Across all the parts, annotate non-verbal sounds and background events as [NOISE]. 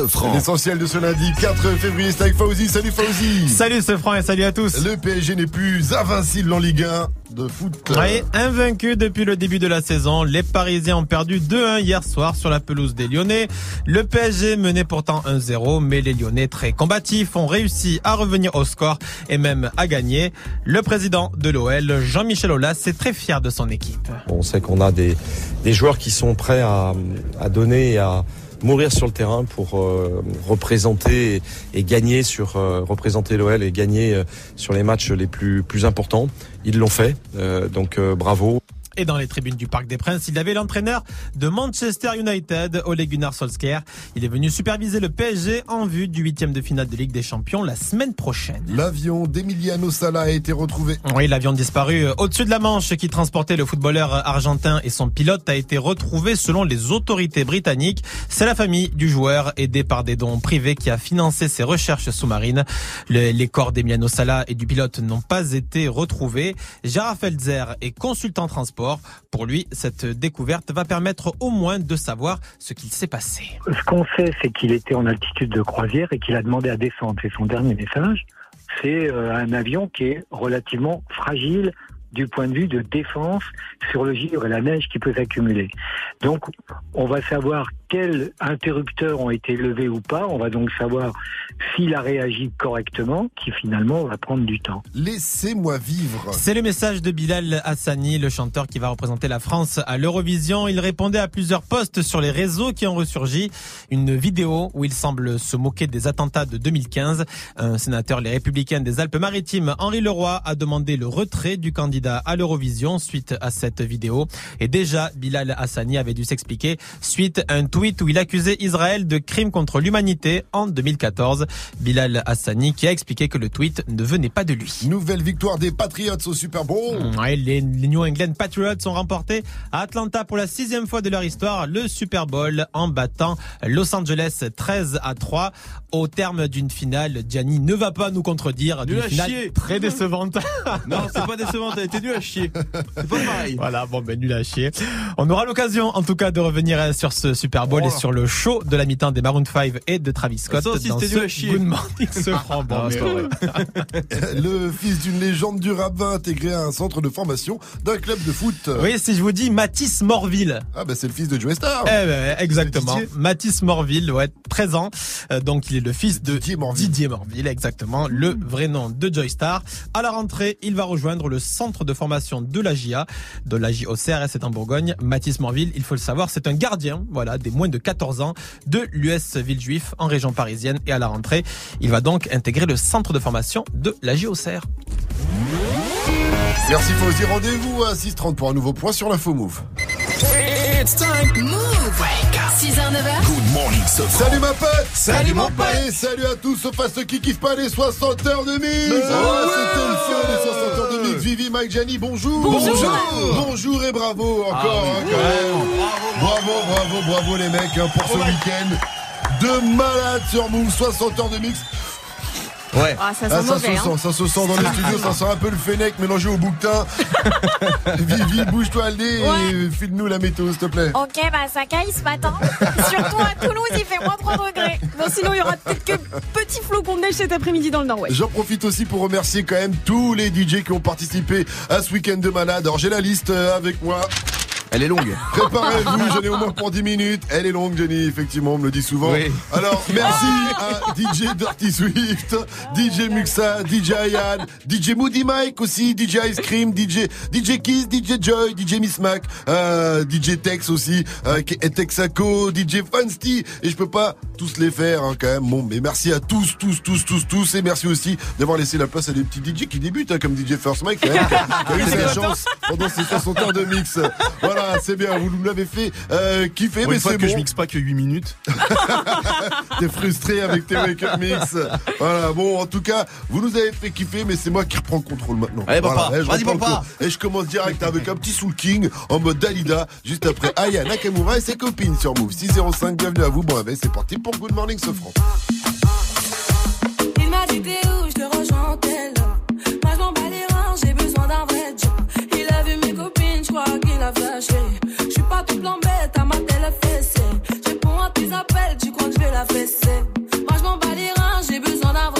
Sofran. L'essentiel de ce lundi 4 février, c'est avec Fauzi. Salut Fauzi. Salut Sofran et salut à tous. Le PSG n'est plus invincible en Ligue 1 de foot. Oui, invaincu depuis le début de la saison. Les Parisiens ont perdu 2-1 hier soir sur la pelouse des Lyonnais. Le PSG menait pourtant 1-0, mais les Lyonnais très combatifs ont réussi à revenir au score et même à gagner. Le président de l'OL, Jean-Michel Aulas, est très fier de son équipe. On sait qu'on a des, des joueurs qui sont prêts à, à donner et à mourir sur le terrain pour euh, représenter et gagner sur euh, représenter l'OL et gagner euh, sur les matchs les plus plus importants. Ils l'ont fait, donc bravo. Et dans les tribunes du Parc des Princes, il avait l'entraîneur de Manchester United, Ole Gunnar Solskjaer. Il est venu superviser le PSG en vue du huitième de finale de Ligue des Champions la semaine prochaine. L'avion d'Emiliano Sala a été retrouvé. Oui, l'avion disparu euh, au-dessus de la Manche qui transportait le footballeur argentin et son pilote a été retrouvé selon les autorités britanniques. C'est la famille du joueur aidé par des dons privés qui a financé ses recherches sous-marines. les corps d'Emiliano Sala et du pilote n'ont pas été retrouvés. Gérard Felzer est consultant transport pour lui, cette découverte va permettre au moins de savoir ce qu'il s'est passé. Ce qu'on sait, c'est qu'il était en altitude de croisière et qu'il a demandé à descendre. C'est son dernier message. C'est euh, un avion qui est relativement fragile, du point de vue de défense sur le givre et la neige qui peut s'accumuler. Donc, on va savoir quels interrupteurs ont été levés ou pas. On va donc savoir s'il a réagi correctement, qui finalement va prendre du temps. Laissez-moi vivre. C'est le message de Bilal Hassani, le chanteur qui va représenter la France à l'Eurovision. Il répondait à plusieurs posts sur les réseaux qui ont ressurgi. Une vidéo où il semble se moquer des attentats de 2015. Un sénateur les Républicains des Alpes-Maritimes, Henri Leroy, a demandé le retrait du candidat à l'Eurovision suite à cette vidéo. Et déjà, Bilal Hassani avait dû s'expliquer suite à un tweet où il accusait Israël de crimes contre l'humanité en 2014. Bilal Hassani qui a expliqué que le tweet ne venait pas de lui. Nouvelle victoire des Patriots au Super Bowl. Mmh, les, New England Patriots ont remporté à Atlanta pour la sixième fois de leur histoire le Super Bowl en battant Los Angeles 13 à 3 au terme d'une finale. Gianni ne va pas nous contredire. D'une finale très décevante. non, c'est pas décevante, elle était nulle à chier. C'est pas pareil. Voilà, bon ben nul à chier. On aura l'occasion en tout cas de revenir sur ce Super Bowl et sur le show de la mi-temps des Maroon 5 et de Travis Scott. Ça aussi, dans ce à chier. Good Morning se prend. Bon, le fils d'une légende du rap va intégrer un centre de formation d'un club de foot. Oui, si je vous dis Mathis Morville. Ah ben c'est le fils de Joe Star. Eh ben, exactement. Mathis Morville, ouais, 13 ans. Euh, donc il est le fils de Didier Morville. Didier Morville, exactement. Le vrai nom de Joy Star. À la rentrée, il va rejoindre le centre de formation de la GIA, de la JOCRS c'est en Bourgogne. Mathis Morville, il faut le savoir, c'est un gardien, voilà, des moins de 14 ans de l'US Villejuif en région parisienne. Et à la rentrée, il va donc intégrer le centre de formation de la JOCR. Merci Fauzi, rendez-vous à 6h30 pour un nouveau point sur l'info Move. It's time. Move. 6h, 9h. Good morning, Salut ma pote. Salut, mon pote. Et salut à tous, sauf à ceux qui kiffent pas les 60 heures de. Ah, C'était le feu, les 60 heures de Vivi, Mike, Gianni, bonjour. Bonjour. Bonjour et bravo encore. Ah, hein, bravo, bravo, bravo les mecs hein, pour ce week-end de malade sur Move. 60 heures de mix. Ouais. Ah, ça, ah, ça se sent, ça se sent dans les studios, ça sent un peu le fennec mélangé au bouquetin. [LAUGHS] Vivi, bouge-toi le nez et file-nous la météo, s'il te plaît. Ok, bah ça caille ce matin. Surtout à Toulouse, il fait moins 3 degrés. Bon, sinon, il y aura peut-être que petits flocons de neige cet après-midi dans le nord-ouest. J'en profite aussi pour remercier quand même tous les DJ qui ont participé à ce week-end de malade. Alors, j'ai la liste euh, avec moi. Elle est longue. Préparez-vous, j'en ai au moins pour 10 minutes. Elle est longue, Jenny, effectivement, on me le dit souvent. Alors, merci à DJ Dirty Swift, DJ Muxa, DJ Ayan, DJ Moody Mike aussi, DJ Ice Cream, DJ, DJ Kiss, DJ Joy, DJ Miss Mac, euh, DJ Tex aussi, euh, Texaco, DJ Fancy, et je peux pas tous les faire, hein, quand même. Bon, mais merci à tous, tous, tous, tous, tous, et merci aussi d'avoir laissé la place à des petits DJ qui débutent, hein, comme DJ First Mike, même, qui a eu la chance pendant ces 60 heures de mix. Voilà c'est bien, vous nous l'avez fait euh, kiffer, mais c'est que je mixe pas que 8 minutes. [LAUGHS] T'es frustré avec tes wake up mix. Voilà, bon, en tout cas, vous nous avez fait kiffer, mais c'est moi qui reprends le contrôle maintenant. Allez, papa, voilà, vas-y, papa. Et je commence direct avec un petit Soul King en mode Dalida, juste après Aya Nakamura et ses copines sur Move 605. Bienvenue à vous, bon, ben, c'est parti pour Good Morning Sofran. Il m'a dit t'es où, je te rejoins tel Moi je m'en bats les reins, j'ai besoin d'un vrai job choix qui l'a fâché. Je suis pas toute l'embête à ma télé fessée. J'réponds à tes appels, tu crois que je vais la fesser. Moi je m'en bats les reins, j'ai besoin d'avoir.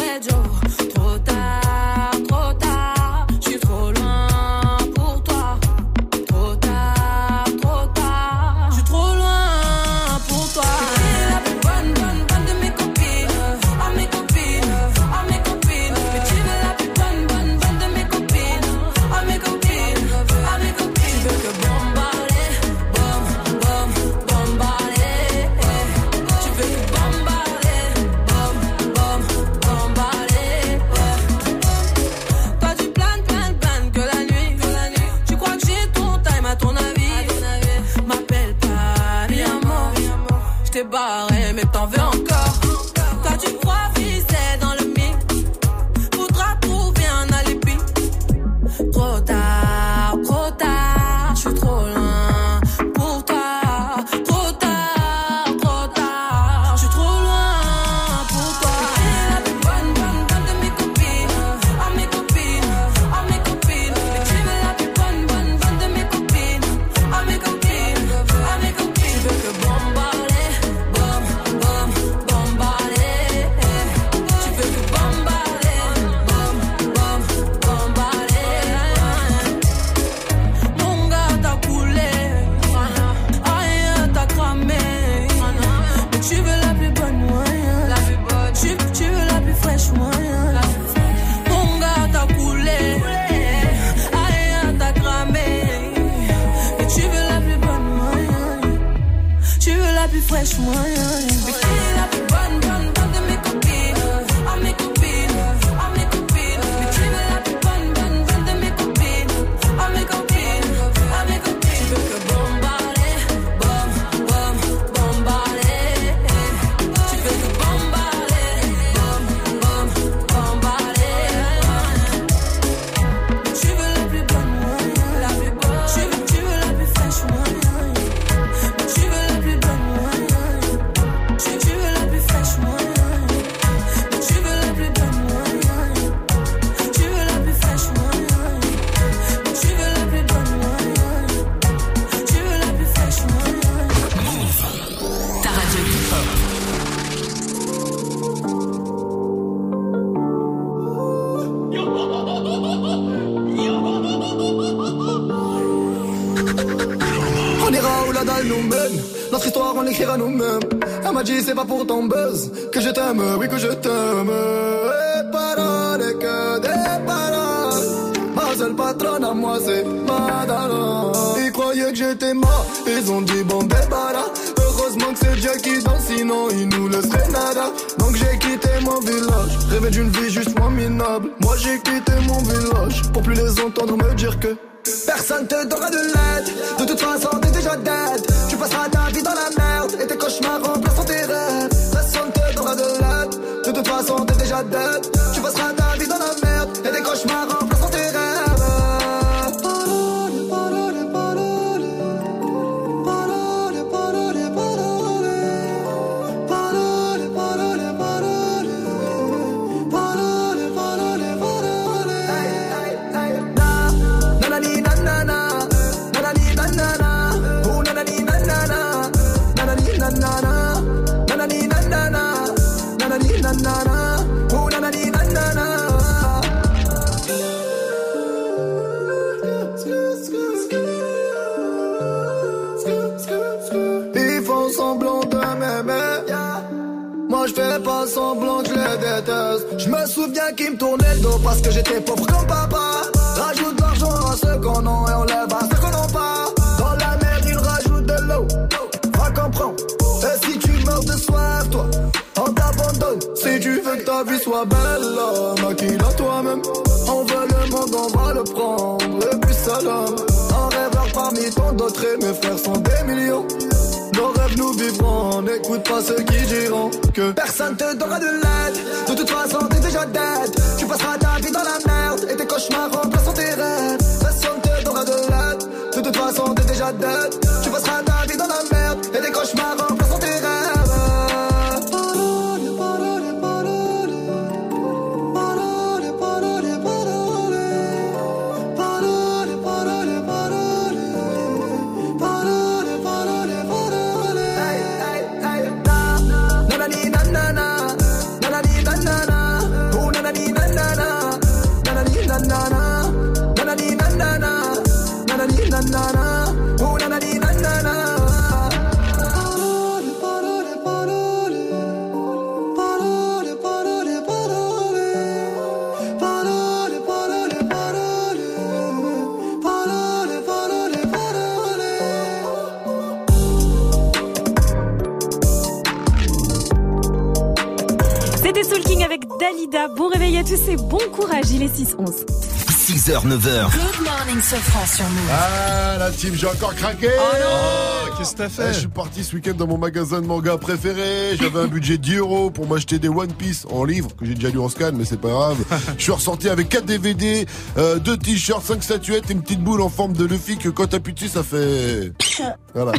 Sur Move. Ah, la team, j'ai encore craqué Oh, qu'est-ce que t'as Eh, fait Je suis parti ce week-end dans mon magasin de manga préféré. J'avais un budget de 10 euros pour m'acheter des One Piece en livre, que j'ai déjà lu en scan, mais c'est pas grave. [LAUGHS] Je suis ressorti avec 4 DVD, 2 t-shirts, 5 statuettes et une petite boule en forme de Luffy que quand t'appuies dessus, ça fait... [LAUGHS] Voilà.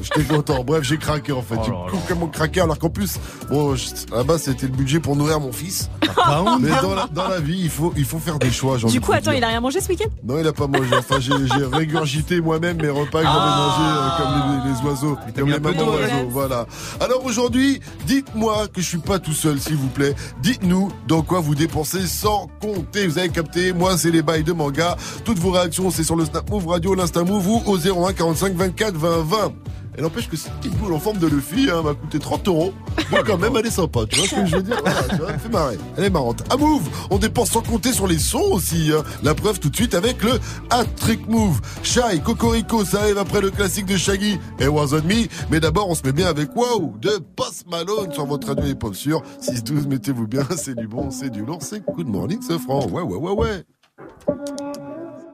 J'étais content. Bref, j'ai craqué en fait. Oh j'ai complètement craqué alors qu'en plus, bon, je- à la base, c'était le budget pour nourrir mon fils. Mais dans la, dans la vie, il faut, il faut faire des choix. Du coup, attends, dire. il a rien mangé ce week-end? Non, il a pas mangé. Enfin, j'ai j'ai régurgité moi-même mes repas que j'avais mangés euh, comme les, les oiseaux, comme les mamans oiseaux. Voilà. Alors aujourd'hui, dites-moi que je suis pas tout seul, s'il vous plaît. Dites-nous dans quoi vous dépensez sans compter. Vous avez capté Moi, c'est les bails de manga. Toutes vos réactions, c'est sur le Snap Move Radio, l'Insta Move ou au 01 45 24 20 20. Et n'empêche que cette petite boule en forme de Luffy hein, m'a coûté 30 euros. Mais quand même, elle est sympa. Tu vois ce que je veux dire Voilà, tu Elle fait marrer. Elle est marrante. À Move, on dépense sans compter sur les sons aussi. hein. La preuve tout de suite avec le Hat-Trick Move. Shy, Cocorico, ça arrive après le classique de Shaggy et Was On Me. Mais d'abord, on se met bien avec Wow de Post Malone sur votre radio hip-hop sûr. 6-12, mettez-vous bien. C'est du bon, c'est du lourd. C'est Good Morning, ce franc. Ouais, ouais, ouais, ouais.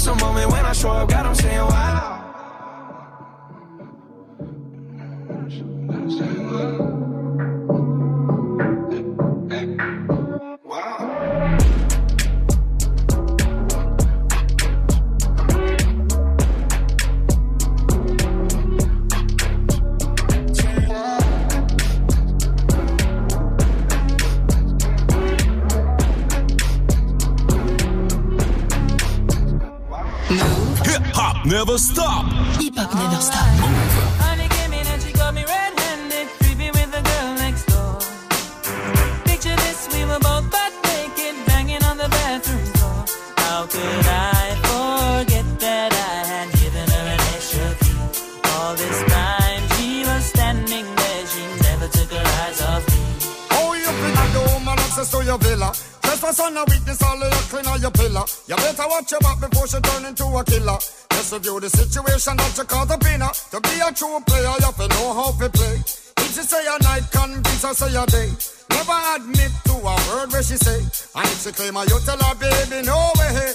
It's a moment when I show up, God, I'm saying wow. Oh, you bring a the woman access to your villa. Trespass on a weakness, all of your clean on your pillar. You better watch your back before she turn into a killer. Just review the situation that you call the winner. To be a true player, you have to know how to play. If she say a night, convince her say a day. Never admit to a word where she say. And if she claim her, you tell her, baby, no way.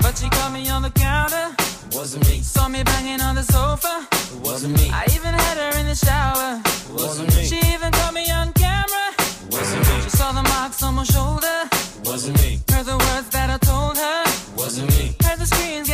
But she caught me on the counter. Wasn't me, Saw me banging on the sofa. wasn't me, I even had her in the shower. wasn't me, She even caught me on camera. wasn't me, She saw the marks on my shoulder. wasn't me, Heard the words that I told her. wasn't me, Heard the screams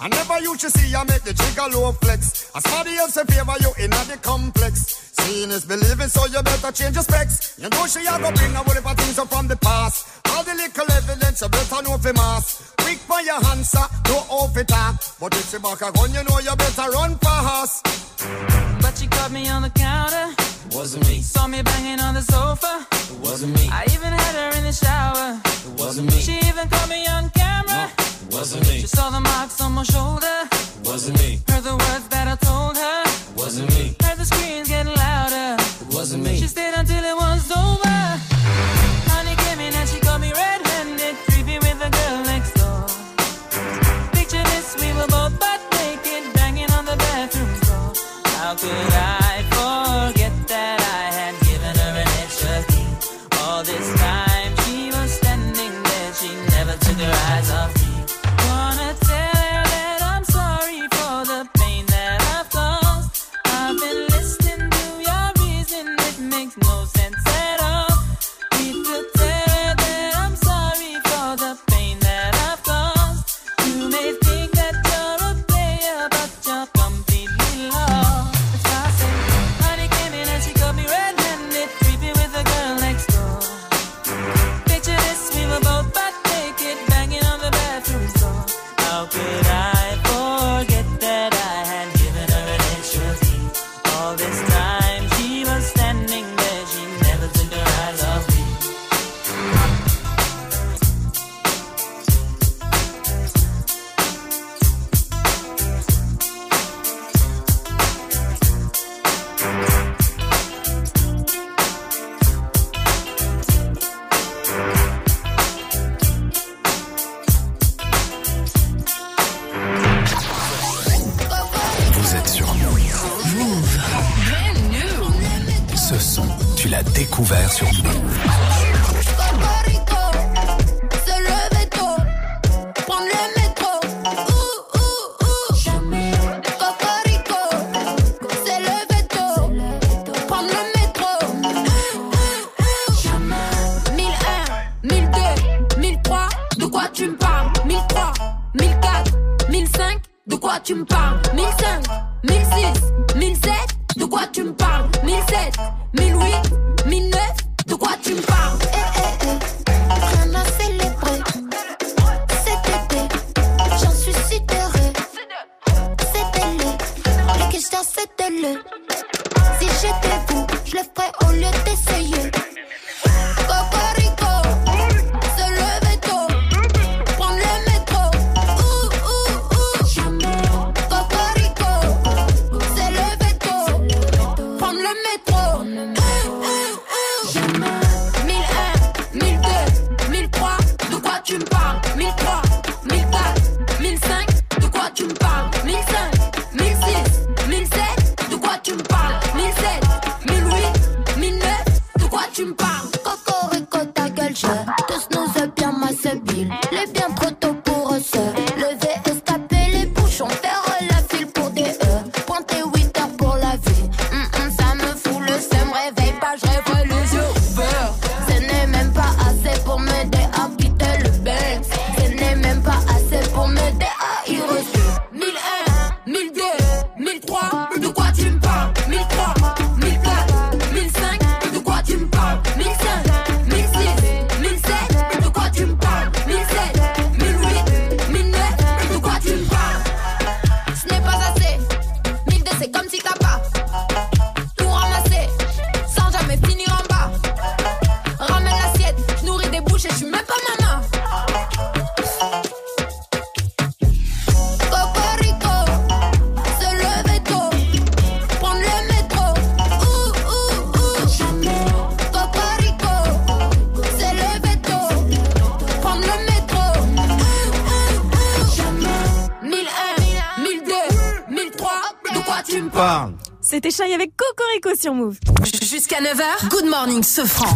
I never used to see you make the jigger low flex. As somebody else in favor you in the complex. Seeing is believing, so you better change your specs. You know she a go bring a whole heap things from the past. All the little evidence you better know for mass. Quick for your answer, no off it talk. But if she back a gun, you know you better run fast. But she caught me on the counter. It wasn't me. Saw me banging on the sofa. It wasn't me. I even had her in the shower. It wasn't me. She even caught me on camera. It wasn't me. She saw the marks on my shoulder. It wasn't me. Heard the words that I told her. It wasn't me. Heard the screams getting louder. It wasn't me. She stayed until it was over. Avec Cocorico sur Move. Jusqu'à 9h, Good Morning Sofran.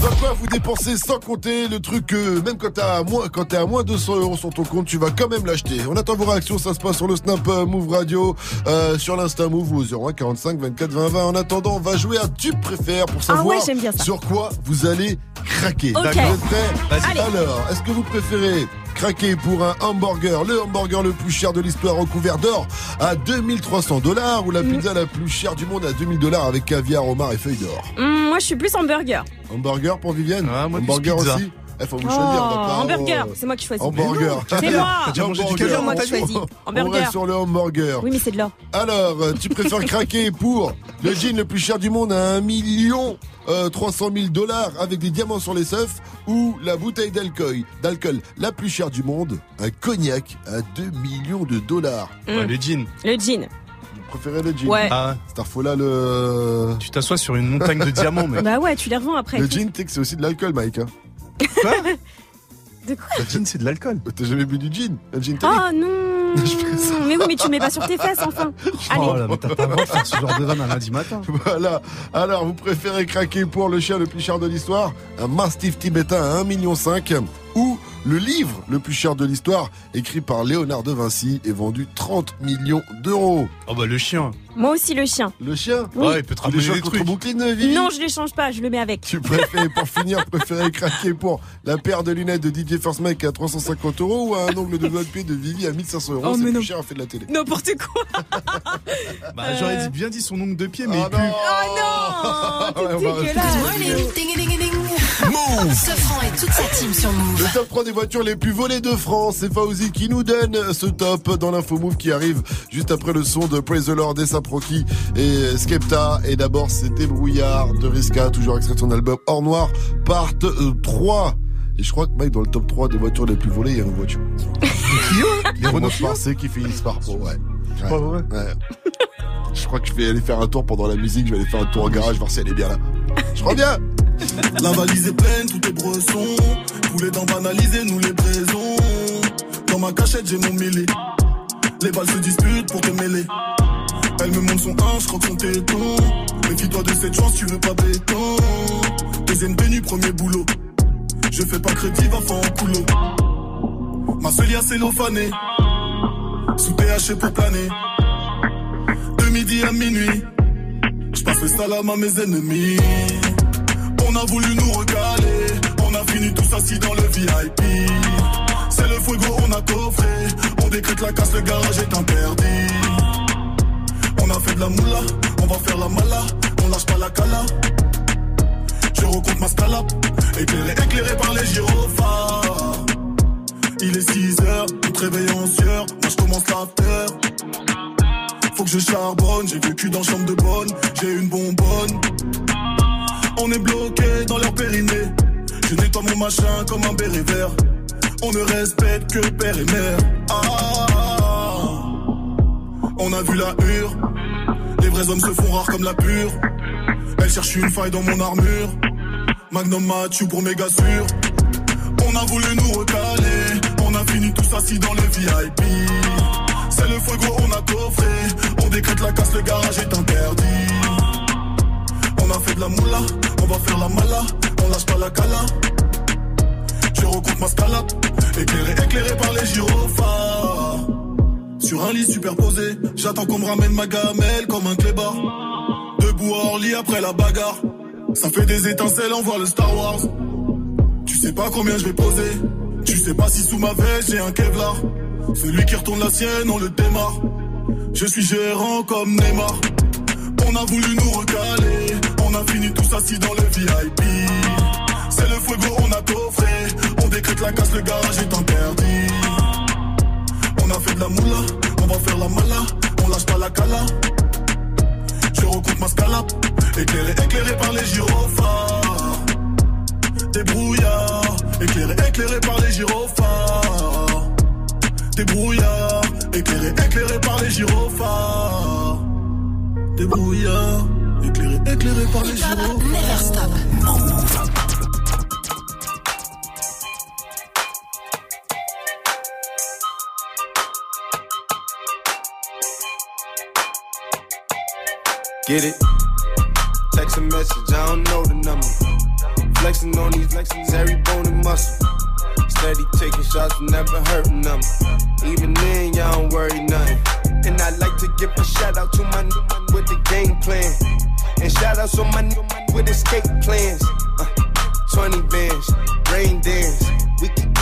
Va quoi vous dépenser sans compter le truc que même quand t'as à moins, quand t'es à moins 200 euros sur ton compte, tu vas quand même l'acheter. On attend vos réactions, ça se passe sur le Snap euh, Move Radio, euh, sur l'Insta Move ou au 01 45 24 20 20. En attendant, on va jouer à tu préfères pour Ah savoir ouais, j'aime bien ça. sur quoi vous allez craquer. Ok. D'accord, vous êtes prêts Vas-y. Allez. Alors, est-ce que vous préférez craquer pour un hamburger, le hamburger le plus cher de l'histoire recouvert d'or à 2300 dollars ou la pizza la plus chère du monde à 2000 dollars avec caviar, homard et feuilles d'or Hum, moi, je suis plus hamburger. Hamburger pour Vivienne moi, plus Hamburger pizza. aussi Il faut vous choisir. on pas- hamburger, oh. c'est moi qui choisis. Hamburger. [LAUGHS] C'est moi. Déjà mangé du Hamburger. caviar C'est moi qui choisis. On Hamburger. reste sur le hamburger. Oui, mais c'est de là. Alors, euh, tu préfères craquer pour le jean le plus cher du monde à 1 million euh, 300 000 dollars avec des diamants sur les seufs ou la bouteille d'alcool, d'alcool la plus chère du monde, un cognac à 2 millions de dollars. Ouais, le jean. Le jean. Vous préférez le jean Ouais. Ah, là le. tu t'assois sur une montagne de diamants, mec. [LAUGHS] Bah ouais, tu les revends après. Le jean, tu sais que c'est aussi de l'alcool, Mike. Hein. Quoi? [LAUGHS] De quoi? Le jean, c'est de l'alcool. T'as jamais bu du gin? Un gin tonic Oh non Mais oui, mais tu le mets pas sur tes fesses, enfin Allez Oh là, mais t'as pas le droit de faire ce genre de vanne un lundi matin. [LAUGHS] Voilà. Alors, vous préférez craquer pour le chien le plus cher de l'histoire, un mastiff tibétain à 1,5 million ou le livre le plus cher de l'histoire, écrit par Léonard de Vinci et vendu 30 millions d'euros? Oh bah le chien. Moi aussi, le chien. Le chien Oui. Ouais, il peut te les ramener des contre trucs. boucline, Vivi Non, je les change pas, je le mets avec. Tu préfères, pour finir, préférez craquer pour la paire de lunettes de DJ First Mike à 350 euros ou un ongle de doigt de pied de Vivi à 1500 euros? Oh, C'est mais plus non. cher à fait de la télé. N'importe quoi [LAUGHS] Bah j'aurais dit- bien dit son ongle de pied, mais Oh il pue. non Oh non [LAUGHS] T'es. Sofran et toute sa team sur Move. Le top 3 des voitures les plus volées de France, c'est Fauzi qui nous donne ce top dans l'info move qui arrive juste après le son de Praise the Lord et Saproki et Skepta. Et d'abord, c'était Brouillard de Riska, toujours extrait de son album Hors Noir, part euh, 3. Et je crois que Mike, dans le top 3 des voitures les plus volées, il y a une voiture. Les Renault par C qui finissent par O, ouais. Ouais. Pas vrai. Ouais. Je crois que je vais aller faire un tour pendant la musique, je vais aller faire un tour au garage, voir si elle est bien là. Je reviens La valise est pleine, tout est bresson. Poulet dents banalisé, nous les braisons. Dans ma cachette, j'ai mon mêlé. Les balles se disputent pour te mêler. Elle me montre son 1, je croque son téton. Méfie-toi de cette chance, tu veux pas béton. Deuxième tenue, premier boulot. Je fais pas crédit, va faire en coulo. Ma seule c'est cellophane. Sous THC pour planer. De midi à minuit. Je passe le salam à mes ennemis. On a voulu nous recaler, on a fini tous assis dans le VIP. C'est le fuego, on a coffré, on décrète la casse, le garage est interdit. A fait de la moula, on va faire la mala, on lâche pas la cala. Je recompte ma scala, éclairé, éclairé par les gyrophares. Il est 6 heures, tout réveillé en sueur, moi je commence l'after. Faut que je charbonne, j'ai vécu dans chambre de bonne, j'ai une bonbonne. On est bloqué dans leur périnée. Je nettoie mon machin comme un béret vert. On ne respecte que père et mère. Ah, on a vu la hure. Les vrais hommes se font rares comme la pure. Elle cherche une faille dans mon armure. Magnum Mathieu pour méga sûr. On a voulu nous recaler. On a fini tous assis dans le VIP. C'est le fuego, on a coffré. On décrète la casse, le garage est interdit. On a fait de la moula, on va faire la mala, on lâche pas la cala. Je recompte ma scala, éclairé, éclairé par les gyrophares. Sur un lit superposé, j'attends qu'on me ramène ma gamelle comme un clébard. Debout hors lit après la bagarre. Ça fait des étincelles, on voit le Star Wars. Tu sais pas combien je vais poser. Tu sais pas si sous ma veste j'ai un Kevlar. Celui qui retourne la sienne, on le démarre. Je suis gérant comme Neymar. On a voulu nous recaler, on a fini tous assis dans le VIP. C'est le fuego, on a coffré, on décrète la casse, le garage est interdit. Fait de la moula, on va faire la mala, on lâche pas la cala. Je recompte ma scala, éclairé, éclairé par les gyrophares. Des brouillards, éclairé, éclairé par les gyrophares. Des brouillards, éclairé, éclairé par les gyrophares. Des brouillards, éclairé, éclairé par les gyrophares. Never stop. Get it? Text a message, I don't know the number. Flexing on these flexings, every bone and muscle. Steady taking shots, never hurting them. Even then, y'all don't worry nothing. And I like to give a shout out to my new man with the game plan. And shout outs to my new man with escape plans. Uh, 20 bands, rain dance.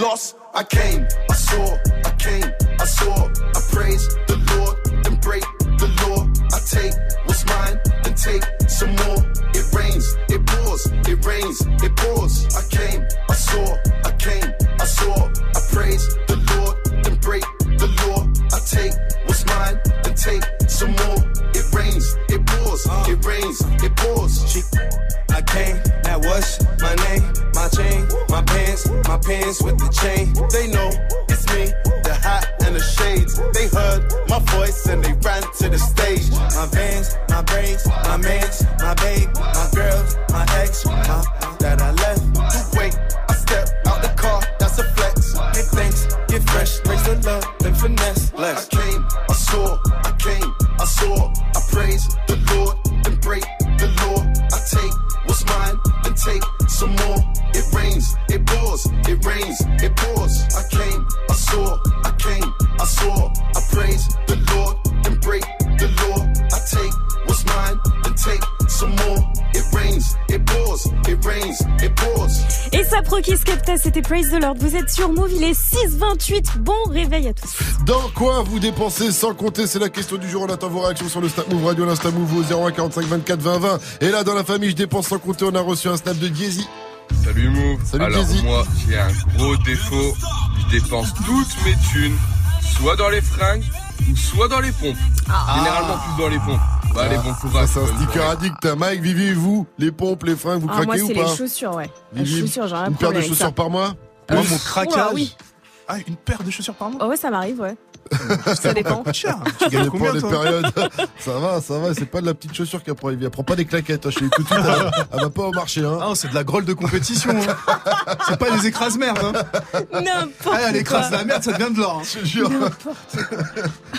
lost. I came, I saw, My vans, my braids, my mans, my babe, C'était Praise the Lord. Vous êtes sur Move, il est 6h28. Bon réveil à tous. Dans quoi vous dépensez sans compter C'est la question du jour. On attend vos réactions sur le Snap Move Radio, l'Insta Move au 01 45 24 20 20. Et là, dans la famille, je dépense sans compter. On a reçu un snap de Diezi. Salut Move. Salut Alors moi j'ai un gros défaut. Je dépense toutes mes thunes, soit dans les fringues soit dans les pompes. Généralement plus dans les pompes. Bah les bons courage. c'est un sticker soirée. addict. Mike, Vivi et vous, les pompes, les fringues, vous Ah, craquez c'est ou pas les chaussures, ouais. Les chaussures, j'ai un Une paire de chaussures ça. par mois Moi, mon pff, craquage. oula, oui. Ah, une paire de chaussures par mois Oh ouais, ça m'arrive, ouais. ça dépend. Pas cher. Ça Tu gagnes dépend combien, des toi périodes. [LAUGHS] ça va, ça va. C'est pas de la petite chaussure qu'elle prend. Elle prend pas des claquettes. hein. Je sais tout de suite. Elle, elle va pas au marché. Hein. Ah, c'est de la grolle de compétition. hein. C'est pas des écrases-merdes. Hein. N'importe Ah, elle écrase la merde, ça devient de l'or. hein. Je te jure.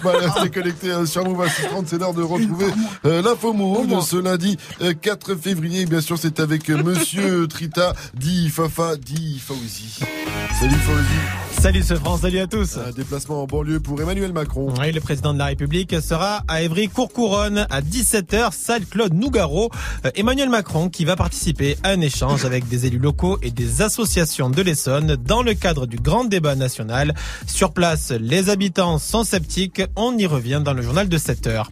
Voilà, restez connectés euh, sur Move à 630. C'est l'heure de retrouver euh, l'info Move de ce lundi euh, 4 février. Bien sûr, c'est avec euh, Monsieur Trita, dit Fafa, dit Fauzi. Salut Fauzi. Salut ce France, salut à tous. Un déplacement en banlieue pour Emmanuel Macron. Oui, le président de la République sera à Évry-Courcouronne à 17h, salle Claude Nougaro. Euh, Emmanuel Macron qui va participer à un échange avec des élus locaux et des associations de l'Essonne dans le cadre du grand débat national. Sur place, les habitants sont sceptiques. On y revient dans le journal de 7h.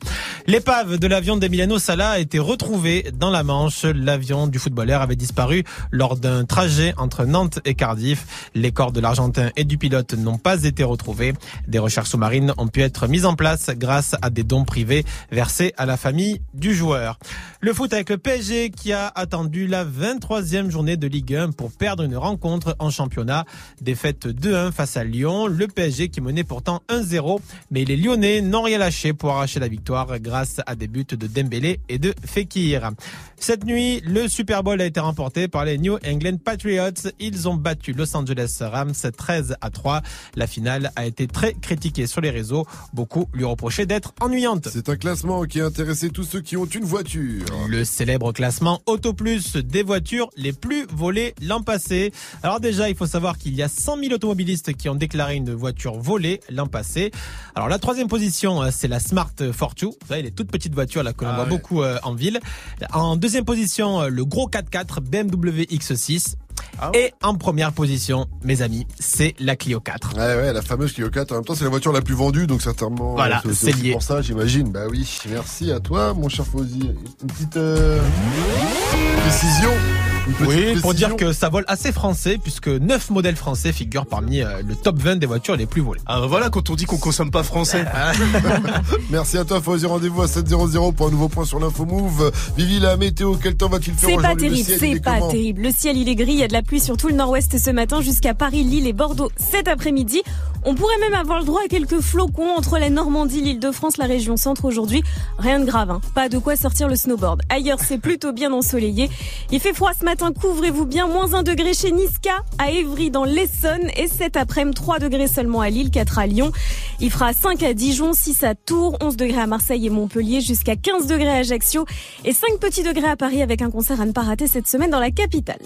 L'épave de l'avion d'Emiliano Sala a été retrouvée dans la Manche. L'avion du footballeur avait disparu lors d'un trajet entre Nantes et Cardiff. Les corps de l'Argentin et du pilote n'ont pas été retrouvés. Des recherches sous-marines ont pu être mises en place grâce à des dons privés versés à la famille du joueur. Le foot avec le PSG qui a attendu la 23e journée de Ligue 1 pour perdre une rencontre en championnat. Défaite 2-1 face à Lyon. Le PSG qui menait pourtant 1-0, mais les Lyonnais n'ont rien lâché pour arracher la victoire grâce à des buts de Dembélé et de Fekir. Cette nuit, le Super Bowl a été remporté par les New England Patriots. Ils ont battu Los Angeles Rams 13 à 3. La finale a été très critiquée sur les réseaux. Beaucoup lui reprochaient d'être ennuyante. C'est un classement qui a intéressé tous ceux qui ont une voiture. Le célèbre classement Auto Plus des voitures les plus volées l'an passé. Alors déjà, il faut savoir qu'il y a 100 000 automobilistes qui ont déclaré une voiture volée l'an passé. Alors la troisième position, euh, c'est la Smart Fortwo. Vous savez, les toutes petites voitures là que l'on Ah voit ouais. beaucoup euh, en ville. En deuxième position, euh, le gros 4x4 BMW X6. Ah Et en première position, mes amis, c'est la Clio 4. Ouais, ouais, la fameuse Clio 4. En même temps, c'est la voiture la plus vendue, donc certainement. Voilà, euh, c'est aussi lié. pour ça, j'imagine. Bah oui, merci à toi, mon cher Fauzi. Une petite euh, précision. Oui, pour dire que ça vole assez français, puisque 9 modèles français figurent parmi euh, le top 20 des voitures les plus volées. Ah voilà, quand on dit qu'on consomme pas français. [LAUGHS] Merci à toi, Fauzi. Rendez-vous à 700 pour un nouveau point sur l'info move. Vivi, la météo, quel temps va-t-il faire C'est pas terrible, c'est est pas terrible. Le ciel il est gris, il y a de la pluie sur tout le nord-ouest ce matin jusqu'à Paris, Lille et Bordeaux cet après-midi. On pourrait même avoir le droit à quelques flocons entre la Normandie, l'Île-de-France, la région centre aujourd'hui. Rien de grave, hein. pas de quoi sortir le snowboard. Ailleurs c'est plutôt bien ensoleillé. Il fait froid ce matin, couvrez-vous bien. Moins 1 degré chez Niska, à Évry dans l'Essonne et cet après-midi 3 degrés seulement à Lille, 4 à Lyon. Il fera 5 à Dijon, 6 à Tours, 11 degrés à Marseille et Montpellier, jusqu'à 15 degrés à Ajaccio et 5 petits degrés à Paris avec un concert à ne pas rater cette semaine dans la capitale.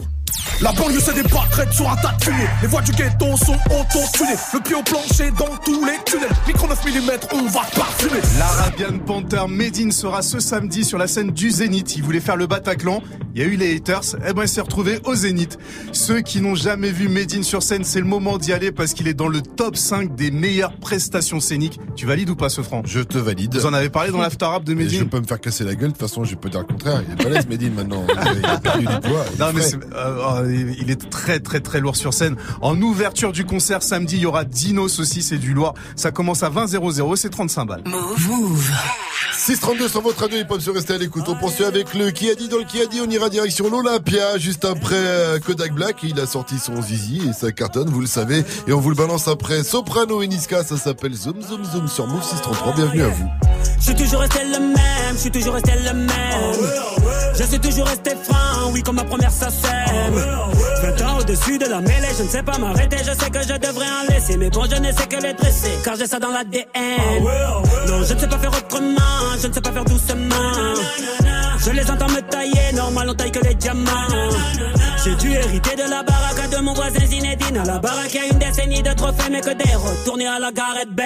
La banlieue se débat, traite sur un tas de fumée. Les voix du ghetto sont auto-tunées. Le pied au plancher dans tous les tunnels. Micro 9 mm, on va parfumer. L'Arabian Panther Medine sera ce samedi sur la scène du Zénith. Il voulait faire le Bataclan. Il y a eu les haters. Eh ben, il s'est retrouvé au Zénith. Ceux qui n'ont jamais vu Medine sur scène, c'est le moment d'y aller parce qu'il est dans le top 5 des meilleures prestations scéniques. Tu valides ou pas ce franc Je te valide. Vous en avez parlé dans l'after rap de Et je Medine peux me faire casser la gueule, de toute façon, je peux dire le contraire. Il est balèze, Medine, maintenant. Il a perdu du poids. il Non mais il est très très très lourd sur scène. En ouverture du concert samedi, il y aura Dinos aussi, c'est du lourd. Ça commence à 20 00, c'est 35 balles. Move. 632 sur votre radio, ils peuvent se rester à l'écoute. On poursuit avec le qui a dit dans le qui a dit. On ira direction l'Olympia juste après euh, Kodak Black. Il a sorti son zizi et ça cartonne, vous le savez. Et on vous le balance après Soprano et Niska. Ça s'appelle Zoom Zoom Zoom sur Move 633. Bienvenue à vous. Je suis toujours resté le même, je suis toujours resté le même. Je suis toujours resté franc, oui, comme ma première. 20 ans au-dessus de la mêlée, je ne sais pas m'arrêter, je sais que je devrais en laisser. Mais bon, je ne sais que les dresser, car j'ai ça dans l'ADN. Non, je ne sais pas faire autrement, je ne sais pas faire doucement. Je les entends me tailler, normal, on taille que les diamants. J'ai dû hériter de la baraque de mon voisin Zinedine. À la baraque, il y a une décennie de trophées, mais que des retournés à la Gareth Bale.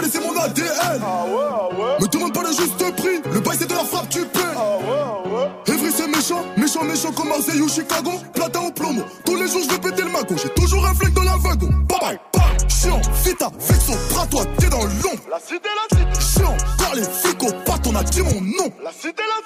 bijouterie, j'ai pas laissé mon ADN. Me demande pas le juste prix, le bail c'est de la frappe, tu paies. Evry c'est méchant, méchant, méchant comme Marseille ou Chicago. Platin au plomo, tous les jours je vais péter le magot. J'ai toujours un flingue dans la wagon. Bye bye, bye. Chiant, vita, vexo, bras toi, t'es dans l'ombre. La cité, la cité. Chiant, car les flics au pattes, on a dit mon nom. La cité, la cité.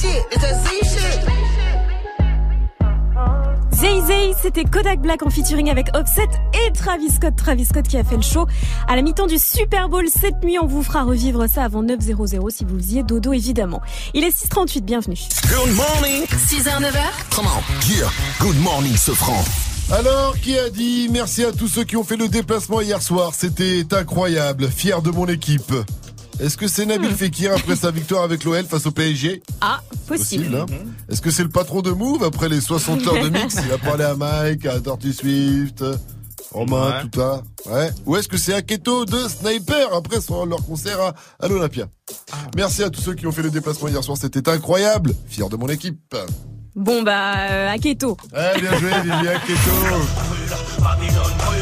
Shit. It's that Z shit. Zay Zay, c'était Kodak Black en featuring avec Offset et Travis Scott. Travis Scott qui a fait le show à la mi-temps du Super Bowl cette nuit. On vous fera revivre ça avant 9.00 si vous faisiez dodo évidemment. Il est 6.38, bienvenue. Good morning. 6h, 9h. Come on. Yeah. Good morning, Sofran. Alors, qui a dit merci à tous ceux qui ont fait le déplacement hier soir? C'était incroyable, fier de mon équipe. Est-ce que c'est Nabil Fekir après sa victoire avec l'OL face au PSG Ah, possible. hein Est-ce que c'est le patron de Move après les 60 heures de mix [LAUGHS] Il a parlé à Mike, à Dirty Swift, Romain, Ouais. tout ça. Ouais. Ou est-ce que c'est Aketo de Sniper après son- leur concert à, à l'Olympia? Merci à tous ceux qui ont fait le déplacement hier soir, c'était incroyable. Fier de mon équipe. Bon bah, euh, Aketo. Ouais, bien joué, Vivi Aketo. [LAUGHS]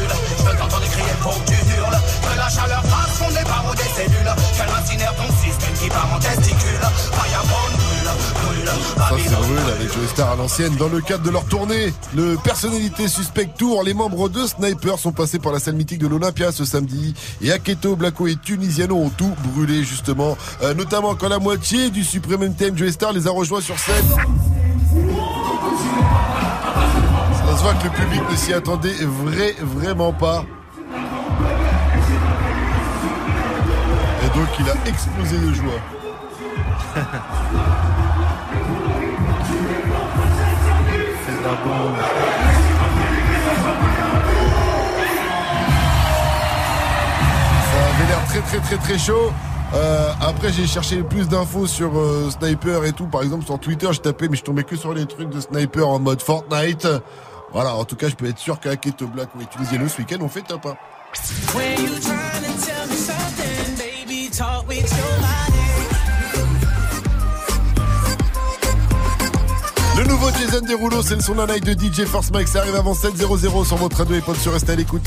Ça, c'est avec Joe Star à l'ancienne. Dans le cadre de leur tournée, le Personnalité Suspect Tour, les membres de Sniper sont passés par la salle mythique de l'Olympia ce samedi. Et Aketo, Blacko et Tunisiano ont tout brûlé, justement. Euh, notamment quand la moitié du Supreme Theme Joe Star les a rejoints sur scène. Ça se voit que le public ne s'y attendait vrai, vraiment pas. Et donc il a explosé de joie. [LAUGHS] vagabond. Ça avait l'air très très très très chaud. Euh, après, j'ai cherché plus d'infos sur euh, Sniper et tout. Par exemple, sur Twitter, je tapais, mais je tombais que sur les trucs de Sniper en mode Fortnite. Voilà, en tout cas, je peux être sûr qu'Aketo Black ont utilisé le ce week-end, on fait top hein. 1. Jason Derulo, c'est le son d'un night de DJ Force Mike, ça arrive avant 7.00 sur votre radio et pas sur rester à l'écoute.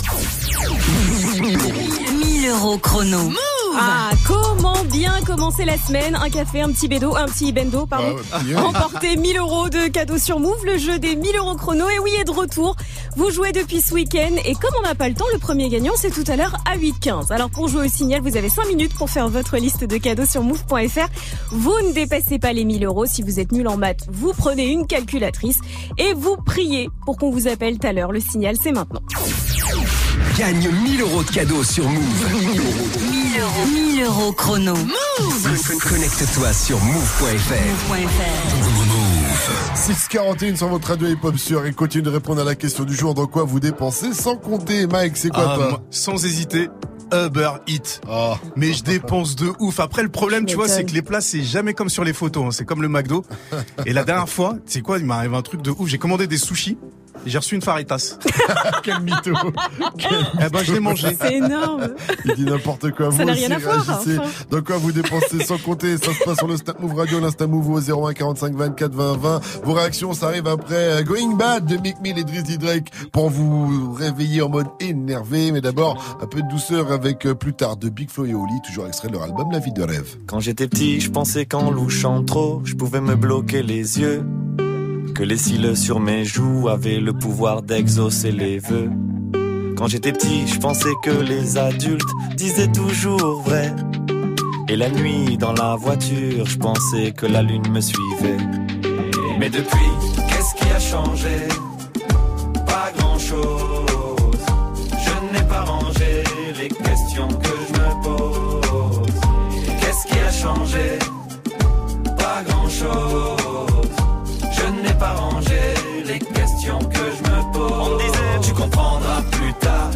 1000 euros chrono. Ah, comment bien commencer la semaine? Un café, un petit bédo, un petit bendo, pardon. Ah ouais. Remportez 1000 euros de cadeaux sur Move, le jeu des 1000 euros chrono. Et oui, est de retour. Vous jouez depuis ce week-end. Et comme on n'a pas le temps, le premier gagnant, c'est tout à l'heure à 8h15. Alors pour jouer au signal, vous avez 5 minutes pour faire votre liste de cadeaux sur move.fr. Vous ne dépassez pas les 1000 euros. Si vous êtes nul en maths, vous prenez une calculatrice et vous priez pour qu'on vous appelle tout à l'heure. Le signal, c'est maintenant. Gagne 1000 euros de cadeaux sur Move. 1000 euros. 1000 euros. 1000 euros chrono. Move. Connecte-toi sur move.fr. 641 sur votre radio hip-hop sur et continue de répondre à la question du jour dans quoi vous dépensez sans compter. Mike, c'est quoi Ah, toi moi, Sans hésiter. Uber Eats. Mais je dépense de ouf. Après, le problème, tu vois, c'est que les plats, c'est jamais comme sur les photos. hein. C'est comme le McDo. [LAUGHS] Et la dernière fois, tu sais quoi, il m'est arrivé un truc de ouf. J'ai commandé des sushis. J'ai reçu une faritas. [LAUGHS] Quel mytho. Eh ben, je l'ai mangé. C'est énorme. Il dit n'importe quoi. Ça vous n'a aussi, rien à voir, enfin. Dans quoi vous dépensez sans compter Ça se passe sur le Snap Move Radio, l'Insta Move au 01 45 24 20 20. Vos réactions, ça arrive après euh, Going Bad de Mick Mill et Drizzy Drake pour vous réveiller en mode énervé. Mais d'abord, un peu de douceur avec euh, plus tard de Big Flo et Oli, toujours extrait de leur album La vie de rêve. Quand j'étais petit, je pensais qu'en louchant trop, je pouvais me bloquer les yeux. Que les cils sur mes joues avaient le pouvoir d'exaucer les vœux. Quand j'étais petit, je pensais que les adultes disaient toujours vrai. Et la nuit, dans la voiture, je pensais que la lune me suivait. Mais depuis, qu'est-ce qui a changé? Pas grand-chose. Je n'ai pas rangé les questions que je me pose. Qu'est-ce qui a changé? Pas grand-chose. Les questions que je me pose. On disait, tu comprendras plus tard.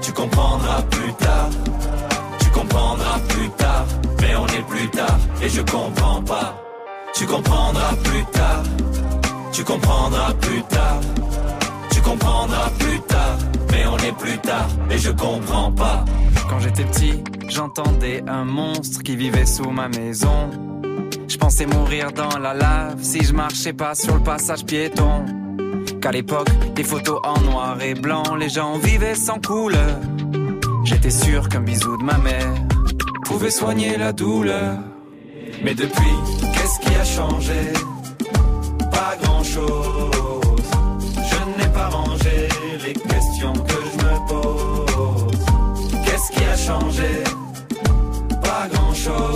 Tu comprendras plus tard. Tu comprendras plus tard. Mais on est plus tard et je comprends pas. Tu comprendras plus tard. Tu comprendras plus tard. Tu comprendras plus tard. Mais on est plus tard et je comprends pas. Quand j'étais petit, j'entendais un monstre qui vivait sous ma maison. Je pensais mourir dans la lave si je marchais pas sur le passage piéton. Qu'à l'époque, des photos en noir et blanc, les gens vivaient sans couleur. J'étais sûr qu'un bisou de ma mère pouvait soigner la douleur. Mais depuis, qu'est-ce qui a changé? Pas grand-chose. Je n'ai pas rangé les questions que je me pose. Qu'est-ce qui a changé? Pas grand-chose.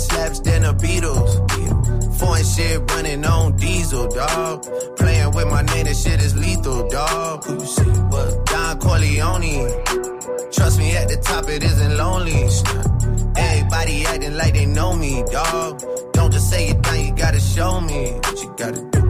slaps than the Beatles. Foreign shit running on diesel, dog. Playing with my name, this shit is lethal, dog. Who? Don Corleone. Trust me, at the top it isn't lonely. Everybody acting like they know me, dog. Don't to say it down, you gotta show me what you gotta do.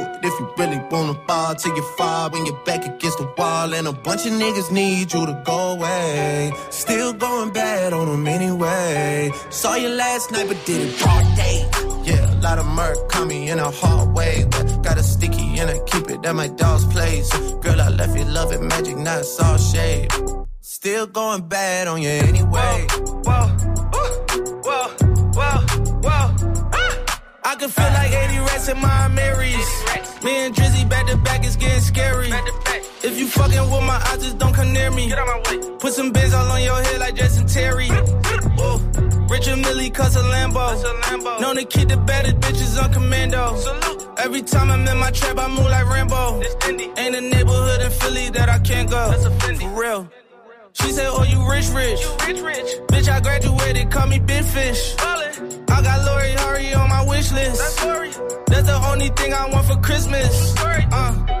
it. If you really wanna ball till you fall when you're back against the wall. And a bunch of niggas need you to go away. Still going bad on them anyway. Saw you last night, but did it broad day. Yeah, a lot of murk caught me in a hard way. But got a sticky and I keep it at my dog's place. Girl, I left you loving magic, not all shade. Still going bad on you anyway. Whoa, whoa, whoa, whoa. Ah! I can feel like 80 rats in my Marys. Me and Drizzy back to back is getting scary. If you fucking with my eyes, just don't come near me. Put some bins all on your head like Jason Terry. [LAUGHS] Richard Millie cuss a Lambo. Known to keep the baddest bitches on commando. Salute. Every time I'm in my trap, I move like Rambo. Ain't a neighborhood in Philly that I can't go. For real. She said, Oh, you rich, rich. rich rich Bitch, I graduated, call me Big Fish. I got Lori Hurry on my wish list. That's the only thing I want for Christmas. Uh.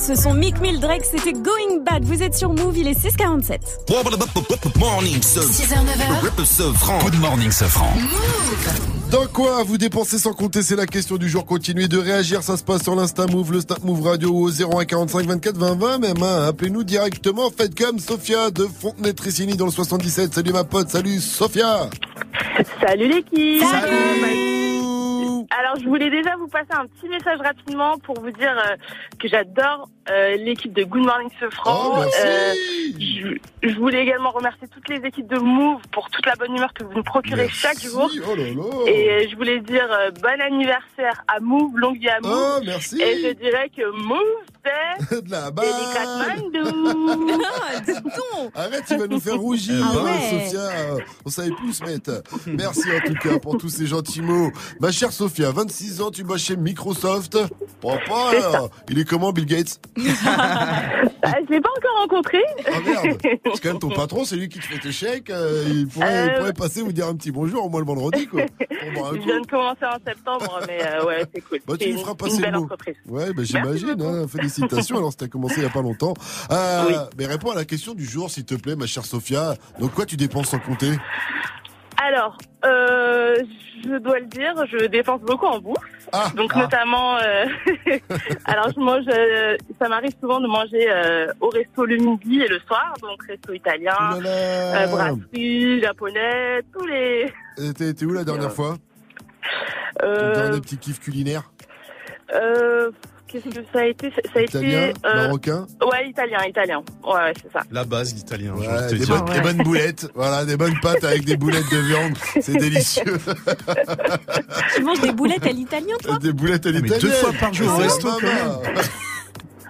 Ce sont Mick Mill Drake, c'était Going Bad. Vous êtes sur Move, il est 6h47. Morning, ce 6h, 9h. ce franc. Good morning, ce franc. Dans quoi vous dépensez sans compter C'est la question du jour. Continuez de réagir. Ça se passe sur l'Insta Move, le Snap Move Radio au 01 45 24 20 20 même. hein. Appelez-nous directement. Faites comme Sophia de Fontenay-Tricini dans le 77. Salut ma pote. Salut Sophia. Salut l'équipe Salut Alors je voulais déjà vous passer un petit message rapidement pour vous dire euh, que j'adore euh, l'équipe de Good Morning Sofran. Oh, merci. Euh, je, je voulais également remercier toutes les équipes de Move pour toute la bonne humeur que vous nous procurez Merci. chaque jour. Oh là là. Et euh, je voulais dire euh, bon anniversaire à Move, longue vie à Move. Oh, merci. Et je dirais que Move [LAUGHS] de la Katmandou. [LAUGHS] Arrête, tu vas nous faire rougir, Ah hein. Sophia. On savait plus mettre. Merci en tout cas pour tous ces gentils mots. Ma chère Sophia, 26 ans, tu bosses chez Microsoft. Papa, C'est ça. alors, il est comment Bill Gates [LAUGHS] Ah, je l'ai pas encore rencontré. Ah merde C'est quand même ton patron, c'est lui qui te fait tes chèques. euh, il, pourrait, il Euh, pourrait passer vous dire un petit bonjour au moins le vendredi quoi. Je viens de commencer en septembre, mais euh, ouais, c'est cool. Bah, tu lui une, feras passer belle le mot. Ouais, bah, j'imagine. Hein, félicitations. Alors, c'était commencé il y a pas longtemps. Euh, Oui. Mais réponds à la question du jour, s'il te plaît, ma chère Sophia. Donc, quoi tu dépenses sans compter? Alors, euh, je dois le dire, je dépense beaucoup en bouffe. Ah. Donc Ah. notamment, euh, [LAUGHS] alors je mange, euh, ça m'arrive souvent de manger euh, au resto le midi et le soir, donc resto italien, euh, brasserie, japonais, tous les. T'es t'es où la dernière [LAUGHS] fois? Ton Euh, dernier petit kiff culinaire? euh, Qu'est-ce que ça a été? Ça a Italien été. euh, Marocain? Ouais, italien, italien. Ouais, ouais, c'est ça. La base, l'italien. j'ai Ouais, des, bonnes, des bonnes boulettes, voilà, des bonnes pâtes avec des boulettes de viande, [LAUGHS] c'est délicieux. Tu manges des boulettes à l'italien, toi? Des boulettes à mais l'italienne. deux fois par jour au Ah, resto. [LAUGHS]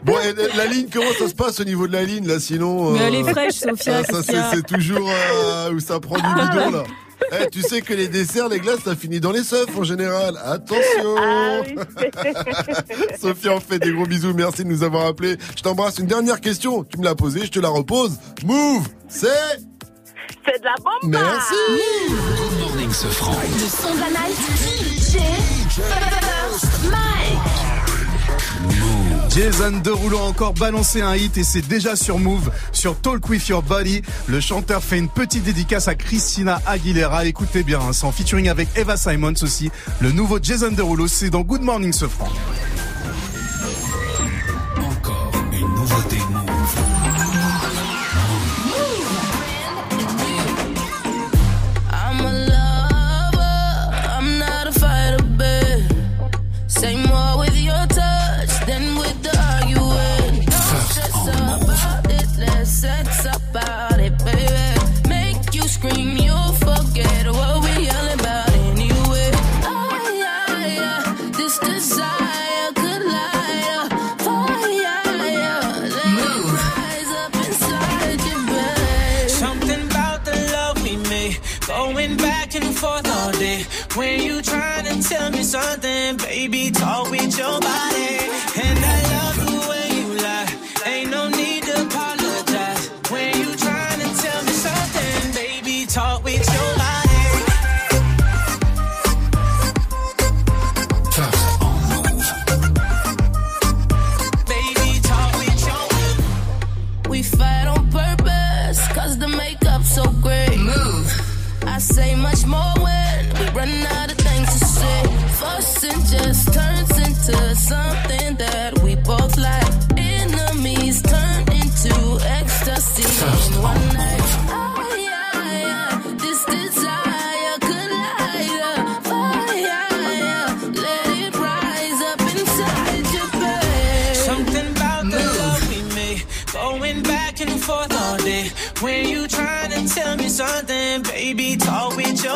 Bon, et la- ligne, comment ça se passe au niveau de la ligne, là, sinon Mais elle est euh, fraîche, Sophia, ah, ça, c'est toujours euh, où ça prend du bidon, là. [LAUGHS] Eh, tu sais que les desserts, les glaces, ça finit dans les seufs en général. Attention Ah Sophia, on fait des gros bisous. Merci de nous avoir appelés. Je t'embrasse. Une dernière question. Tu me l'as posée, je te la repose. Move, c'est... C'est de la bombe Merci Good morning, ce franc. Le son de la night, DJ First Mike. Jason Derulo a encore balancé un hit et c'est déjà sur Move, sur Talk With Your Body. Le chanteur fait une petite dédicace à Christina Aguilera. Écoutez bien, hein, c'est en featuring avec Eva Simons aussi. Le nouveau Jason Derulo, c'est dans Good Morning ce franc. sex about it, baby. Make you scream, you'll forget what we yelling about anyway. Oh, yeah, yeah, this desire could lie. Oh, yeah, yeah, let you rise up inside your bed. Something about the love we made, going back and forth all day. When you trying to tell me something, baby, talk with your body makeup's so great. Move. I say much more when we run out of things to say. Fussing just turns into something that we both like. Enemies turn into ecstasy in one night. Something, baby, talk with your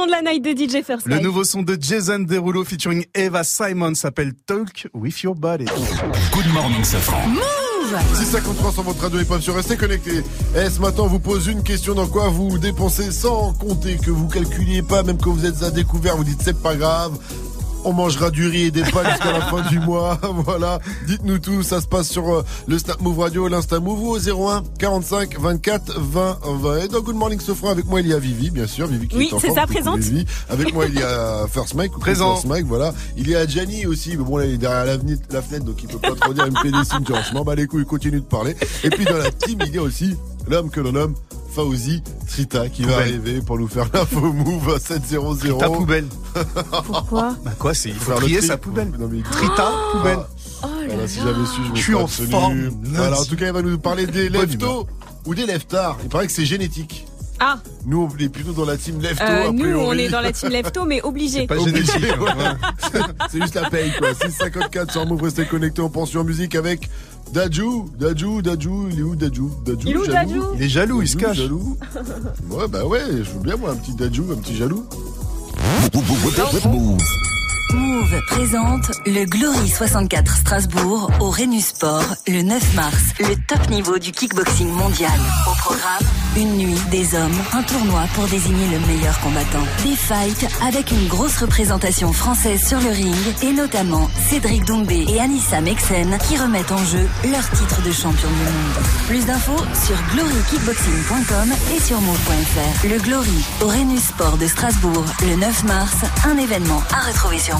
son de la night de DJ First Le nouveau son de Jason Derulo featuring Eva Simon s'appelle Talk with Your Body. Good morning, Safran. Move 653 sur votre radio et pas sur restez connectés. Et ce matin, on vous pose une question dans quoi vous dépensez sans compter que vous calculiez pas, même que vous êtes à découvert, vous dites c'est pas grave. On mangera du riz et des pâtes jusqu'à la fin du mois. [LAUGHS] Voilà. Dites-nous tout. Ça se passe sur euh, le Snap Move Radio, l'Insta Move ou au 01 45 24 20 20. Et dans Good Morning Sofra, avec moi, il y a Vivi, bien sûr. Vivi qui Oui, est en c'est ça, présente. Vivi. Avec moi, il y a [LAUGHS] First Mike. Présent. First Mike, voilà. Il y a Gianni aussi. Mais bon, là, il est derrière la fenêtre, la fenêtre donc il peut pas trop dire. Il me fait des signes. genre, Je m'en bats les couilles, il continue de parler. Et puis, dans la team, il y a aussi l'homme que l'on nomme Fauzi Trita qui va arriver pour nous faire l'info move à 700. Ta poubelle. Pourquoi [LAUGHS] Bah quoi, c'est il faut Faire le trier tri. sa poubelle. Non, mais- Trita, poubelle. Oh là Voilà, si j'avais su, je me Je suis en forme. Voilà, en tout cas, il va nous parler des leftos ou des leftards. Il paraît que c'est génétique. Ah, Nous, on est plutôt dans la team lefto. euh, a nous, on est dans la team Lefto, mais obligé. Pas Obligé, génétique. ouais. [LAUGHS] C'est juste la paye, quoi. 654 sur Move, restez connectés en pension musique avec Dajou. Dajou, Dajou, il est où Dajou Dajou, Il jaloux Il est jaloux, il se cache. Jaloux. Ouais, bah ouais, je veux bien, moi, un petit Dajou, un petit jaloux. Move. Présente le Glory 64 Strasbourg au Rhenus Sport le 9 mars. Le top niveau du kickboxing mondial. Au programme, une nuit, des hommes, un tournoi pour désigner le meilleur combattant. Des fights avec une grosse représentation française sur le ring et notamment Cédric Doumbé et Anissa Mexen qui remettent en jeu leur titre de champion du monde. Plus d'infos sur glorykickboxing.com et sur move.fr. Le Glory au Rhenus Sport de Strasbourg le 9 mars, un événement à retrouver sur.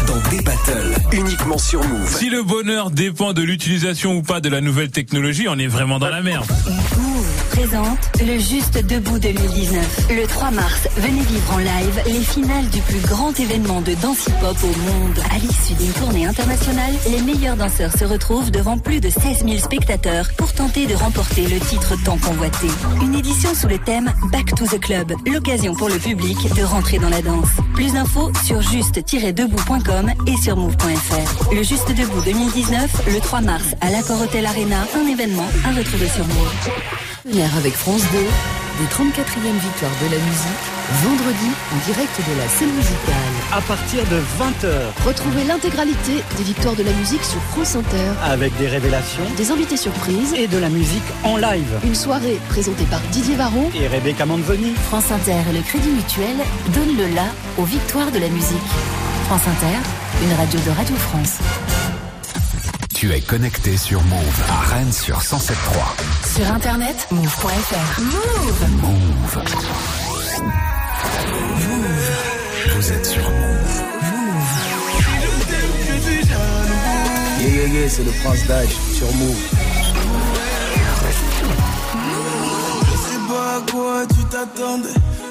dans des battles, uniquement sur Move. Si le bonheur dépend de l'utilisation ou pas de la nouvelle technologie, on est vraiment dans la merde. Présente le Juste Debout 2019. Le 3 mars, venez vivre en live les finales du plus grand événement de danse hip-hop au monde. À l'issue d'une tournée internationale, les meilleurs danseurs se retrouvent devant plus de 16 000 spectateurs pour tenter de remporter le titre tant convoité. Une édition sous le thème Back to the Club, l'occasion pour le public de rentrer dans la danse. Plus d'infos sur juste-debout.com et sur move.fr. Le Juste Debout 2019, le 3 mars à l'Accor Hotel Arena, un événement à retrouver sur Move. Avec France 2, des 34e victoires de la musique, vendredi en direct de la scène musicale. À partir de 20h. Retrouvez l'intégralité des victoires de la musique sur France Inter. Avec des révélations, des invités surprises et de la musique en live. Une soirée présentée par Didier Varro et Rebecca Manzoni. France Inter et le Crédit Mutuel donnent le la aux victoires de la musique. France Inter, une radio de Radio France. Tu es connecté sur Move à Rennes sur 107.3. Sur internet, move.fr. Move. Move. Move. Vous êtes sur Move. Yeah, yeah, yeah, c'est le prince d'âge sur Move. Je sais pas à quoi tu t'attendais.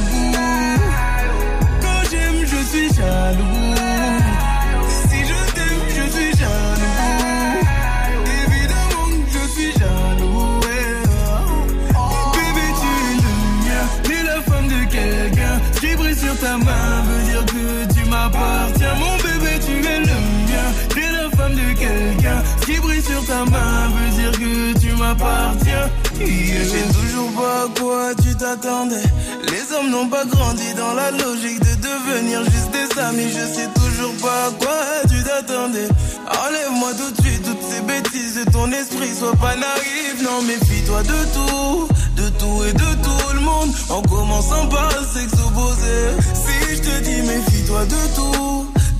Si je t'aime, je suis jaloux. Évidemment que je suis jaloux. Bébé, tu es le mien. T'es la femme de quelqu'un. Qui brille sur ta main veut dire que tu m'appartiens. Mon bébé, tu es le mien. T'es la femme de quelqu'un. Qui brille sur ta main veut dire que tu m'appartiens. Yeah. Je sais toujours pas à quoi tu t'attendais. Les hommes n'ont pas grandi dans la logique de devenir juste des amis. Je sais toujours pas à quoi tu t'attendais. Enlève-moi tout de suite toutes ces bêtises de ton esprit. Sois pas naïf, non, méfie-toi de tout. De tout et de tout le monde. En commençant par s'exposer. Si je te dis méfie-toi de tout.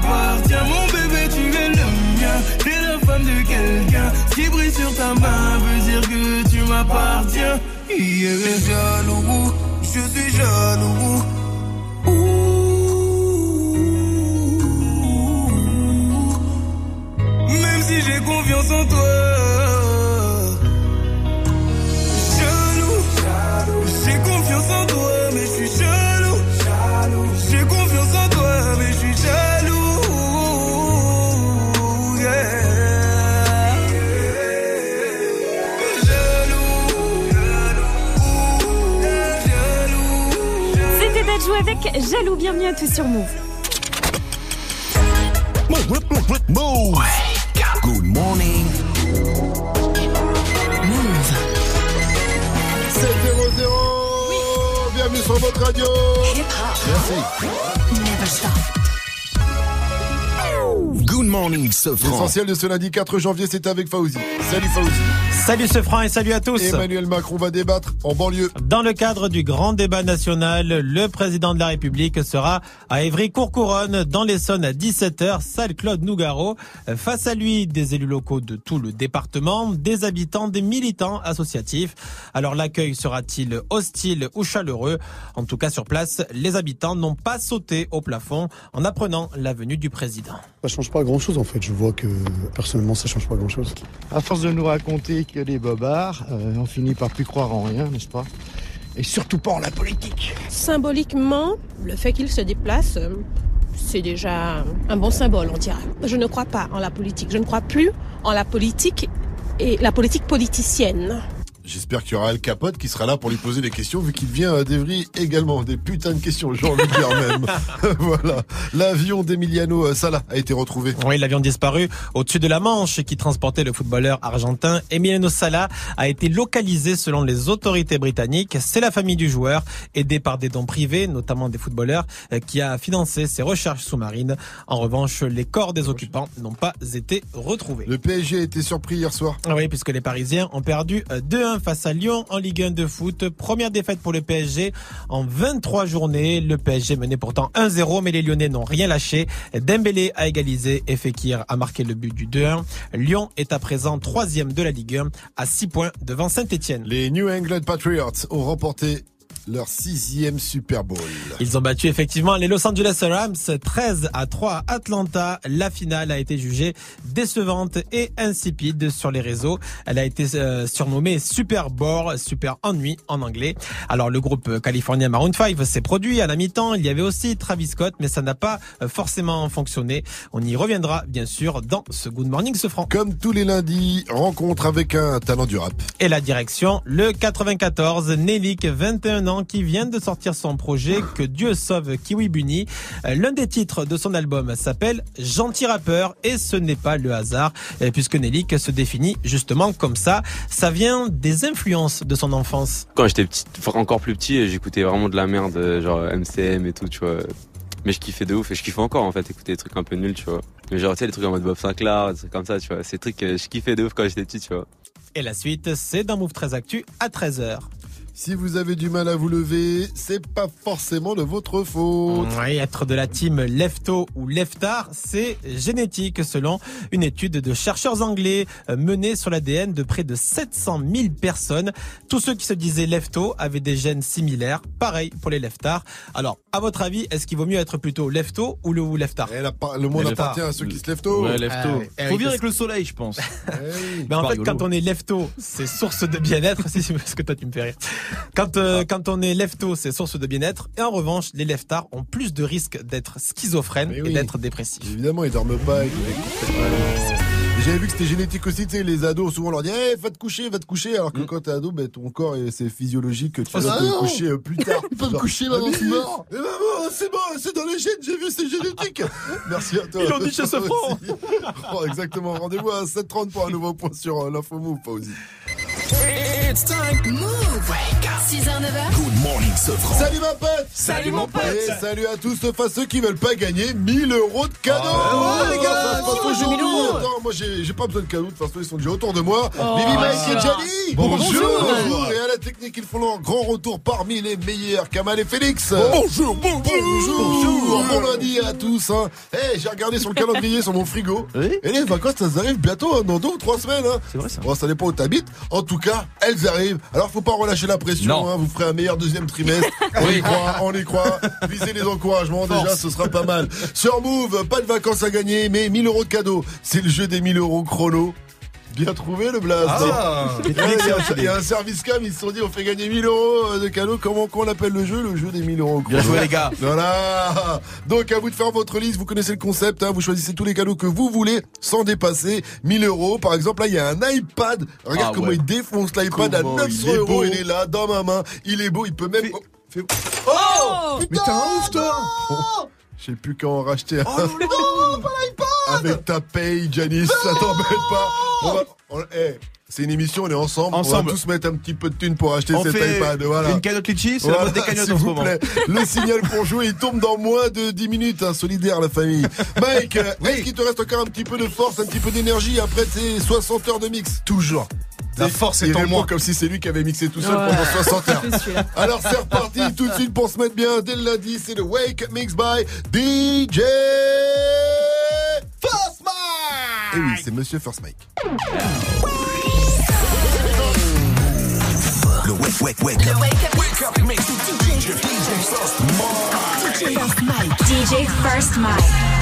Mon bébé, tu es le mien. T'es la femme de quelqu'un. Qui brille sur ta main veut dire que tu m'appartiens. Yeah. Je suis jaloux. Je suis jaloux. Même si j'ai confiance en toi. D'être avec Jaloux. Bienvenue à tous sur Move. Move. Good morning. Move. 7 0 Bienvenue sur votre radio. Merci. Good Good Morning Sofran. L'essentiel de ce lundi 4 janvier, c'est avec Fauzi. Salut Fauzi. Salut ce franc et salut à tous. Emmanuel Macron va débattre en banlieue. Dans le cadre du grand débat national, le président de la République sera à Évry-Courcouronne dans l'Essonne à 17h, salle Claude Nougaro. Face à lui, des élus locaux de tout le département, des habitants, des militants associatifs. Alors l'accueil sera-t-il hostile ou chaleureux? En tout cas sur place, les habitants n'ont pas sauté au plafond en apprenant la venue du président. Ça change pas grand chose en fait. Je vois que personnellement ça change pas grand chose. À force de nous raconter que les bobards, euh, on finit par plus croire en rien, n'est-ce pas? Et surtout pas en la politique. Symboliquement, le fait qu'il se déplace, euh, c'est déjà un bon symbole, on dirait. Je ne crois pas en la politique. Je ne crois plus en la politique et la politique politicienne. J'espère qu'il y aura Al Capote qui sera là pour lui poser des questions, vu qu'il vient à Devry également. Des putains de questions, j'ai envie de dire même. [LAUGHS] [LAUGHS] voilà. L'avion d'Emiliano euh, Sala a été retrouvé. Oui, l'avion disparu au-dessus de la Manche qui transportait le footballeur argentin Emiliano Sala a été localisé selon les autorités britanniques. C'est la famille du joueur, aidée par des dons privés, notamment des footballeurs, euh, qui a financé ses recherches sous-marines. En revanche, les corps des occupants n'ont pas été retrouvés. Le PSG a été surpris hier soir. Ah oui, puisque les Parisiens ont perdu euh, 2-1 face à Lyon en Ligue 1 de foot. Première défaite pour le PSG en 23 journées. Le PSG menait pourtant 1-0, mais les Lyonnais n'ont rien lâché. Dembélé a égalisé et Fekir a marqué le but du 2-1. Lyon est à présent troisième de la Ligue 1 à 6 points devant Saint-Etienne. Les New England Patriots ont remporté leur sixième Super Bowl. Ils ont battu effectivement les Los Angeles Rams 13 à 3 à Atlanta. La finale a été jugée décevante et insipide sur les réseaux. Elle a été euh, surnommée Super Bowl, Super Ennui en anglais. Alors le groupe californien Maroon 5 s'est produit à la mi-temps. Il y avait aussi Travis Scott, mais ça n'a pas euh, forcément fonctionné. On y reviendra bien sûr dans ce Good Morning ce franc. Comme tous les lundis, rencontre avec un talent du rap. Et la direction, le 94, Nelik, 21 ans, qui vient de sortir son projet Que Dieu sauve Kiwi Bunny. Euh, L'un des titres de son album s'appelle Gentil rappeur et ce n'est pas le hasard euh, puisque Nelik se définit justement comme ça. Ça vient des influences de son enfance. Quand j'étais petit, encore plus petit, j'écoutais vraiment de la merde, genre MCM et tout, tu vois. Mais je kiffais de ouf et je kiffe encore en fait écouter des trucs un peu nuls, tu vois. Mais genre, tu sais, les trucs en mode Bob Sinclair, des trucs comme ça, tu vois. Ces trucs, je kiffais de ouf quand j'étais petit, tu vois. Et la suite, c'est dans Move 13 Actu à 13h. Si vous avez du mal à vous lever, c'est pas forcément de votre faute. Oui, être de la team Lefto ou Leftard, c'est génétique selon une étude de chercheurs anglais euh, menée sur l'ADN de près de 700 000 personnes. Tous ceux qui se disaient Lefto avaient des gènes similaires. Pareil pour les Leftards. Alors, à votre avis, est-ce qu'il vaut mieux être plutôt Lefto ou le ou Leftard Eh, Le monde appartient à ceux qui se tôt. Ouais, tôt. Ah, Faut oui, vivre parce avec le soleil, je pense. [LAUGHS] Mais en pas fait, rigolo. quand on est lefto, c'est source de bien-être. [LAUGHS] Si, si, parce que toi, tu me fais rire. Quand, euh, quand on est lefto, c'est source de bien-être. Et en revanche, les leftards ont plus de risques d'être schizophrènes et d'être dépressifs. Évidemment, ils dorment pas. Ils J'avais vu que c'était génétique aussi, tu sais, les ados, souvent on leur dit, hey, va te coucher, va te coucher, alors que Mm. quand t'es ado, ben, ton corps, c'est physiologique, que tu Oh, vas ah te coucher euh, plus tard. [LAUGHS] Pas me coucher, ah maman, oui, c'est mort. eh, maman, c'est bon, c'est dans les gènes, j'ai vu, c'est génétique. [LAUGHS] Merci à toi. Ils l'ont dit chez Sofran. [LAUGHS] Oh, exactement, rendez-vous à 7h30 pour un nouveau point sur euh, l'info move, pas aussi. It's time. Move. Wake up. 6h, 9h. Good morning, Sofran. Salut ma pote Salut, mon pote. Et salut à tous, sauf à ceux qui veulent pas gagner 1000 euros de cadeaux Ah, ouais, les gars, Ça se passe qui veut jouer 1000 aujourd'hui. euros Attends, moi j'ai pas besoin de cadeaux, de toute façon ils sont déjà autour de moi. Oh. Bibi Mike Ah. et Jali Bonjour. Bonjour Et à la technique, ils font leur grand retour parmi les meilleurs, Kamal et Félix Bonjour, bonjour. Bonjour Bon lundi à tous hein. Eh, j'ai regardé sur le calendrier sur mon frigo. Et les vacances, ça arrive bientôt, hein, dans deux ou trois semaines. Hein. C'est vrai ça. Bon, ça dépend où t'habites. En tout cas, elles arrivent. Alors, faut pas relâcher la pression. Hein. Vous ferez un meilleur deuxième trimestre. [LAUGHS] On y croit, on y croit. Visez les encouragements. Déjà, ce sera pas mal. Sur Move, pas de vacances à gagner, mais 1000 euros de cadeaux. C'est le jeu des 1000 euros chrono. Bien trouvé le blast. Ah. hein. il, y a, un service cam, ils se sont dit on fait gagner 1000 euros de cadeaux. Comment qu'on appelle le jeu? Le jeu des 1000 euros. Bien joué, les gars. Voilà. Donc à vous de faire votre liste. Vous connaissez le concept. hein. Vous choisissez tous les cadeaux que vous voulez sans dépasser 1000 euros. Par exemple, là il y a un iPad. Regarde Ah comment ouais. il défonce l'iPad à Comment 900 il est euros. beau. Il est là dans ma main. Il est beau. Il peut même. Oh, fais- Oh Mais t'es un ouf toi Je sais plus quand en racheter un. non, pas l'iPad Avec ta paye, Janice, ça t'embête pas. On va- on- eh, c'est une émission, on est ensemble. Ensemble. On va tous mettre un petit peu de thunes pour acheter On cet fait iPad. Voilà. une cagnotte litchi, c'est la mode des cagnottes s'il en ce vous moment. plaît. Le [LAUGHS] signal pour jouer, il tombe dans moins de 10 minutes. Hein, solidaire, la famille. Mike, euh, [LAUGHS] est-ce qu'il te reste encore un petit peu de force, un petit peu d'énergie après tes 60 heures de mix? Toujours. La force est en moi. comme si c'est lui qui avait mixé tout seul Ouais. pendant 60 [LAUGHS] heures. Alors c'est reparti tout de suite pour se mettre bien. Dès le lundi, c'est le Wake Mix by DJ First Mike. Et oui, c'est Monsieur First Mike. Le wake, wake, wake up. Wake up DJ, DJ First Mike. DJ First Mike.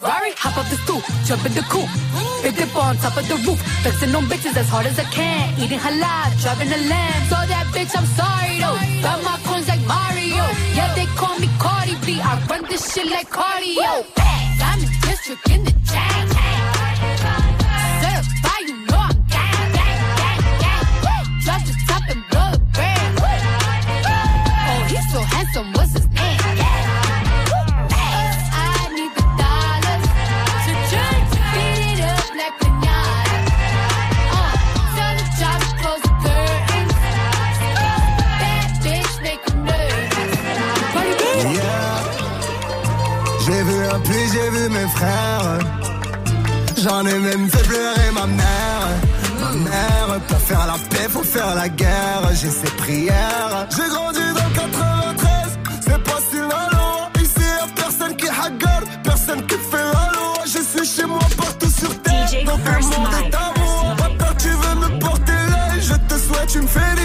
Ferrari, hop up the stool, jump in the coupe. Big dip on top of the roof, flexing on bitches as hard as I can. Eating halal, driving a lamb. So that bitch, I'm sorry though. Got my coins like Mario. Yeah, they call me Cardi B. I run this shit like cardio. I'm in district in the chain. J'ai vu mes frères. J'en ai même fait pleurer ma mère. Ma mère, pour faire la paix, faut faire la guerre. J'ai ses prières. J'ai grandi dans 93, c'est pas si la loi. Ici y'a personne qui hagarde, personne qui fait la loi. Je suis chez moi partout sur terre. Dans un monde d'amour. Papa, tu veux me porter l'œil. Je te souhaite une félix.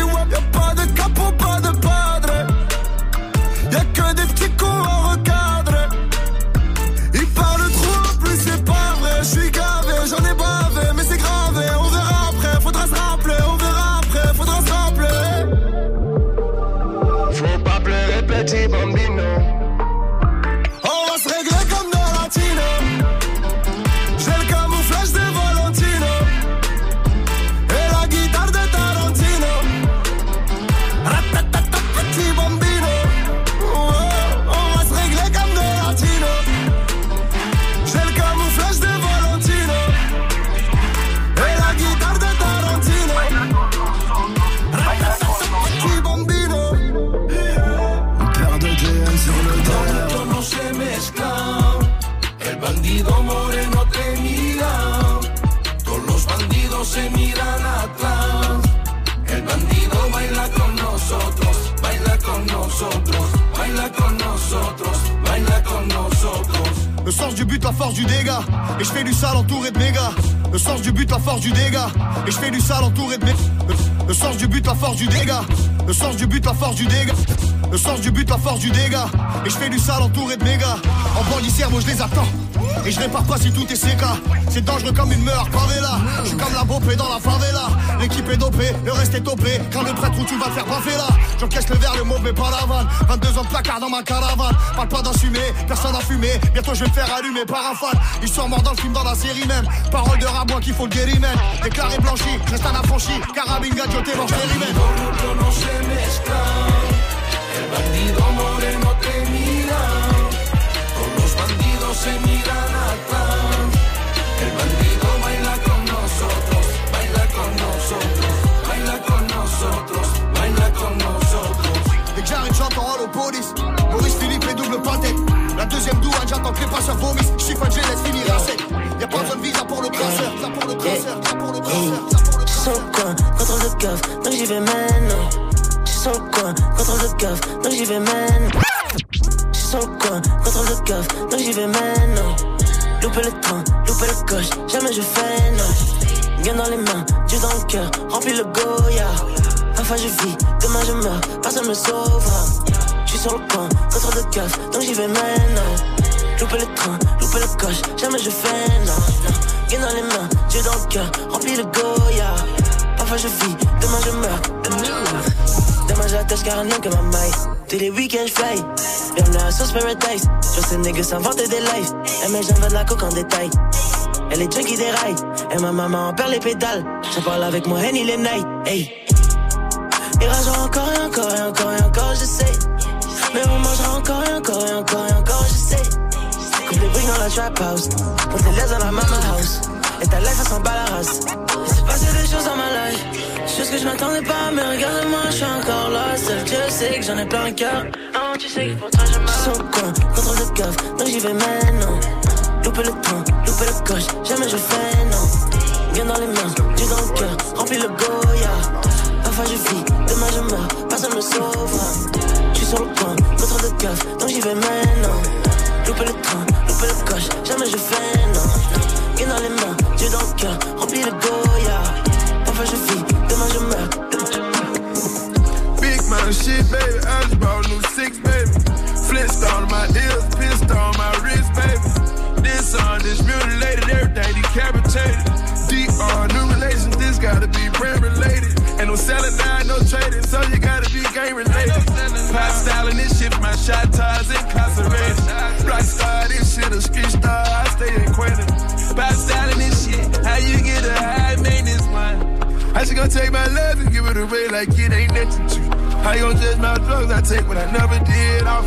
Force du dégât. Et je fais du sale entouré de méga. Le sens du but, la force du dégât. Et je fais du sale entouré de méga. Le, sens du but, la force du dégât. Le sens du but, la force du dégât. Le sens du but, la force du dégât. Et je fais du sale entouré de méga. En bandit moi je les attends. Et je répare pas si tout est CK. C'est dangereux comme une meilleure favela. Je suis comme la bopée dans la favela. L'équipe est dopée, le reste est topé. Quand le prêtre où tu vas faire baffer. J'encaisse le verre, le mot, mais pas la vanne. 22 ans de placard dans ma caravane. Parle pas d'assumer, personne a fumé. Bientôt je vais me faire allumer par un fan. Histoire mort dans le film, dans la série même. Parole de rabois qu'il faut le guérir même. Déclaré blanchi, reste un affranchi. Carabine, gadget, t'es mort, La deuxième douane, j'attends que les passeurs vomissent. Je les laisse finir assez. Y'a pas besoin de visa pour le. Ça pour le traceur, ça pour le traceur. J'suis sur le contrôle coffre, donc j'y vais maintenant. Le coin, contrôle de coffre, donc j'y vais maintenant. J'suis le coin, contrôle de coffre, donc j'y vais maintenant. Louper le train, louper le coche, jamais je fais non. Bien dans les mains, Dieu dans le cœur, remplis le Goya. Parfois je vis, demain je meurs, personne me sauvera. J'suis sur le coin, contrôle de coffre, donc j'y vais maintenant. Louper le train, louper le coche, jamais je non. Gain dans les mains, Dieu dans le cœur, rempli de Goya. Parfois je vis, demain je meurs. Demain j'attache car un nom que ma maille. Tous les week-ends fly, bienvenue à Sauce Paradise. Je sais niggas s'inventer des lives. Elle met j'en veux de la coke en détail. Elle est junkie des rails, et ma maman en perd les pédales. J'en parle avec moi, Henny les night. Hey. Et rageant encore et encore et encore et encore, je sais. Mais on mangera encore et encore et encore et encore, je sais. Coupe les briques dans la trap house. Tes lèvres dans la mama house. Et ta life, elle s'en bat la race. Passé des choses dans ma life. Choses que je m'attendais pas, mais regarde-moi, je suis encore là. Seul Dieu sait que j'en ai plein le cœur. Oh, tu sais qu'il faut très jamais. Son coin, contrôle de cave, donc j'y vais maintenant. Louper le train, louper le coche, jamais je fais non. Bien dans les mains, Dieu dans le cœur, rempli le Goya. Parfois je vis, demain je meurs, personne me sauvera. Je suis sur le point, contrôle de cave, donc j'y vais maintenant. Louper le train, louper le coche, jamais je fais non. Bien dans les mains, Dieu dans le cœur, rempli le Goya. Parfois je vis, demain je meurs. Big man shit, baby. I just bought new six, baby. Flintstone on my ears, pistol on my wrist, baby. This song, this mutilated, everything decapitated. DR, new relations, this gotta be brand related. Ain't no selling now, no trading, so you gotta be game related. Pop styling this shit, my shot ties incarcerated. Rockstar, this shit a street star, I stay acquainted. Pop styling this shit, how you get a high maintenance one? I just gonna take my love and give it away like it ain't nothing to you. How you gonna judge my drugs? I take what I never did off.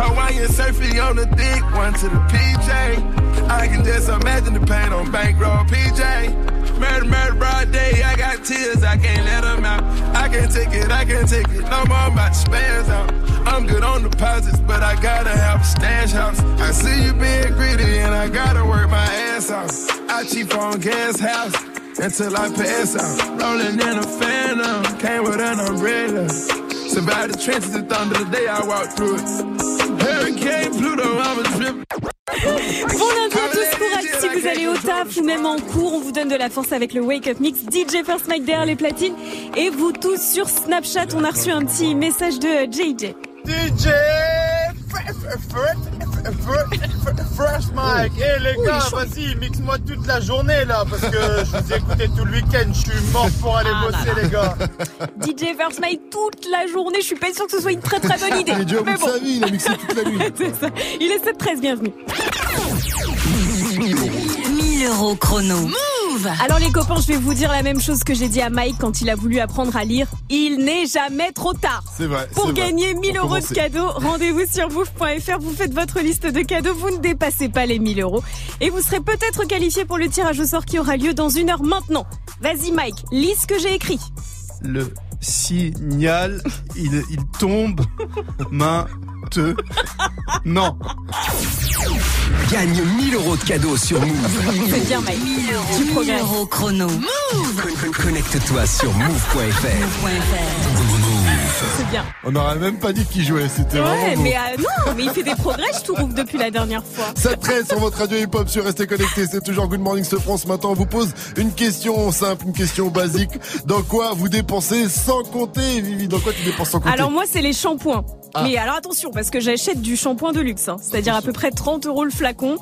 Hawaiian surfing on the thick one to the PJ. I can just imagine the pain on bankroll PJ. Murder, murder, broad day. I got tears, I can't let them out. I can't take it, I can't take it. No more, to spaz out. I'm good on deposits, but I gotta have a stash house. I see you being greedy, and I gotta work my ass off. I cheap on gas house until I pass out. Rolling in a phantom, came with an umbrella. Survived the trenches and thunder the day I walked through it. Hurricane Pluto, I'm a trip. [LAUGHS] Bon lundi à tous, courage si vous allez au taf ou même en cours, on vous donne de la force avec le Wake Up Mix, DJ First Mike derrière les platines. Et vous tous sur Snapchat, on a reçu un petit message de euh, JJ. DJ Fresh Mike, eh les gars, vas-y, mixe-moi toute la journée là, parce que je vous ai écouté tout le week-end, je suis mort pour aller Ah bosser là là. les gars. DJ First Mike toute la journée, je suis pas sûre que ce soit une très très bonne idée. Il Mais sa vie, il a mixé toute la nuit. [LAUGHS] C'est ça. Il est 7-13, bienvenue. 1000 euros chrono. Alors les copains, je vais vous dire la même chose que j'ai dit à Mike quand il a voulu apprendre à lire. Il n'est jamais trop tard. C'est vrai. Pour c'est vrai. gagner 1000 Pour euros de cadeaux, rendez-vous sur move.fr, vous faites votre liste de cadeaux, vous ne dépassez pas les 1000 euros et vous serez peut-être qualifié pour le tirage au sort qui aura lieu dans une heure maintenant. Vas-y Mike, lis ce que j'ai écrit. Le signal, il, il tombe [LAUGHS] maintenant. [LAUGHS] Gagne 1000 euros de cadeaux sur Move. C'est bien Mike. Tu 1000 progresses. euros chrono. Con- Connecte-toi sur move.fr. C'est bien. On n'aurait même pas dit qui jouait, c'était Ouais, mais euh, non, mais il fait des progrès, je trouve, depuis la dernière fois. [LAUGHS] Ça traite sur votre radio hip-hop sur Restez Connectés. C'est toujours Good Morning ce France. Maintenant, on vous pose une question simple, une question basique. Dans quoi vous dépensez sans compter, Vivi? Dans quoi tu dépenses sans compter? Alors moi, c'est les shampoings. Ah. Mais alors attention, parce que j'achète du shampoing de luxe, hein. c'est-à-dire à peu près 30 euros le flacon.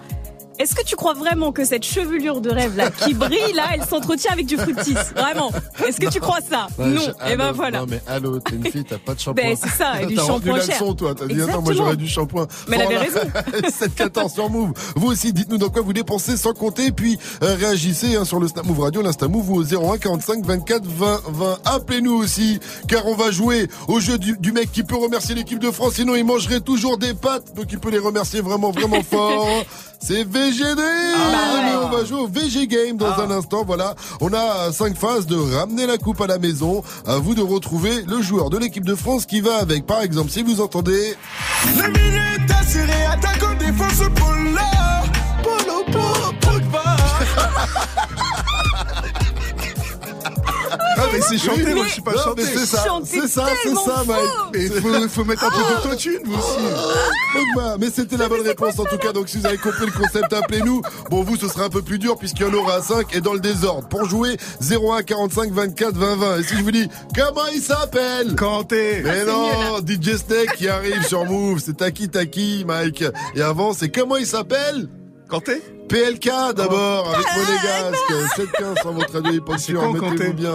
Est-ce que tu crois vraiment que cette chevelure de rêve là qui brille là, elle s'entretient avec du fructis? Vraiment Est-ce que tu crois ça? Non. Et ben allô, voilà. Non mais allô, t'es une fille, t'as pas de shampoing. Ben, c'est ça, et du shampoing cher. leçon, toi. T'as dit attends, moi j'aurais du shampoing. Mais elle avait Voilà. 7-14 [LAUGHS] sur Move. Vous aussi, dites-nous dans quoi vous dépensez sans compter, puis euh, réagissez hein, sur le Snap Move Radio, l'Insta Move ou au 01 45 24 20 20. Appelez-nous aussi, car on va jouer au jeu du, du mec qui peut remercier l'équipe de France, sinon il mangerait toujours des pâtes, donc il peut les remercier vraiment vraiment [LAUGHS] fort. C'est VGD Mais On va jouer au VG Game dans un instant. Voilà, on a cinq phases de ramener la coupe à la maison. À vous de retrouver le joueur de l'équipe de France qui va avec. Par exemple, si vous entendez. Les minutes assurées, attaque en défense pour mais c'est chanté, moi je suis pas Non, chanté. c'est ça, c'est ça, c'est ça, Mike. Mais il faut, faut mettre un peu d'autotune, vous aussi. Mais c'était la bonne réponse en tout cas. Donc si vous avez compris le concept, appelez-nous. Bon, vous, ce sera un peu plus dur puisqu'il y en aura 5 et dans le désordre. Pour jouer, 01 45 24 20 20. Et si je vous dis, comment il s'appelle? Kanté. Mais non, DJ Snake qui arrive sur Move. C'est Taki Taki, Mike. Et avant, c'est comment il s'appelle? Kanté PLK d'abord, avec Ah, Monégasque. 7-15 sans votre radio hip C'est quand, mettez-vous bien.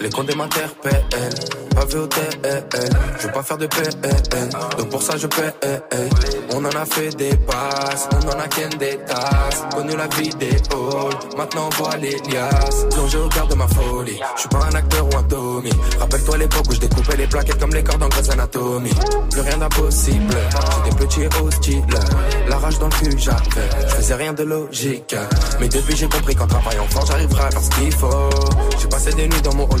Les comptes m'interpellent, pas vu au TL. Je veux pas faire de PL, donc pour ça je paie. On en a fait des passes, on en a qu'un des tasses. Connu la vie des halls, maintenant on voit les liasses. Plongé au cœur de ma folie, je suis pas un acteur ou un Tommy. Rappelle-toi l'époque où je découpais les plaquettes comme les cordes en Grey's Anatomy. Plus rien d'impossible, j'étais petit et hostile. La rage dans le cul j'avais, je faisais rien de logique. Mais depuis j'ai compris qu'en travaillant fort j'arriverai à ce qu'il faut. J'ai passé des nuits dans mon hall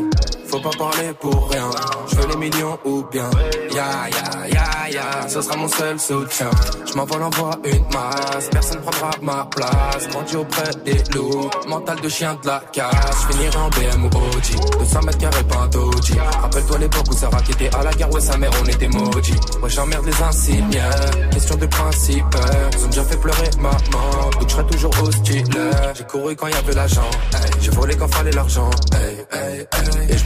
Faut pas parler pour rien. Je veux les millions ou bien. Ya ya ya ya, ce sera mon seul soutien. Je m'envole envoie une masse, personne prendra ma place. Grandi auprès des loups, mental de chien de la casse. Je finirai en BM ou Audi, 200 mètres carrés pas un. Rappelle-toi l'époque où Sarah qui était à la gare, ouais sa mère on était maudits. Ouais j'emmerde les insignes, question de principe. Ils ont déjà fait pleurer maman, donc je serai toujours hostile. J'ai couru quand y avait l'argent, j'ai volé quand fallait l'argent. Et je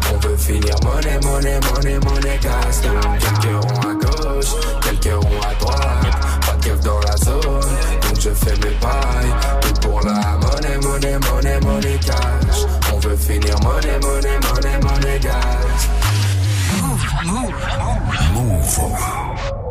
On veut finir monnaie, monnaie, monnaie, monnaie. Donc quelques ronds à gauche, quelques ronds à droite, pas de keuf dans la zone, donc je fais mes bails. Tout pour la monnaie, monnaie, monnaie, monnaie cash. On veut finir monnaie, monnaie, monnaie, monnaie cash. Move. Move.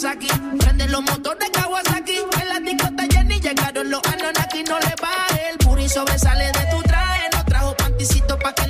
como Nagasaki. Prende los motores Kawasaki, en la discota Jenny llegaron los Anunnaki, no le baje. El puri sobresale de tu traje, no trajo panticito pa' que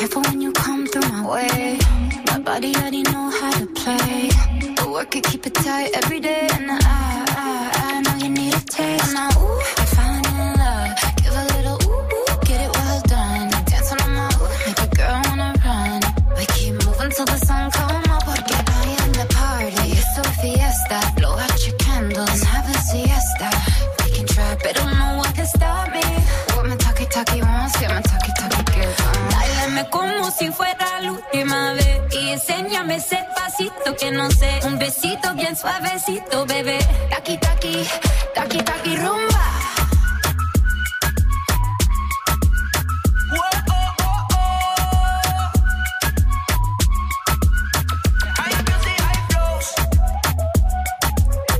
Careful when you come through my way. My body already know how to play. But work it, keep it tight every day. And I, I, I si fuera la última vez y enséñame ese pasito que no sé, un besito bien suavecito, bebé. Taki taki, taki taki rumba.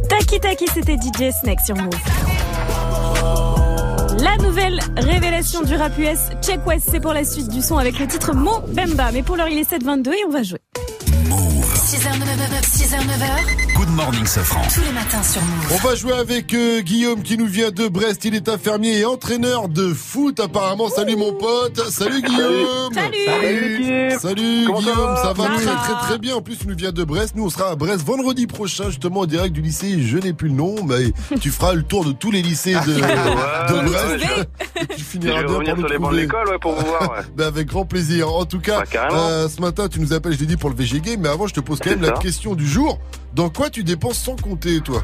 Taki Taki, c'était DJ Snake sur Move. La nouvelle révélation du rap US, Check West, c'est pour la suite du son avec le titre Mo Bemba. Mais pour l'heure, il est 7h22 et on va jouer. 6h, 9h, 6h, 9h. Good morning, Sofran. Tous les matins sur Move. On va jouer avec euh, Guillaume qui nous vient de Brest. Il est infirmier et entraîneur de foot apparemment. Salut mon pote. Salut Guillaume. Salut. Salut. Salut Guillaume. va Ça va très très très bien. En plus, tu nous viens de Brest. Nous, on sera à Brest vendredi prochain justement en direct du lycée. Je n'ai plus le nom, mais tu feras le tour de tous les lycées de, [LAUGHS] de Brest. [LAUGHS] Et tu finiras bien par nous sur les bancs de trouver. l'école ouais, pour vous voir. Ouais. [LAUGHS] Ben, avec grand plaisir. En tout cas, Bah, euh, ce matin, tu nous appelles, je l'ai dit, pour le VG Game, mais avant, je te pose quand C'est même la question du jour. Dans quoi tu dépenses sans compter, toi?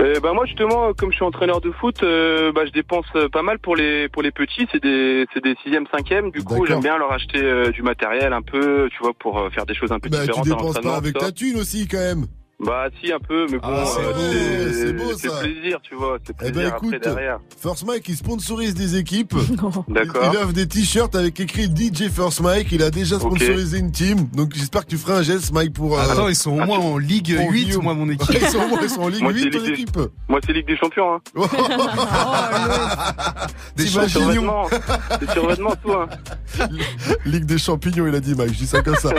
Euh, bah moi justement, comme je suis entraîneur de foot, euh, bah, je dépense euh, pas mal pour les pour les petits. C'est des c'est des sixième, cinquième. Du coup, j'aime bien leur acheter euh, du matériel un peu, tu vois, pour faire des choses un peu Bah, tu différentes. à dépenses pas avec ta thune aussi, quand même. Bah si un peu, mais bon, Ah, c'est euh, beau, c'est beau, c'est plaisir, tu vois, c'est Eh plaisir ben après écoute, derrière. First Mike il sponsorise des équipes. [LAUGHS] D'accord. Il offre des t-shirts avec écrit DJ First Mike. Il a déjà sponsorisé une team. Donc j'espère que tu feras un geste Mike pour. euh, Attends, ils sont au moins en Ligue pour 8, Guillaume. moi, mon [LAUGHS] équipe. ils, sont, au moins- ils sont en Ligue Moi, 8 c'est ton Ligue des- équipe. Moi c'est Ligue des Champions. Hein. [LAUGHS] Des Sur champignons. vêtements, c'est sur vêtements tout. Hein. Ligue des champignons, il a dit Mike. Je dis ça comme ça.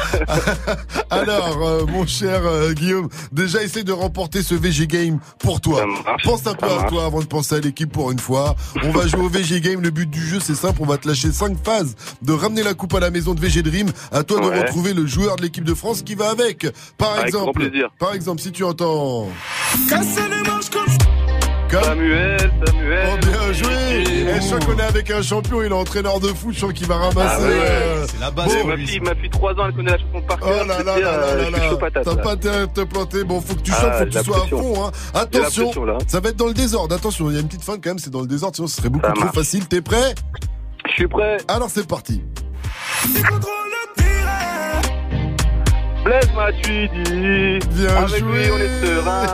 Alors, euh, mon cher euh, Guillaume, déjà essaie de remporter ce VG Game pour toi. Pense un peu à toi avant de penser à l'équipe pour une fois. On va jouer au VG Game. Le but du jeu, c'est simple. On va te lâcher 5 phases de ramener la coupe à la maison de VG Dream. À toi de Ouais. retrouver le joueur de l'équipe de France qui va avec. Par Avec grand exemple, plaisir. par exemple, si tu entends. Casser les manches comme Samuel, Samuel. Oh, bien joué Eh, Je sens qu'on est avec un champion, il est entraîneur de foot, je sens qu'il va ramasser. Ah ouais, euh, C'est la bon. base. Pour ma fille, ma fille 3 ans, elle connaît la chanson par Oh cœur. là je là là euh, là là là T'as là. pas intérêt de te planter, bon faut que tu Ah, chantes, faut que tu sois à fond hein. Attention, ça va être dans le désordre, attention, il y a une petite fin quand même, c'est dans le désordre, sinon ce serait beaucoup trop facile, t'es prêt? Je suis prêt. Alors c'est parti Blaise Matuidi. Bien Avec joué. lui, on est serein.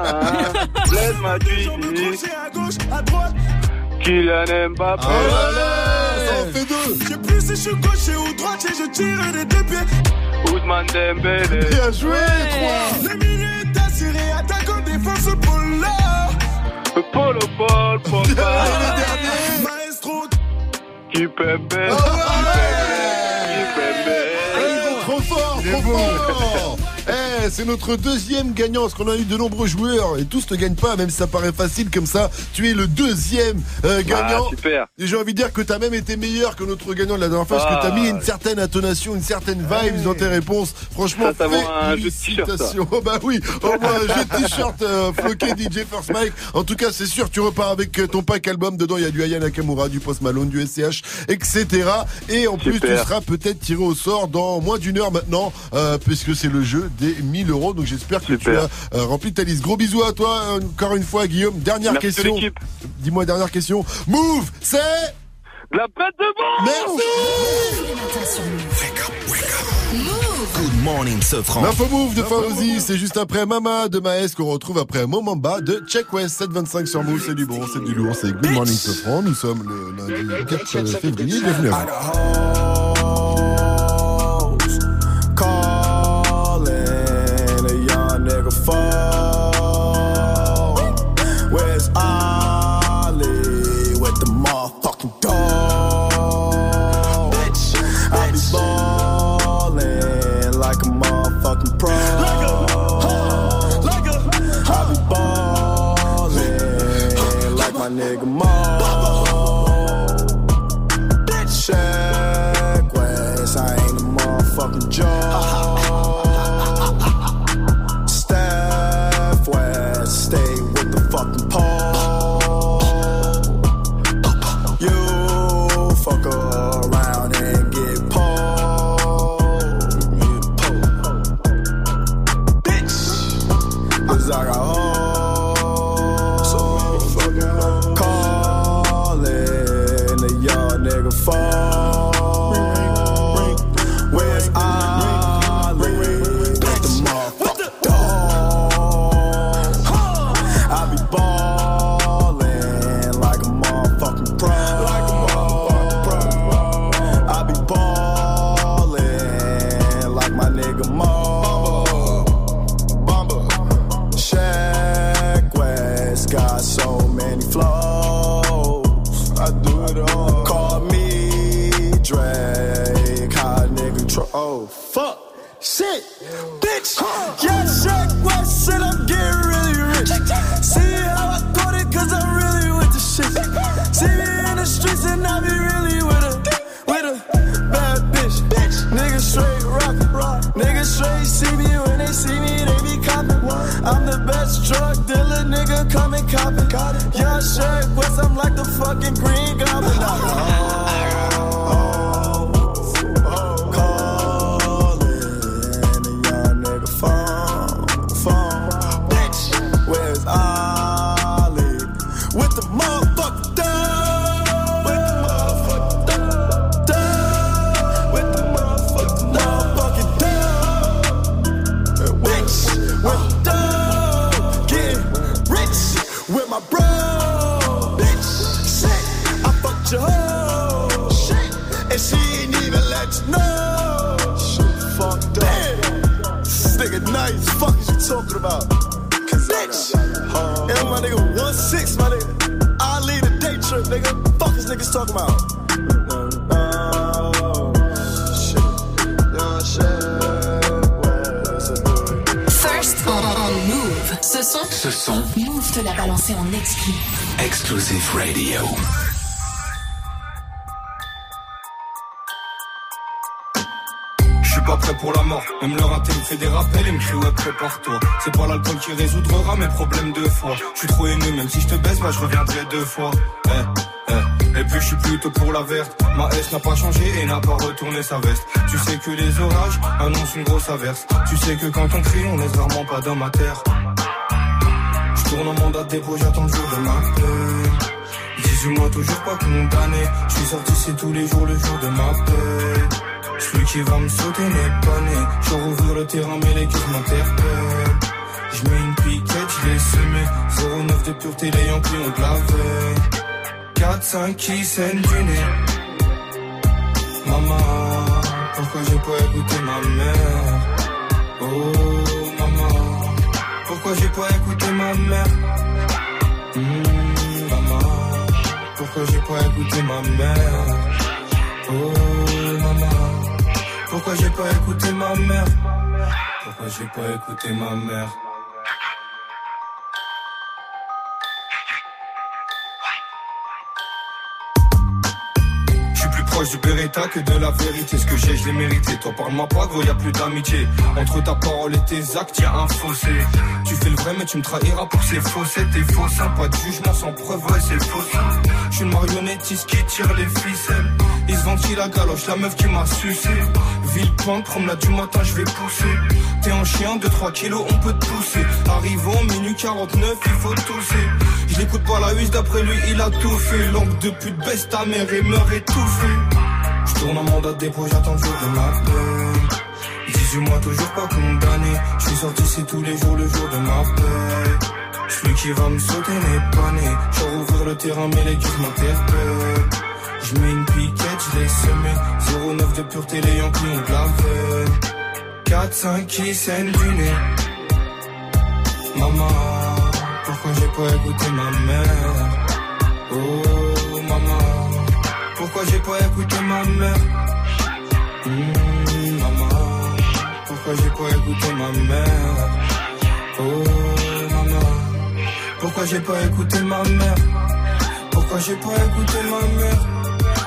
[LAUGHS] Blaise Matuidi. Kylian Mbappé. Oh là là, ça en fait deux Je sais plus si je suis gaucher ou droitier, je tire des deux pieds. Ousmane Dembélé. Bien joué, trois Le milieu est assuré, attaquant défense pour là. Polo Paul Pogba. Maestro, Kipembe. Eh, fort, c'est notre deuxième gagnant, parce qu'on a eu de nombreux joueurs, et tous ne gagnent pas, même si ça paraît facile comme ça. Tu es le deuxième euh, gagnant. Ah, super. Et j'ai envie de dire que t'as même été meilleur que notre gagnant de la dernière fois, parce que Ah. t'as mis une certaine intonation, une certaine vibe dans tes réponses. Franchement, Ça, félicitations. Oh bah oui, au moins un jeu de t-shirt euh, floqué DJ First Mike. En tout cas, c'est sûr, tu repars avec euh, ton pack album. Dedans, il y a du Aya Nakamura, du Post Malone, du SCH, etc. Et en plus, tu seras peut-être tiré au sort dans moins d'une heure maintenant, euh, puisque c'est le jeu des 1000 euros. Donc j'espère que tu as euh, rempli ta liste. Gros bisous à toi, euh, encore une fois, Guillaume. Dernière Merci question. Dis-moi, dernière question. Move, c'est... De la bête de bon Merci. Good morning. L'info move de Fauzi, c'est juste après Mama de Maes qu'on retrouve après Moment Bas de Check West 725 sur Move. C'est du bon, c'est du lourd, c'est Good Morning Sofran. Nous sommes le lundi 4 février. Bienvenue à vous. Eh, eh. Et puis je suis plutôt pour la verte Ma S n'a pas changé et n'a pas retourné sa veste Tu sais que les orages annoncent une grosse averse Tu sais que quand on crie, on laisse rarement pas dans ma terre Je tourne en mandat de dépôt, j'attends le jour de ma paix 18 mois toujours pas condamné Je suis sorti c'est tous les jours le jour de ma paix celui qui va me sauter n'est pas né. Je rouvre le terrain, mais les cœurs m'interpellent. Je mets une piquette, je l'ai semé. 09 de pureté, Yankees ont de la veille. 4, 5 qui saignent. Maman, pourquoi j'ai pas écouté ma mère? Oh, maman, pourquoi j'ai pas écouté ma mère? Hmm, maman, pourquoi j'ai pas écouté ma mère? Oh, maman. Pourquoi j'ai pas écouté ma mère? Pourquoi j'ai pas écouté ma mère? Proche du Beretta que de la vérité. Ce que j'ai, je l'ai mérité. Toi, parle-moi pas, gros, y a plus d'amitié. Entre ta parole et tes actes, y a un fossé. Tu fais le vrai, mais tu me trahiras pour ces faussettes. T'es faux, ça, pas de jugement sans preuve, ouais, c'est faux. Je suis une marionnettiste qui tire les ficelles. Ils se ventile la galoche, la meuf qui m'a sucé. Villepinte, promenade du matin, je vais pousser. T'es un chien de 3 kilos, on peut te pousser. Arrivant, minuit 49, il faut tousser. Je l'écoute pas la huisse, d'après lui, il a tout fait. Langue de pute, baisse ta mère et meurt étouffée. Je tourne en mandat de dépôt, j'attends le jour de ma paix. 18 toujours pas condamné. Je suis sorti c'est tous les jours le jour de ma paix. Celui qui va me sauter n'est pas né. Je rouvrir le terrain mais les guides m'interpellent. Je mets une piquette, je l'ai semé. 09 de pureté, les Yankees ont de la veine. 4-5 qui saignent du nez. Maman, pourquoi j'ai pas écouté ma mère? Oh maman, pourquoi j'ai pas écouté ma mère? Hmm, maman, pourquoi j'ai pas écouté ma mère? Oh maman, pourquoi j'ai pas écouté ma mère? Pourquoi j'ai pas écouté ma mère?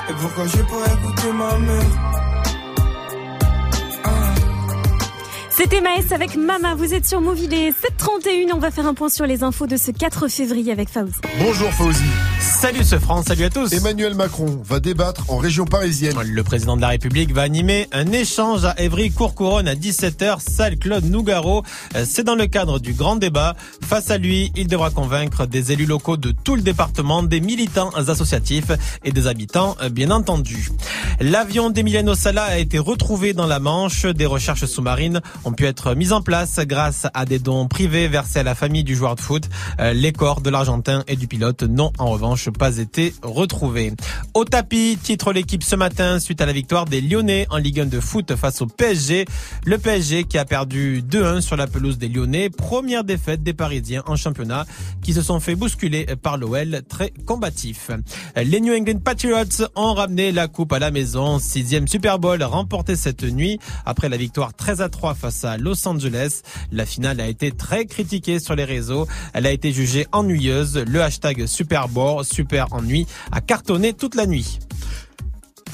Et pourquoi j'ai pas écouté ma mère? C'était Maës avec Mama, vous êtes sur est 7h31, on va faire un point sur les infos de ce 4 février avec Fauzi. Bonjour Fauzi. Salut ce France, salut à tous. Emmanuel Macron va débattre en région parisienne. Le président de la République va animer un échange à Évry-Courcouronne à 17h, salle Claude Nougaro. Euh, c'est dans le cadre du grand débat. Face à lui, il devra convaincre des élus locaux de tout le département, des militants associatifs et des habitants, euh, bien entendu. L'avion d'Emiliano Sala a été retrouvé dans la Manche. Des recherches sous-marines ont pu être mises en place grâce à des dons privés versés à la famille du joueur de foot. Euh, les corps de l'Argentin et du pilote n'ont en revanche pas été retrouvés. Au tapis, titre l'équipe ce matin suite à la victoire des Lyonnais en Ligue 1 de foot face au PSG. Le PSG qui a perdu 2-1 sur la pelouse des Lyonnais. Première défaite des Parisiens en championnat qui se sont fait bousculer par l'OL très combatif. Les New England Patriots ont ramené la coupe à la maison. Sixième Super Bowl remporté cette nuit après la victoire 13 à 3 face à Los Angeles. La finale a été très critiquée sur les réseaux. Elle a été jugée ennuyeuse. Le hashtag Super Bowl, Super Ennui, a cartonné toute la nuit.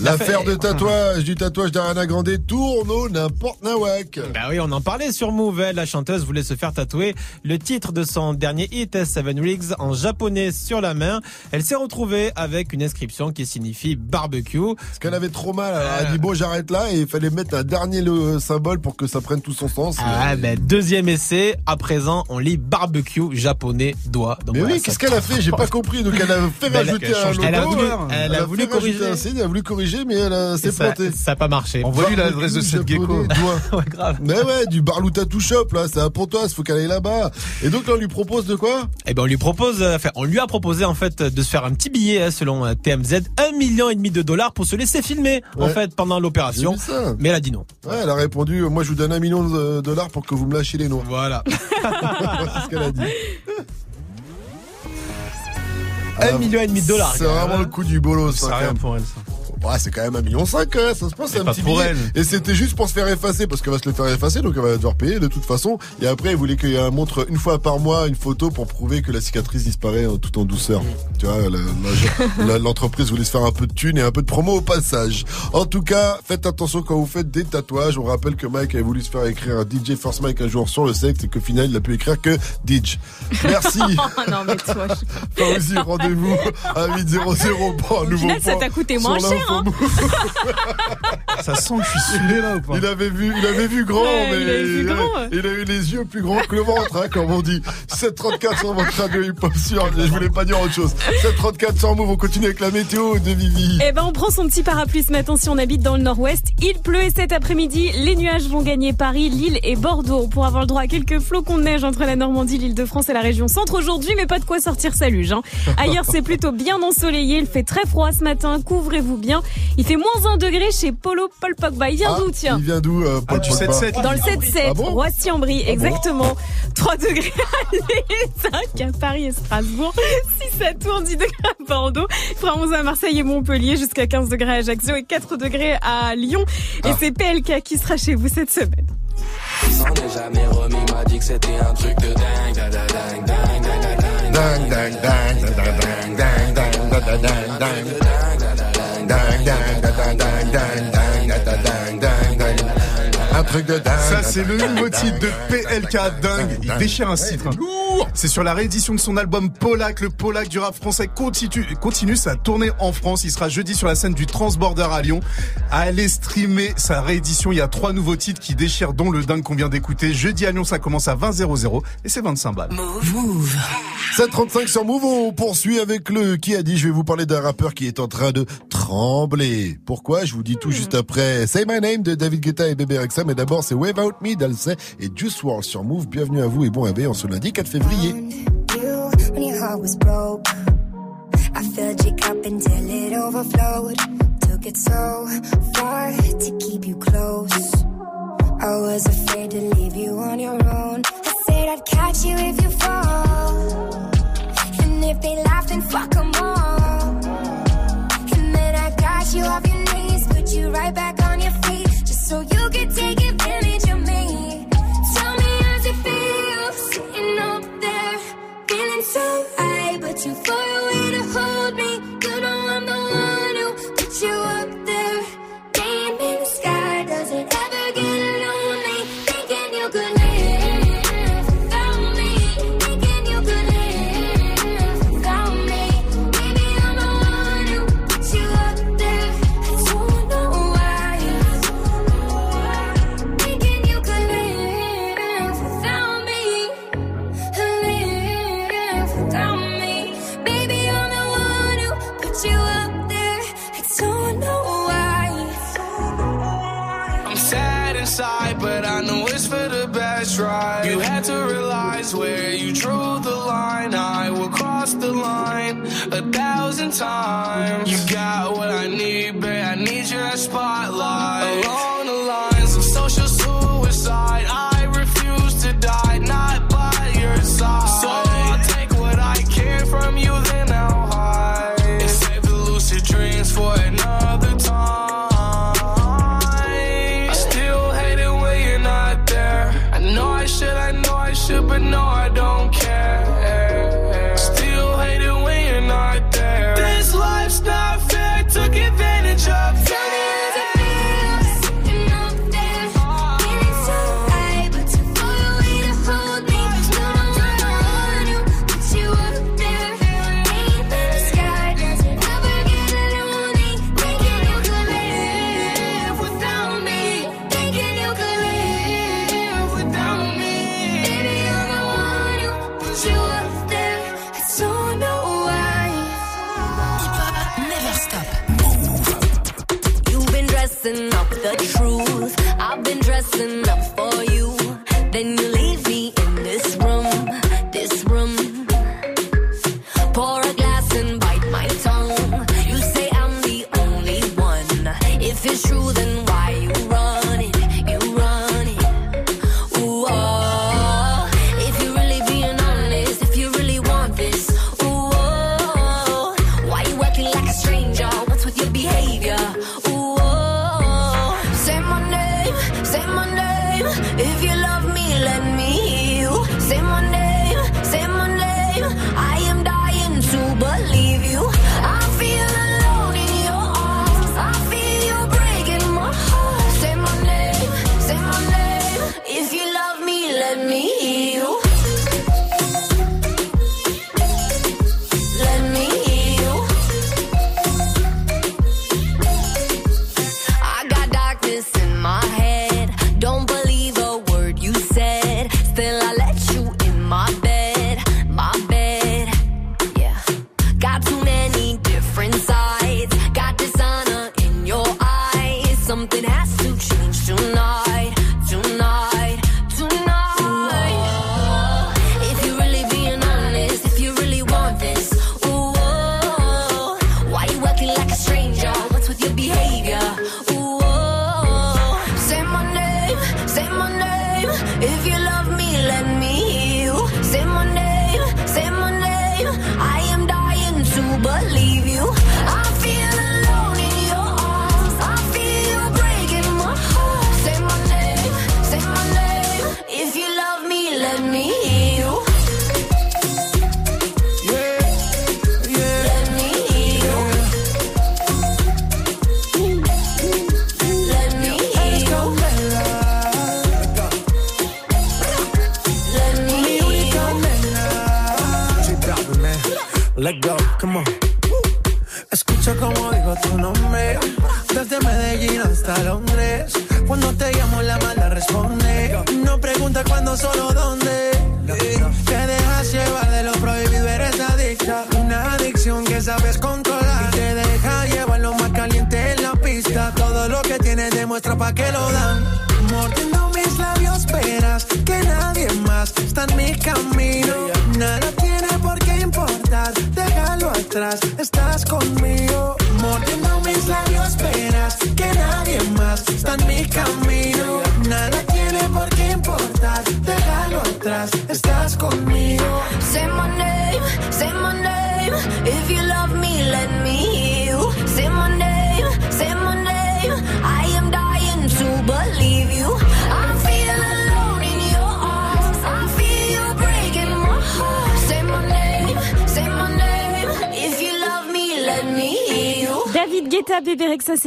L'affaire de tatouage, du tatouage d'Ariana Grande tourne au n'importe nawak. Bah oui, on en parlait sur Move. La chanteuse voulait se faire tatouer le titre de son dernier hit, Seven Rigs, en japonais sur la main. Elle s'est retrouvée avec une inscription qui signifie barbecue. Parce qu'elle avait trop mal. Elle a dit bon, j'arrête là et il fallait mettre un dernier le symbole pour que ça prenne tout son sens. Ah, ben, deuxième essai. À présent, on lit barbecue japonais doigt. Mais oui, qu'est-ce qu'elle a fait? J'ai pas compris. Donc elle a fait rajouter elle un changé- elle a logo. voulu- elle a fait voulu rajouter corriger. un signe, Elle a voulu corriger, mais elle s'est ça, plantée. ça a pas marché. Envoie-lui l'adresse de cette gecko. [LAUGHS] Mais ouais, du Barlou Tattoo Shop, là, c'est à Pontoise, faut qu'elle aille là-bas. Et donc, là, on lui propose de quoi? Eh ben on lui propose, euh, enfin on lui a proposé en fait de se faire un petit billet hein, selon euh, TMZ, un million et demi de dollars pour se laisser filmer en Ouais. fait pendant l'opération. Ça. Mais elle a dit non. Ouais, elle a répondu, euh, moi, je vous donne un million de dollars pour que vous me lâchiez les noix. Voilà. [LAUGHS] c'est ce qu'elle a dit. Un million et demi de dollars. C'est vraiment le coup du bolos. C'est hein, rien pour elle, ça. Ouais, c'est quand même un million cinq, hein, ça se passe Mais un pas petit pour billet. elle. Et c'était juste pour se faire effacer, parce qu'elle va se le faire effacer, donc elle va devoir payer de toute façon. Et après, il voulait qu'il montre une fois par mois une photo pour prouver que la cicatrice disparaît euh, tout en douceur. Tu vois, l'entreprise voulait se faire un peu de thunes et un peu de promo au passage. En tout cas, faites attention quand vous faites des tatouages. On rappelle que Mike avait voulu se faire écrire un DJ First Mike un jour sur le sexe et qu'au final, il a pu écrire que DJ. Merci. [LAUGHS] Oh non, mais toi, je- Enfin aussi, rendez-vous à 8.00 pour un Au nouveau final, ça point t'a coûté moins cher, l'info hein. [LAUGHS] Ça sent que je suis saoulé là ou pas Il avait vu, il avait vu grand, Ouais, mais il avait vu grand, ouais. il a eu les yeux plus grands que le ventre, hein, comme on dit. 734 sur votre radio hip hop sûr. Je voulais pas dire autre chose. 734 sur Move. On continue avec la météo de Vivi. Eh ben, on prend son petit parapluie ce matin si on habite dans le nord-ouest. Il pleut et cet après-midi, les nuages vont gagner Paris, Lille et Bordeaux pour avoir le droit à quelques flocons de neige entre la Normandie, l'Île-de-France et la région centre aujourd'hui, mais pas de quoi sortir sa luge. Hein. Ailleurs, c'est plutôt bien ensoleillé. Il fait très froid ce matin. Couvrez-vous bien. Il fait moins 1 degré chez Polo Paul Pogba. Il vient d'où, tiens Il vient d'où euh, Paul du Pogba 7-7. Dans le 7-7, Ah bon Roissy-en-Brie, exactement. 3 degrés à Lille, 5 à Paris et Strasbourg, 6 à Tours, 10 degrés à Bordeaux, il fera 11 à Marseille et Montpellier, jusqu'à 15 degrés à Ajaccio et 4 degrés à Lyon. Et c'est PLK qui sera chez vous cette semaine. S'en est jamais remis, m'a dit que c'était un truc de dingue, da, da, dingue, dingue, dingue, dingue, Dang, dang, dang, dang, dang, dang, dang, dang, dang, dang. Dang, dang, dang, dang, dang, dang, dang, Ça, c'est le nouveau titre de PLK dingue. Il déchire un titre. Hein. C'est sur la réédition de son album Polak. Le Polak du rap français continue, continue sa tournée en France. Il sera jeudi sur la scène du Transborder à Lyon. Allez streamer sa réédition. Il y a trois nouveaux titres qui déchirent, dont le dingue qu'on vient d'écouter. Jeudi à Lyon, ça commence à 20 00 et c'est 25 balles. Move. 735 sur Move. On poursuit avec le qui a dit je vais vous parler d'un rappeur qui est en train de trembler. Pourquoi? Je vous dis tout hmm. juste après. Say my name de David Guetta et Bébé Rexha, mesdames d'abord, c'est Out Me d'Alsay et Juice WRLD sur Move. Bienvenue à vous et bon réveil ce lundi 4 février. too far You had to realize where you drew the line. I will cross the line a thousand times. You got what I need, but I need your spotlight. Alone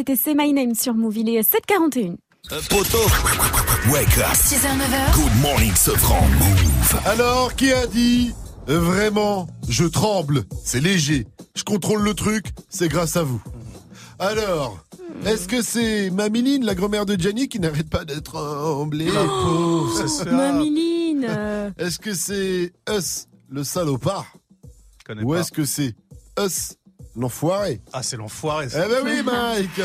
c'était C'est My Name sur Move. Il est 7h41. Poto. Wake up. 6h, 9h. Good morning, Sofran. Move. Alors, qui a dit euh, Vraiment, je tremble, c'est léger. Je contrôle le truc, c'est grâce à vous. Alors, est-ce que c'est Mamiline, la grand-mère de Gianni, qui n'arrête pas d'être tremblée Oh, Mamiline. euh, Est-ce que c'est Us, le salopard? Ou est-ce que c'est Us, l'enfoiré Ah, c'est l'enfoiré. Eh ça. ben oui, Mike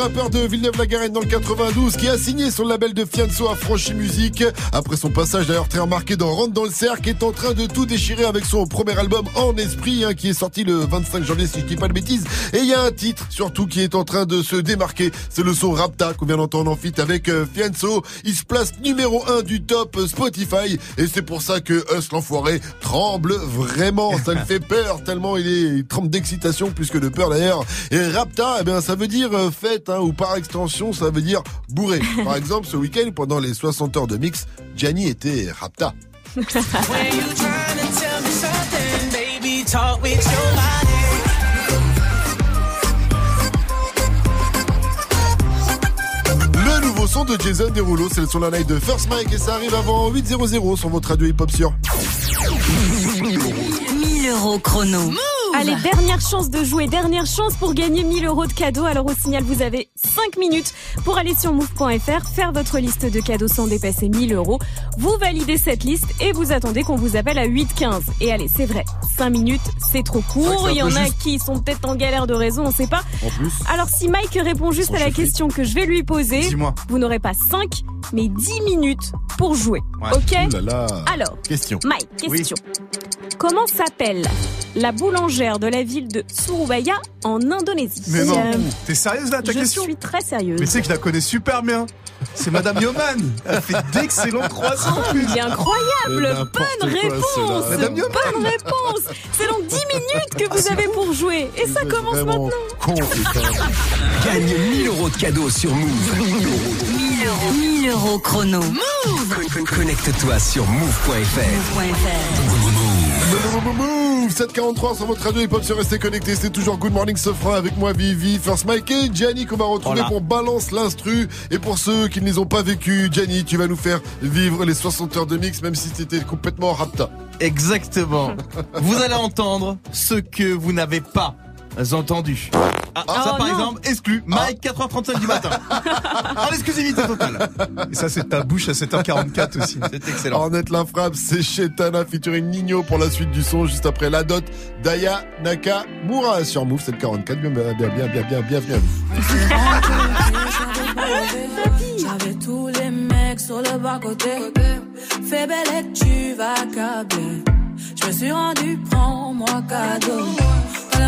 rappeur de Villeneuve-la-Garenne dans le 92 qui a signé son label de Fianso à Franchi Musique après son passage d'ailleurs très remarqué dans Rentre dans le cercle est en train de tout déchirer avec son premier album En Esprit hein, qui est sorti le 25 janvier si je dis pas de bêtises. Et il y a un titre surtout qui est en train de se démarquer. C'est le son Rapta qu'on vient d'entendre en feat avec euh, Fianso. Il se place numéro 1 du top euh, Spotify. Et c'est pour ça que Us l'enfoiré tremble vraiment. Ça le [LAUGHS] fait peur tellement il est il tremble d'excitation plus que de peur d'ailleurs. Et Rapta eh bien ça veut dire euh, fête hein, ou par extension ça veut dire bourré [LAUGHS] par exemple ce week-end pendant les 60 heures de mix Gianni était Rapta. Le nouveau son de Jason Derulo, c'est le son la night de First Mike et ça arrive avant 8.00 sur votre radio hip-hop sur. 1000 euros chrono. Allez, dernière chance de jouer, dernière chance pour gagner 1000 euros de cadeaux. Alors au signal, vous avez 5 minutes pour aller sur move.fr, faire votre liste de cadeaux sans dépasser 1000 euros. Vous validez cette liste et vous attendez qu'on vous appelle à 8h15. Et allez, c'est vrai, 5 minutes, c'est trop court. Il y en a juste. qui sont peut-être en galère de raison, on sait pas. En plus. Alors si Mike répond juste à la question que je vais lui poser, vous n'aurez pas 5, mais 10 minutes pour jouer. Ouais. Ok Ouh là là. Alors, Question. Mike, question. Comment s'appelle la boulangère de la ville de Surabaya en Indonésie Mais non, Euh, t'es sérieuse là ta je question suis très sérieuse. Mais tu sais que je la connais super bien. C'est Madame Yoman. Elle fait d'excellents [LAUGHS] croissants. Oh, il est incroyable Bonne quoi, réponse celle-là. Madame Yoman. Bonne réponse C'est dans 10 minutes que vous avez pour jouer. Et ça commence maintenant. con. Gagne 1000 euros de cadeaux sur Move. 1000 euros. 1000 euros chrono. Con- Connecte-toi sur move.fr. Move 743 sur votre radio hip-hop sur Restez Connecté. C'est toujours Good Morning Sofra avec moi Vivi, First Mike et Gianni qu'on va retrouver pour Balance l'instru. Et pour ceux qui ne les ont pas vécus, Gianni, tu vas nous faire vivre les 60 heures de mix même si c'était complètement rapta. Exactement. [LAUGHS] vous allez entendre ce que vous n'avez pas entendu. Ah, ça Oh par non. exemple, exclu, Mike 4h35 du matin. [LAUGHS] en exclusivité totale. Et ça, c'est ta bouche à 7h44 aussi. [LAUGHS] C'est excellent. Ornette la frappe, c'est Chetana featuring Nino pour la suite du son juste après la dot Daya Nakamura sur Move 744. Bien, bien, bien, bien, bien, bien, bienvenue à vous. J'avais tous les mecs sur le bas-côté. Fais belle et tu vas câbler. Je me suis rendu, prends-moi cadeau.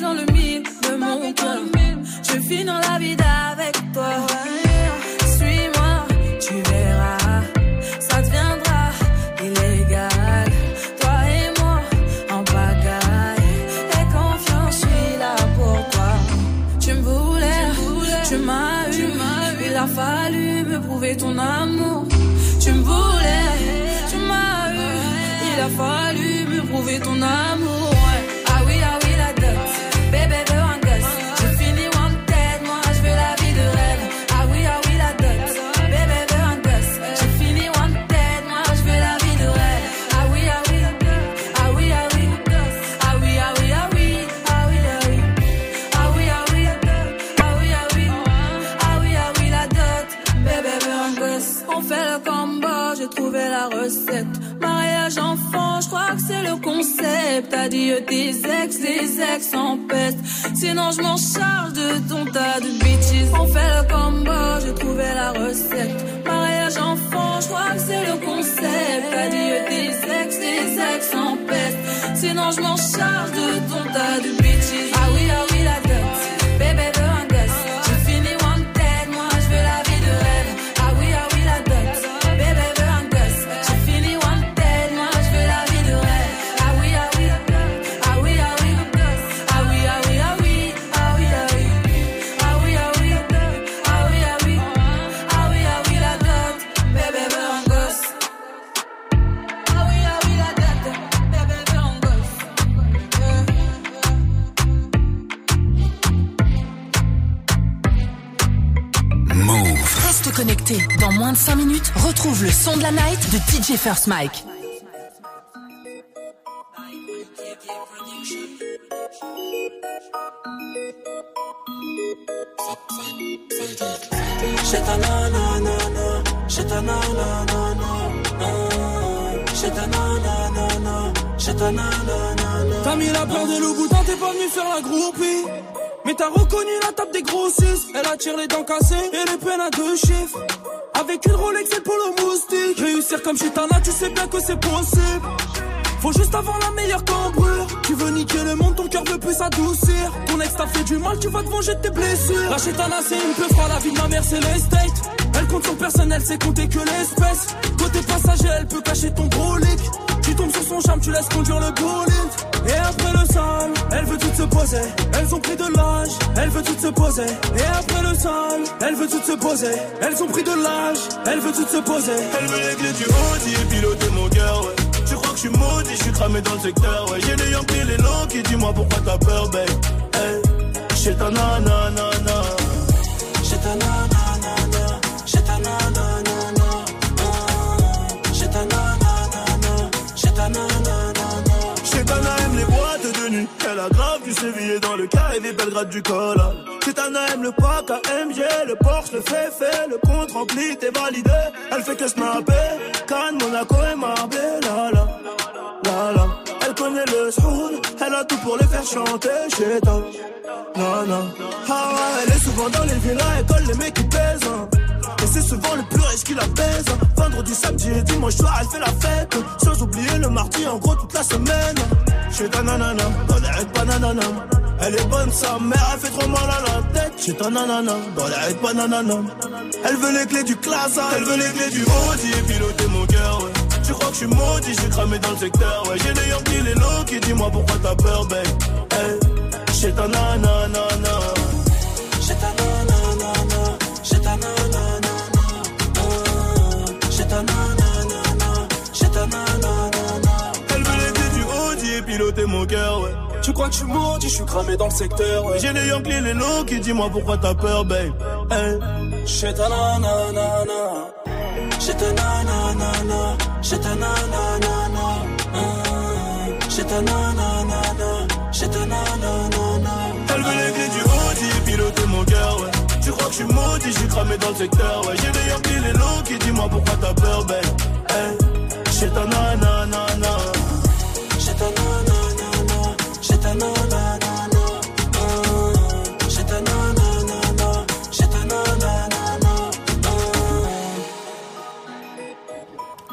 dans le mille de mon cœur. Je finis dans la vie avec toi. Suis-moi, tu verras, ça deviendra illégal. Toi et moi, en bagaille. Et confiance, je suis là pour toi. Tu me voulais, tu m'as eu, il a fallu me prouver ton amour. Tu me voulais, tu m'as eu, il a fallu me prouver ton amour. Concept. Adieu tes ex, les ex en peste. Sinon, je m'en charge de ton tas de bitches. On fait le combo, j'ai trouvé la recette. Mariage enfant, je crois que c'est le concept. Adieu tes ex, les ex en peste. Sinon, je m'en charge de ton tas de bitches. Ah oui, ah oui, connecté. Dans moins de 5 minutes, retrouve le son de la night de DJ First Mike. J'ai ta nanana, j'ai ta nanana, j'ai ta nanana, j'ai ta nanana. T'as mis la peur de loup t'es pas venu faire la groupie. Mais t'as reconnu la table des grossistes. Elle attire les dents cassées et les peines à deux chiffres. Avec une Rolex et le polo moustique. Réussir comme Chitana, tu sais bien que c'est possible. Faut juste avoir la meilleure cambrure. Tu veux niquer le monde, ton cœur veut plus s'adoucir. Ton ex t'a fait du mal, tu vas te venger de tes blessures. La Chitana, c'est une peu froide, la vie de ma mère, c'est l'estate. Elle compte sur personne, elle sait compter que l'espèce. Côté passager, elle peut cacher ton brolic. Tu tombes sur son charme, tu laisses conduire le bolide. Et après le sale, elle veut tout se poser. Elles ont pris de l'âge, elle veut tout se poser. Et après le sale, elle veut tout se poser. Elles ont pris de l'âge, elle veut tout se poser. Elle veut clés du Audi et piloter mon cœur, ouais. Je suis maudit, je suis cramé dans le secteur, ouais. J'ai les Yankees, les longs qui dis-moi pourquoi t'as peur, babe. Hey, j'ai ta nanana. J'ai ta nanana, j'ai ta nanana, j'ai ta nanana, j'ai ta nanana. Chez Tana aime les boîtes de nuit. Elle a grave du sévillé dans le carré des Belgrade du col. Chez Tana aime le pack AMG, le Porsche, le fait fait, le compte rempli, t'es validé. Elle fait que snapper, Cannes, Monaco et Marbella. Elle a tout pour les faire chanter chez toi. Non. Ah elle est souvent dans les villas, elle colle les mecs qui pèsent. hein. Et c'est souvent le plus riche qui la baise. hein. Vendredi, samedi et dimanche soir, elle fait la fête. Sans oublier le mardi, en gros, toute la semaine. Chez ta nanana, dans les raids pas nanana. Elle est bonne, sa mère, elle fait trop mal à la tête. Chez ta nanana, dans les raids pas nanana. Elle veut les clés du classe, elle veut les clés du Audi et piloter mon cœur. Crois que je suis maudit, je suis cramé dans le secteur, ouais. J'ai les Yankees, les low qui dis-moi pourquoi t'as peur, babe. Hey, chez ta nanana. J'ai ta nanana, j'ai ta nanana, j'ai ta nanana, j'ai ta nanana. Elle veut clés du Audi et piloter mon cœur, ouais. Tu crois que je suis maudit, je suis cramé dans le secteur. ouais. J'ai les Yankees, les low qui dis-moi pourquoi t'as peur, babe. Hey. J'ai ta nanana, J'ai ta nanana, j'ai ta nanana, j'ai ta nanana, j'ai ta nanana. Elle veut les clés du Audi et piloter mon cœur, ouais. Tu crois que je suis maudit, suis cramé dans le secteur, ouais. J'ai les Yankees, les low qui dis-moi pourquoi t'as peur, babe.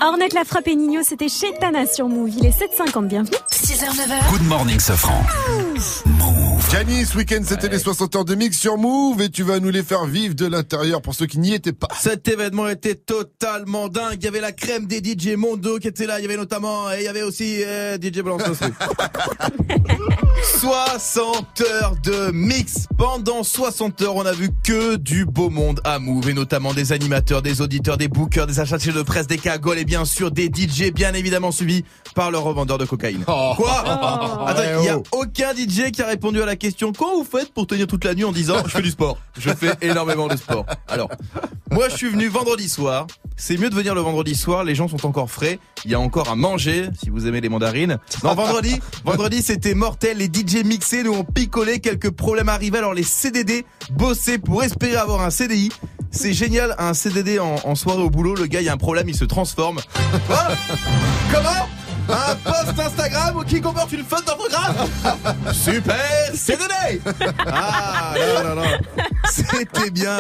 Ornette la frappe et Nino, c'était chez Tana sur Move. Il est 7h50, bienvenue. 6h, 9h. Good morning, Safran. Gianni, ce week-end, c'était les 60 heures de mix sur Move et tu vas nous les faire vivre de l'intérieur pour ceux qui n'y étaient pas. Cet événement était totalement dingue. Il y avait la crème des DJ Mondo qui était là. Il y avait notamment, et il y avait aussi euh, DJ Blanc. 60 heures de mix. Pendant 60 heures, on a vu que du beau monde à Move et notamment des animateurs, des auditeurs, des bookers, des achats de presse, des cagoles et bien sûr des DJ bien évidemment suivis par le revendeur de cocaïne. Oh. Quoi Oh. Attends, il y a Oh. aucun DJ qui a répondu à la question comment vous faites pour tenir toute la nuit en disant je fais du sport? Je fais énormément de sport. Alors, moi je suis venu vendredi soir. C'est mieux de venir le vendredi soir, les gens sont encore frais, il y a encore à manger si vous aimez les mandarines. Non, vendredi, vendredi c'était mortel, les DJ mixés nous ont picolé, quelques problèmes arrivaient alors les CDD bossaient pour espérer avoir un CDI. C'est génial, un CDD en, soirée au boulot, le gars il y a un problème, il se transforme. Comment un post Instagram qui comporte une faute d'orthographe [LAUGHS] Super CDD Ah non, non, non. C'était bien.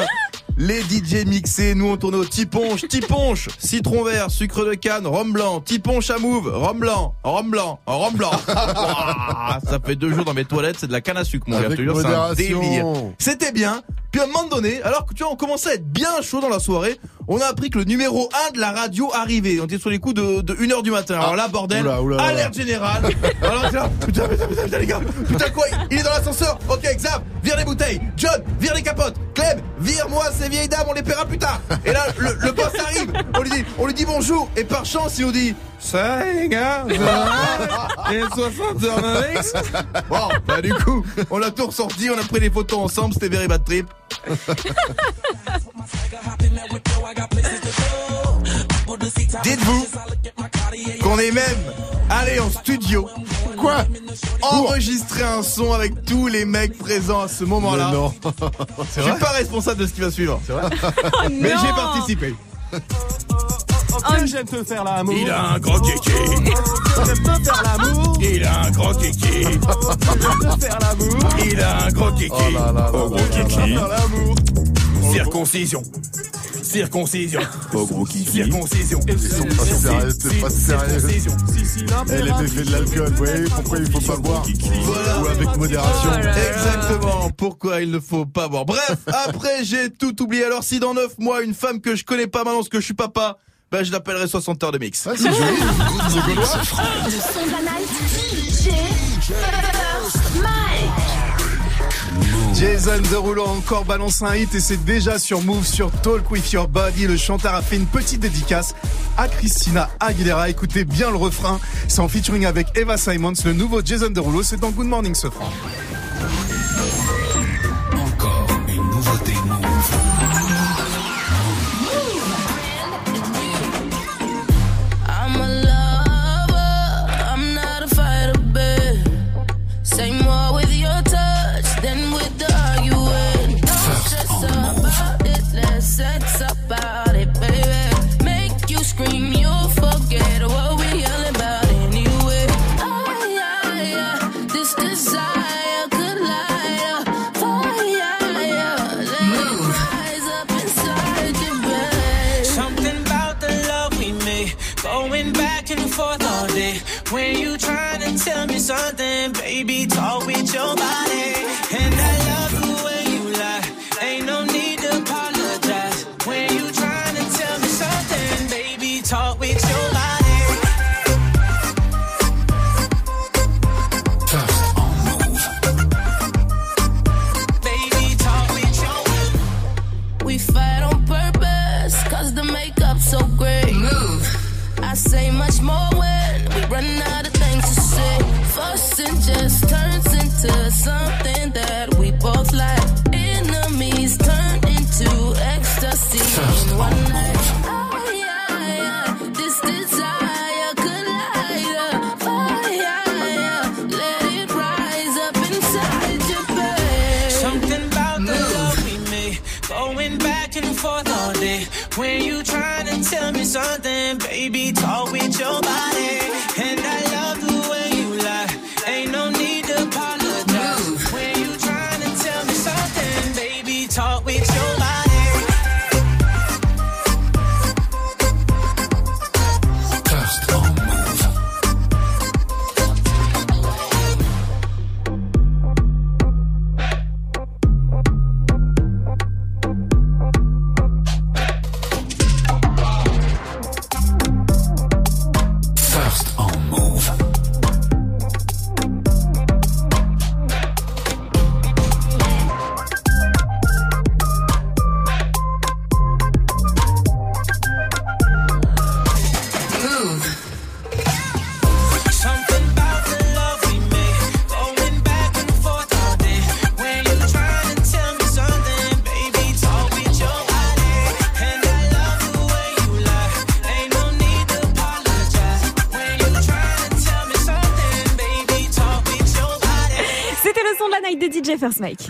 Les DJ mixés, nous on tournait au tiponche, tiponche, citron vert, sucre de canne, rhum blanc, tiponche à mouve, rhum blanc, rhum blanc, rhum blanc. Ça fait deux jours dans mes toilettes, c'est de la canne à sucre, mon gars. c'est un délire. C'était bien. Puis à un moment donné, alors que tu vois, on commençait à être bien chaud dans la soirée, on a appris que le numéro 1 de la radio arrivait. On était sur les coups de, de 1h du matin. Alors là, bordel, Oula, oula, oula. alerte générale. Alors là, putain, putain, putain, putain, les gars. Putain, quoi Il est dans l'ascenseur. Ok, Xav, vire les bouteilles. John, vire les capotes. Clem, vire-moi ces vieilles dames, on les paiera plus tard. Et là, le, le boss arrive. On lui dit, on lui dit bonjour. Et par chance, il nous dit, ça, les gars, et 60 heures. Bon, bah du coup, on a tout ressorti, on a pris des photos ensemble, c'était very bad trip. [LAUGHS] Dites-vous qu'on est même allé en studio. Quoi Enregistrer un son avec tous les mecs présents à ce moment-là. Non. [LAUGHS] Je suis pas responsable de ce qui va suivre. [LAUGHS] Mais non. j'ai participé. J'aime te faire l'amour. Il a un gros kiki. J'aime te faire l'amour. Il a un gros kiki. J'aime te faire l'amour. Il a un gros kiki. Oh là là là Oh, gros kiki. Faire l'amour. Circoncision. Circoncision. Oh gros kiki. Circoncision. C'est pas sérieux, c'est pas sérieux. Eh, les méfaits de l'alcool, vous voyez pourquoi il faut pas boire Ou avec modération. Exactement. Pourquoi il ne faut pas boire? Bref, [LAUGHS] après j'ai tout oublié. Alors si dans 9 mois une femme que je connais pas m'annonce que je suis papa, ben je l'appellerai 60 heures de mix. Ah, c'est joli. [LAUGHS] Jason Derulo a encore balancé un hit et c'est déjà sur Move sur Talk With Your Body. Le chanteur a fait une petite dédicace à Christina Aguilera. Écoutez bien le refrain. C'est en featuring avec Eva Simons, le nouveau Jason Derulo. C'est dans Good Morning ce franc.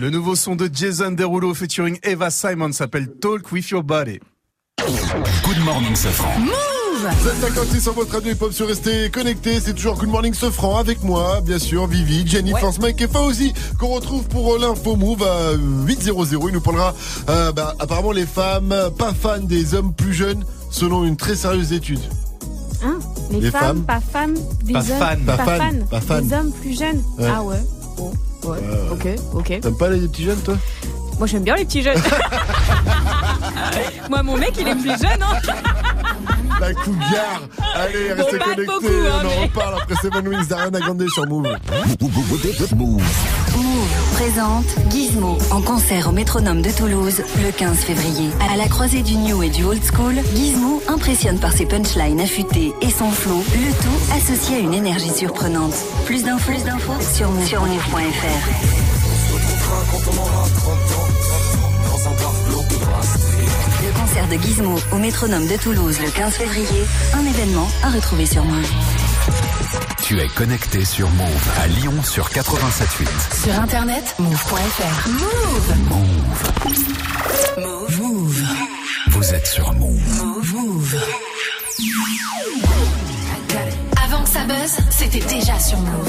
Le nouveau son de Jason Derulo featuring Eva Simon s'appelle Talk With Your Body. Good morning, Safran. Vous êtes 56 sur votre radio hip-hop sur Restez connectés. C'est toujours Good Morning Sofran avec moi, bien sûr, Vivi, Jenny, France Mike et Fauzi, qu'on retrouve pour euh, l'info move à 8.00. Il nous parlera, euh, bah, apparemment, les femmes pas fans des hommes plus jeunes, selon une très sérieuse étude. Hein? Les, Les femmes, femmes. pas femmes, des Pas hommes, fan. Pas fan, fans, pas fan. des hommes plus jeunes? Ouais. Ah ouais. Bon, ouais. Ok, ok. T'aimes pas les petits jeunes, toi? Moi j'aime bien les petits jeunes. [LAUGHS] Moi mon mec il est plus jeune. Hein La cougar Allez, Bon, restez connectés, beaucoup, hein, on en mais- reparle après Seven Wings d'Ariana Grande sur Move. Move présente Gizmo en concert au Métronome de Toulouse le 15 février. À la croisée du new et du old school, Gizmo impressionne par ses punchlines affûtées et son flow, le tout associé à une énergie surprenante. Plus d'infos, move-. Le concert de Gizmo au Métronome de Toulouse le 15 février, un événement à retrouver sur Move. Tu es connecté sur Move à Lyon sur 87.8. Sur internet, move.fr. Move. Move. Move. Vous êtes sur Move. Move. Avant que ça buzz, c'était déjà sur Move.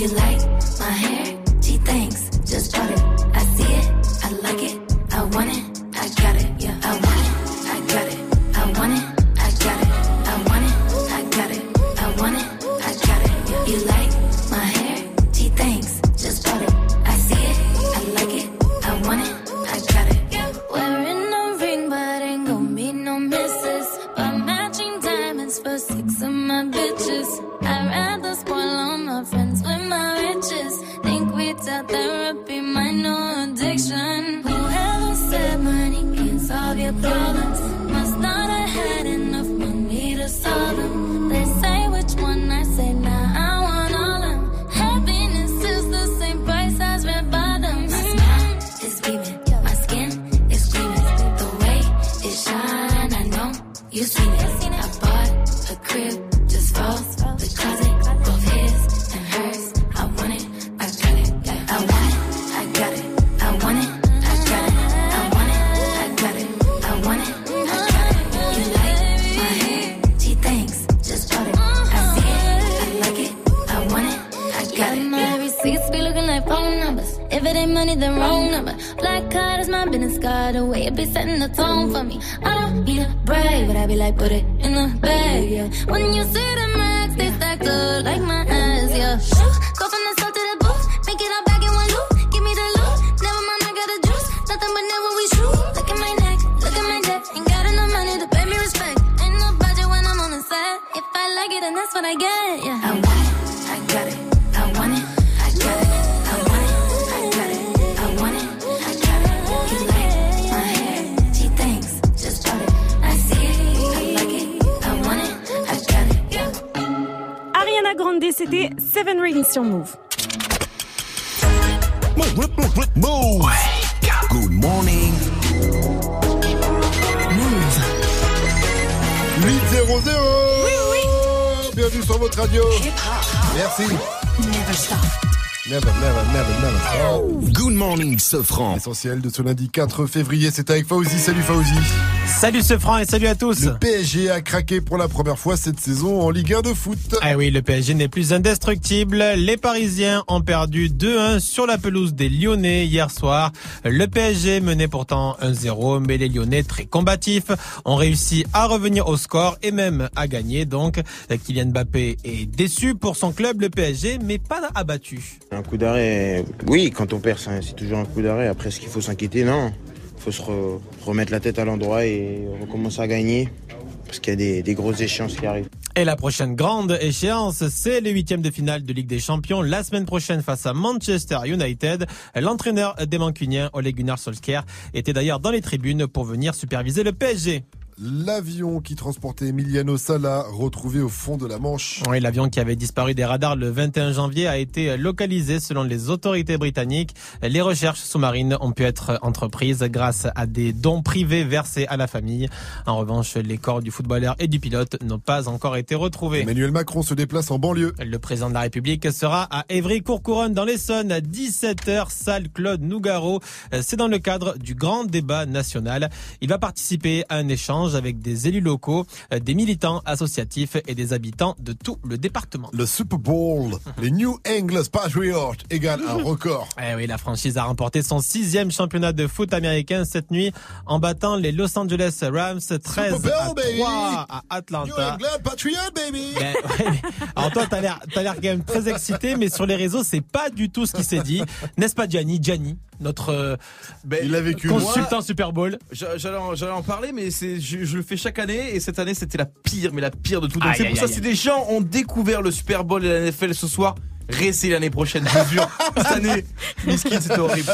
You like card. The way it be setting the tone for me. I don't need a brag, but I be like, put it in the bag, yeah. When you see the max, they stack up like my ass, yeah. Go from the south to the booth, make it all back in one loop. Give me the loot, never mind, I got the juice. Nothing but never we shoot. Look at my neck, look at my neck. Ain't got enough money to pay me respect. Ain't no budget when I'm on the set. If I like it, then that's what I get, yeah. I want it, I got it, I want it, Grande, c'était Seven Rings sur Move. Move. Good morning. 800 Oui, oui Bienvenue sur votre radio. Merci. Never stop. Never, never, never, never. Good morning, Sofran. Essentiel de ce lundi 4 février, c'est avec Fauzi. Salut Fauzi. Salut ce franc et salut à tous. Le PSG a craqué pour la première fois cette saison en Ligue 1 de foot. Ah oui, le PSG n'est plus indestructible. Les Parisiens ont perdu 2-1 sur la pelouse des Lyonnais hier soir. Le PSG menait pourtant 1-0, mais les Lyonnais, très combatifs, ont réussi à revenir au score et même à gagner. Donc, Kylian Mbappé est déçu pour son club, le PSG, mais pas abattu. Un coup d'arrêt, oui, quand on perd, c'est c'est toujours un coup d'arrêt. Après, ce qu'il faut s'inquiéter, non. Faut se re- remettre la tête à l'endroit et recommencer à gagner. parce qu'il y a des, des grosses échéances qui arrivent. Et la prochaine grande échéance, c'est les huitièmes de finale de Ligue des Champions la semaine prochaine face à Manchester United. L'entraîneur des Mancuniens, Ole Gunnar Solskjaer, était d'ailleurs dans les tribunes pour venir superviser le PSG. L'avion qui transportait Emiliano Sala retrouvé au fond de la Manche. Oui, l'avion qui avait disparu des radars le 21 janvier a été localisé selon les autorités britanniques. Les recherches sous-marines ont pu être entreprises grâce à des dons privés versés à la famille. En revanche, les corps du footballeur et du pilote n'ont pas encore été retrouvés. Emmanuel Macron se déplace en banlieue. Le président de la République sera à Évry-Courcouronne dans l'Essonne à 17h, salle Claude Nougaro. C'est dans le cadre du grand débat national. Il va participer à un échange avec des élus locaux, euh, des militants associatifs et des habitants de tout le département. Le Super Bowl, [LAUGHS] les New England Patriots égale un record. [LAUGHS] Eh oui, la franchise a remporté son sixième championnat de foot américain cette nuit en battant les Los Angeles Rams 13 Super à Bowl, baby. 3 à New Atlanta. England Patriots, baby. Ben, [LAUGHS] ouais, mais- alors toi, t'as l'air, t'as l'air quand même très excité, mais sur les réseaux, c'est pas du tout ce qui s'est dit, n'est-ce pas, Gianni, Gianni, notre euh, Il a vécu. consultant Super Bowl. J'a- J'allais en, en parler, mais c'est, je, je le fais chaque année et cette année c'était la pire, mais la pire de tout. Donc c'est aïe, pour ça aïe. si des gens ont découvert le Super Bowl et la NFL ce soir, restez l'année prochaine, je vous jure. [LAUGHS] cette année, Miskin c'était horrible.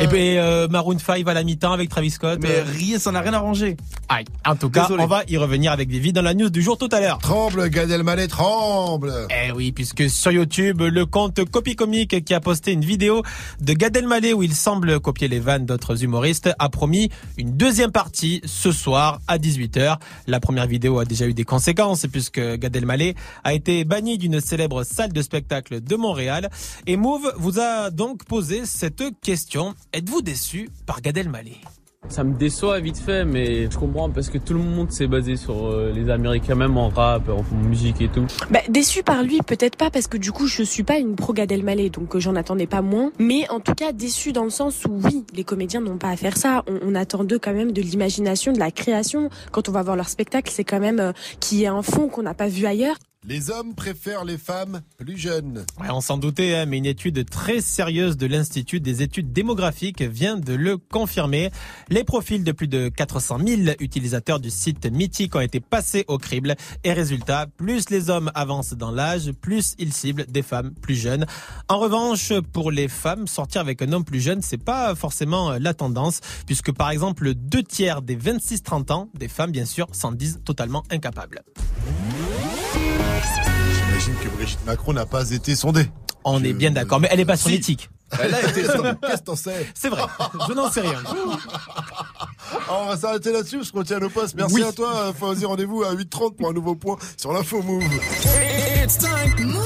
Et puis euh, Maroon 5 à la mi-temps avec Travis Scott. Mais Euh, rien, ça n'a rien arrangé. aïe. En tout cas, Désolé. on va y revenir avec des vies dans la news du jour tout à l'heure. Tremble, Gad Elmaleh, tremble. Eh oui, puisque sur YouTube, le compte Copy Comique qui a posté une vidéo de Gad Elmaleh où il semble copier les vannes d'autres humoristes a promis une deuxième partie ce soir à 18h. La première vidéo a déjà eu des conséquences puisque Gad Elmaleh a été banni d'une célèbre salle de spectacle de Montréal. Et Move vous a donc posé cette question. Êtes-vous déçu par Gad Elmaleh? Ça me déçoit vite fait, mais je comprends parce que tout le monde s'est basé sur euh, les Américains, même en rap, en musique et tout. Bah, déçu par lui, peut-être pas, parce que du coup, je suis pas une pro Gad Elmaleh, donc euh, j'en attendais pas moins. Mais en tout cas, déçu dans le sens où oui, les comédiens n'ont pas à faire ça. On, on attend d'eux quand même de l'imagination, de la création. Quand on va voir leur spectacle, c'est quand même euh, qu'il y ait un fond qu'on n'a pas vu ailleurs. Les hommes préfèrent les femmes plus jeunes. Ouais, on s'en doutait, hein, mais une étude très sérieuse de l'Institut des études démographiques vient de le confirmer. Les profils de plus de 400 000 utilisateurs du site Mythique ont été passés au crible. Et résultat, plus les hommes avancent dans l'âge, plus ils ciblent des femmes plus jeunes. En revanche, pour les femmes, sortir avec un homme plus jeune, c'est pas forcément la tendance, puisque par exemple, deux tiers des 26-30 ans, des femmes bien sûr, s'en disent totalement incapables. J'imagine que Brigitte Macron n'a pas été sondée. On est bien d'accord, mais elle est pas sur Si. l'éthique. Elle a été sondée. Qu'est-ce que t'en sais? C'est vrai, je n'en sais rien. [LAUGHS] Alors, on va s'arrêter là-dessus parce qu'on tient nos postes. Merci Oui. à toi, euh, Fawzi. Rendez-vous à 8h30 pour un nouveau point sur l'info Move. It's time. Move.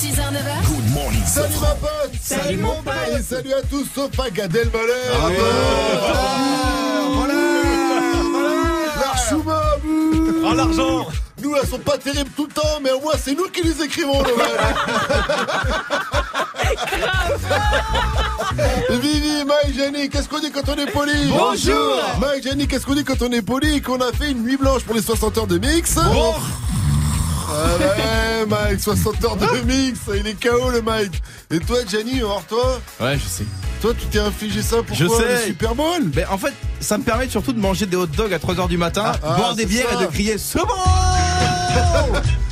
6h, 9h. Good morning. Salut ma pote. Salut, mon pote. Et salut à tous sauf à Gad Elmaleh. Ah Voilà, voilà, voilà. L'archouma, vous. Prends l'argent. Nous, elles sont pas terribles tout le temps, mais au moins, c'est nous qui les écrivons, le Vivi, Mike, Jenny, qu'est-ce qu'on dit quand on est poli Bonjour. Mike, Jenny, qu'est-ce qu'on dit quand on est poli et qu'on a fait une nuit blanche pour les 60 heures de mix Bon. Ah ouais, Mike, 60 heures de mix, il est KO le Mike. Et toi, Jenny, hors toi Ouais, je sais. Toi, tu t'es infligé ça pour Je quoi, sais. le Super Bowl Mais en fait, ça me permet surtout de manger des hot dogs à 3h du matin, ah, boire des bières ça. et de crier C'est [LAUGHS] bon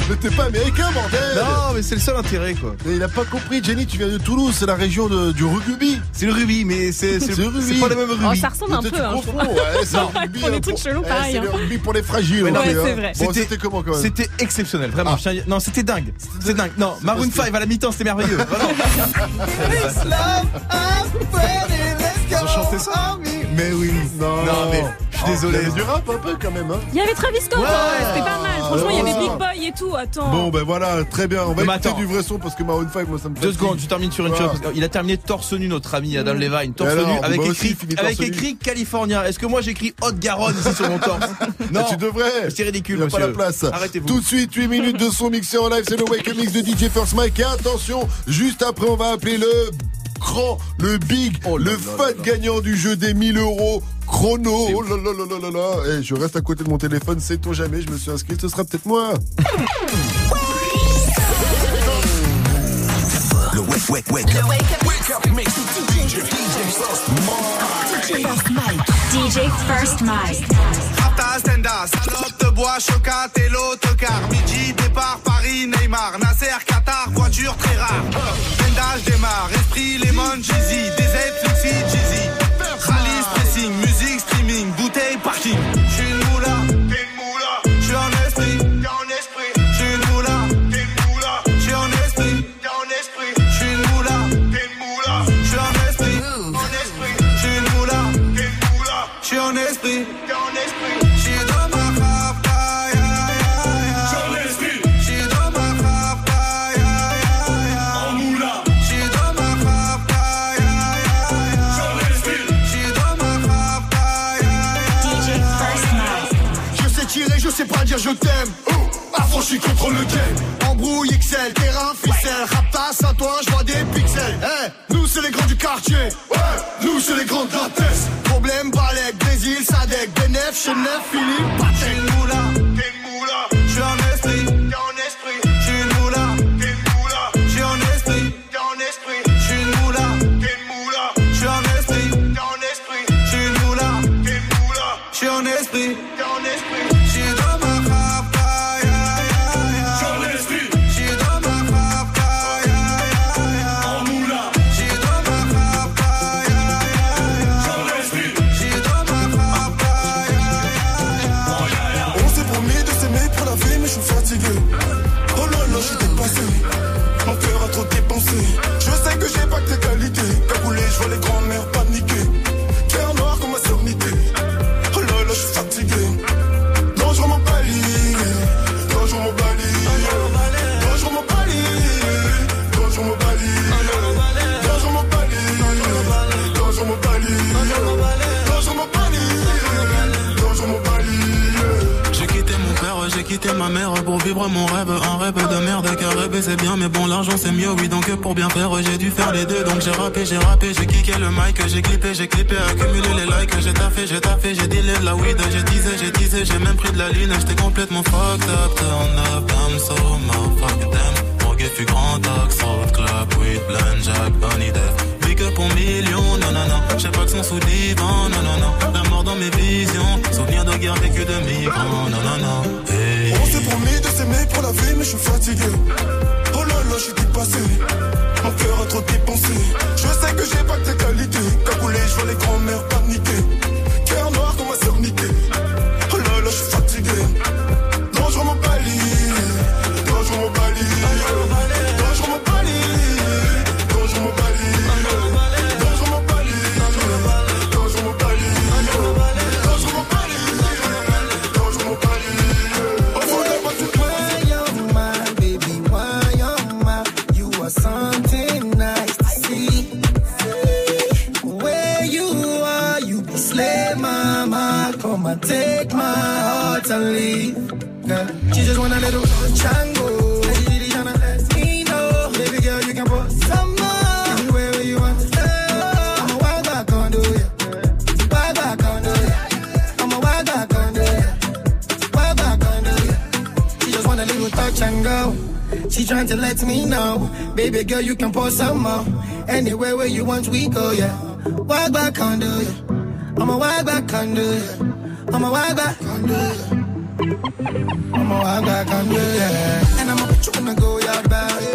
Mais t'es pas américain, bordel Non, mais c'est le seul intérêt, quoi. Mais il a pas compris, Jenny, tu viens de Toulouse, c'est la région de- du rugby. C'est le rugby, mais c'est c'est- le rugby. c'est pas le même rugby. Oh, ça ressemble un peu, hein, je trouve. ouais, c'est le rugby, On est hein, eh, pareil, C'est hein. le rugby pour les fragiles. Ok, Ouais, hein. c'est vrai. Bon, c'était comment quand même C'était exceptionnel, vraiment. Ah. Non, c'était dingue. C'était dingue. Non, Maroon 5 à la mi-temps, c'était merveilleux. Vraiment. [LAUGHS] Ils ont chanté ça Mais oui. Non, Non, mais je suis désolé. Il y avait du rap un peu quand même. Hein. Il y avait Travis Scott, Ouais. ouais, c'était pas mal. Franchement, il y avait. Big Boy et tout. Attends. Bon, ben voilà, très bien. On va Mais écouter attends. du vrai son parce que Maroon 5, moi ça me Deux fatigue. secondes, je termine sur une Voilà. chose. qu'il a terminé torse nu, notre ami Adam Levine. Torse alors, nu, avec aussi, écrit, avec écrit Californien. Est-ce que moi j'écris Haute-Garonne ici sur mon torse [LAUGHS] Non. tu devrais. C'est ridicule, Il pas la place. Arrêtez-vous. Tout de suite, 8 minutes de son mixé en live. C'est le Wake Up Mix de DJ First Mike. Et attention, juste après, on va appeler le grand, le big, Oh le fat gagnant du jeu des 1000 euros. Chrono, oh là là là là là là. Eh, je reste à côté de mon téléphone, sait-on jamais, je me suis inscrit, ce sera peut-être moi. Le wake, wake, wake up. Wake up mix. DJ, First Mike. DJ First Mike. Stenda, salope de bois, chocat et l'autocar. Midi, départ, Paris, Neymar, Nasser, Qatar, voiture très rare. Vendage démarre, esprit, lemon, Jeezy, DZ, Flixi, Jeezy. T'aime. Affranchi contre le game. Embrouille XL, terrain, ficelle. Raptas à toi, je vois des pixels. Eh, nous c'est les grands du quartier. Nous c'est les grands de la. Problème, Balek, Brésil, Sadek, Benef, Chenef, Philippe, moula, mon rêve. Un rêve de merde, car rêver c'est bien, mais bon, l'argent c'est mieux, oui. Donc pour bien faire, j'ai dû faire les deux. Donc j'ai rappé, j'ai rappé, j'ai kické le mic, j'ai clippé, j'ai clippé, accumulé les likes. J'ai taffé, j'ai taffé, j'ai dealé de la weed, j'ai teasé, j'ai teasé, j'ai même pris de la lune. J'étais complètement fucked up, turn up, I'm so motherfucking damn. Morgue fut grand axe, club, weed, blend, jack, bunny. Pour millions, non, non, non. J'ai pas que son sous divan, non, non, non. La mort dans mes visions, souvenir de guerre vécu de migrants, non, non, non. Hey. On s'est promis de s'aimer pour la vie, mais je suis fatigué. Oh là là, je dépassé. Mon cœur a trop dépensé. Je sais que j'ai pas que tes qualités. Cagoulé, je vois les grands-mères to let me know, baby girl, you can pour some more. Anywhere where you want, we go, yeah. Wild back under ya. I'm a wild back under ya. I'm a wild back under ya. I'm a wild back ya. And I'ma put you in the go yard bag. Put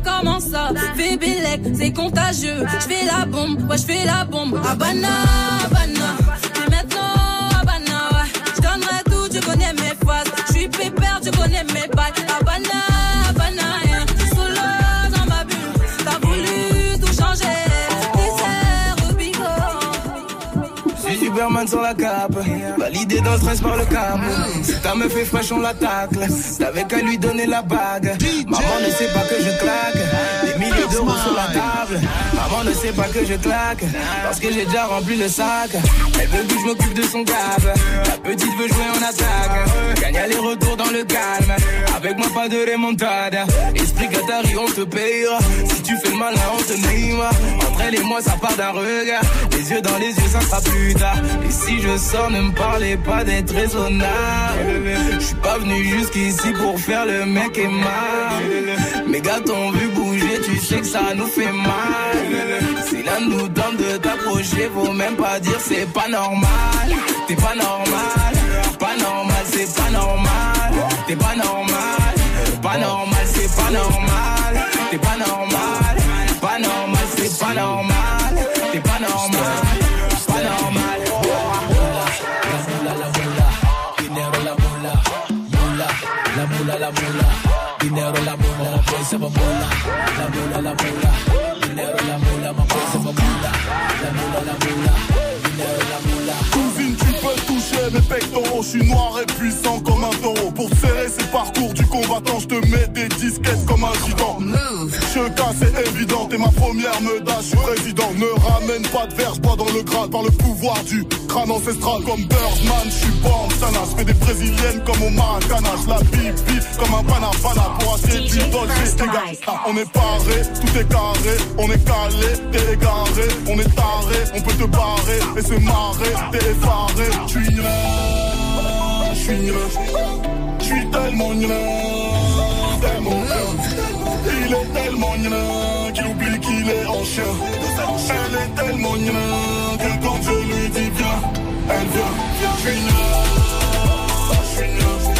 mais comment ça? Fais Bélec, c'est contagieux. Je fais la bombe, ouais je fais la bombe. Habana, Habana. Mais maintenant Habana, ouais. Je donnerai tout, tu connais mes phases. Je suis pépère, tu connais mes bails. Habana, Superman sur la cape, validé dans le stress par le câble. Si ta meuf est fraîche, on la tacle. T'avais qu'à lui donner la bague. Maman ne sait pas que je claque. Des milliers d'euros sur la Maman ne sait pas que je claque. Parce que j'ai déjà rempli le sac. Elle veut que je m'occupe de son gab. La petite veut jouer en attaque. Gagne les retours dans le calme. Avec moi, pas de remontada. Esprit Qatari, on te payera. Si tu fais le malin, on te niera. Entre elle et moi, ça part d'un regard. Les yeux dans les yeux, ça sera plus tard. Et si je sors, ne me parlez pas d'être raisonnable. Je suis pas venu jusqu'ici pour faire le mec aimable. Mes gars t'ont vu bouger, sais que ça nous fait mal. Si l'un nous donne de t'approcher, faut même pas dire c'est pas normal. T'es pas normal, pas normal, c'est pas normal. T'es pas normal, pas normal, c'est pas normal. T'es pas normal, pas normal, c'est pas normal. T'es pas normal, pas normal. La mula, la dinero la mula, la mula, la mula, dinero la mula, my boys have a mula, la mula, la mula, dinero la mula, my boys have a mula, la mula, la mula, mes pectoraux. Je suis noir et puissant comme un taureau. Pour serrer ce parcours du combattant, je te mets des disquettes comme un gitan. Je casse, c'est évident. T'es ma première meudage, je suis président. Ne ramène pas de verre, bois dans le grade par le pouvoir du crâne ancestral. Comme Birdman, je suis pas en. Je fais des brésiliennes comme au Maracana. La pipi comme un panafana. Pour acheter du Dolce et. Ah, On est paré, tout est carré. On est calé, t'es égaré. On est taré, on peut te barrer et se marrer. T'es effaré, là, je suis là. Je suis tellement là, tellement là. Il est tellement là qu'il oublie qu'il est en chien. Elle est tellement là que quand je lui dis viens, elle vient. Je suis je suis là.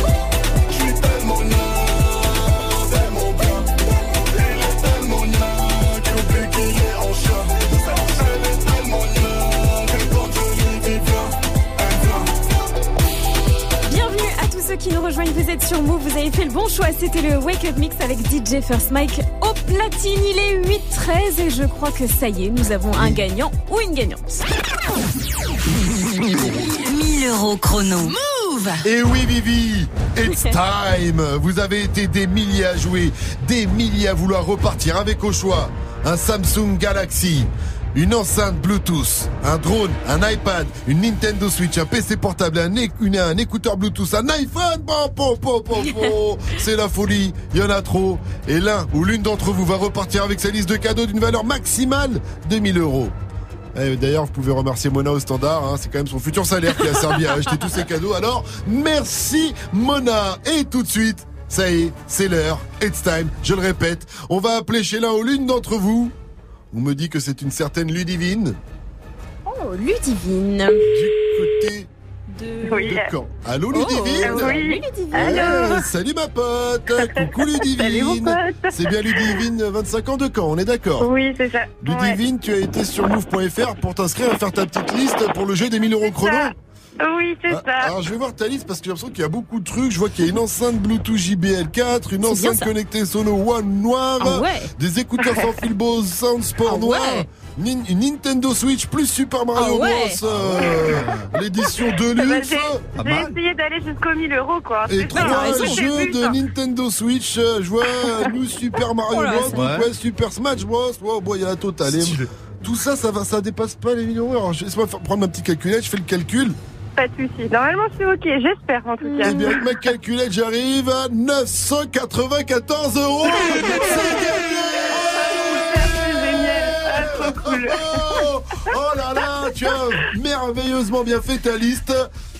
Qui nous rejoignent, vous êtes sur Move, vous avez fait le bon choix, c'était le Wake Up Mix avec DJ First Mike au platine, il est 8-13 et je crois que ça y est, nous avons un gagnant ou une gagnante. 1000 euros chrono. Move Et oui, Vivi, it's [LAUGHS] time. Vous avez été des milliers à jouer, des milliers à vouloir repartir avec au choix un Samsung Galaxy. Une enceinte Bluetooth, un drone, un iPad, une Nintendo Switch, un PC portable, un, éc- une- un écouteur Bluetooth, un iPhone, bon, bon, bon, bon, bon. c'est la folie, il y en a trop. Et l'un ou l'une d'entre vous va repartir avec sa liste de cadeaux d'une valeur maximale de 1000 euros. Eh, D'ailleurs, vous pouvez remercier Mona au standard, hein, c'est quand même son futur salaire qui a servi à acheter tous ces cadeaux. Alors, merci Mona Et tout de suite, ça y est, c'est l'heure, it's time, je le répète, on va appeler chez l'un ou l'une d'entre vous. On me dit que c'est une certaine Ludivine. Oh, Ludivine. Du côté de, de Caen. Allô Ludivine Oh, salut, Ludivine. Ouais, Allô. Salut ma pote Coucou [LAUGHS] Ludivine. C'est bien Ludivine, 25 ans de Caen, on est d'accord Oui, c'est ça. Ludivine, tu as été sur move.fr pour t'inscrire à faire ta petite liste pour le jeu des 1000 euros chrono Oui, c'est Ah, ça. Alors je vais voir ta liste parce que j'ai l'impression qu'il y a beaucoup de trucs. Je vois qu'il y a une enceinte Bluetooth JBL 4, une enceinte connectée Sono One noire, Ah ouais. des écouteurs sans fil Bose Sound Sport Ah noir, ouais. Nintendo Switch plus Super Mario Ah ouais. Bros, euh, l'édition [LAUGHS] de Bah, luxe. J'ai j'ai essayé d'aller jusqu'au 1000 euros, quoi. Et trois jeux de. Nintendo Switch. euh, Je vois [LAUGHS] New Super Mario Oh là, Bros, Ouais. ouais, Super Smash Bros. Oh, bon, il y a la totale. Tout ça, ça va, ça dépasse pas les millions. Alors, je- laisse-moi prendre ma petite calculette. Je fais le calcul. Pas de. Normalement, c'est ok. J'espère, en tout cas. Eh bien, avec ma calculette, j'arrive à 994 euros. [LAUGHS] Oh, oh là là, tu as merveilleusement bien fait ta liste.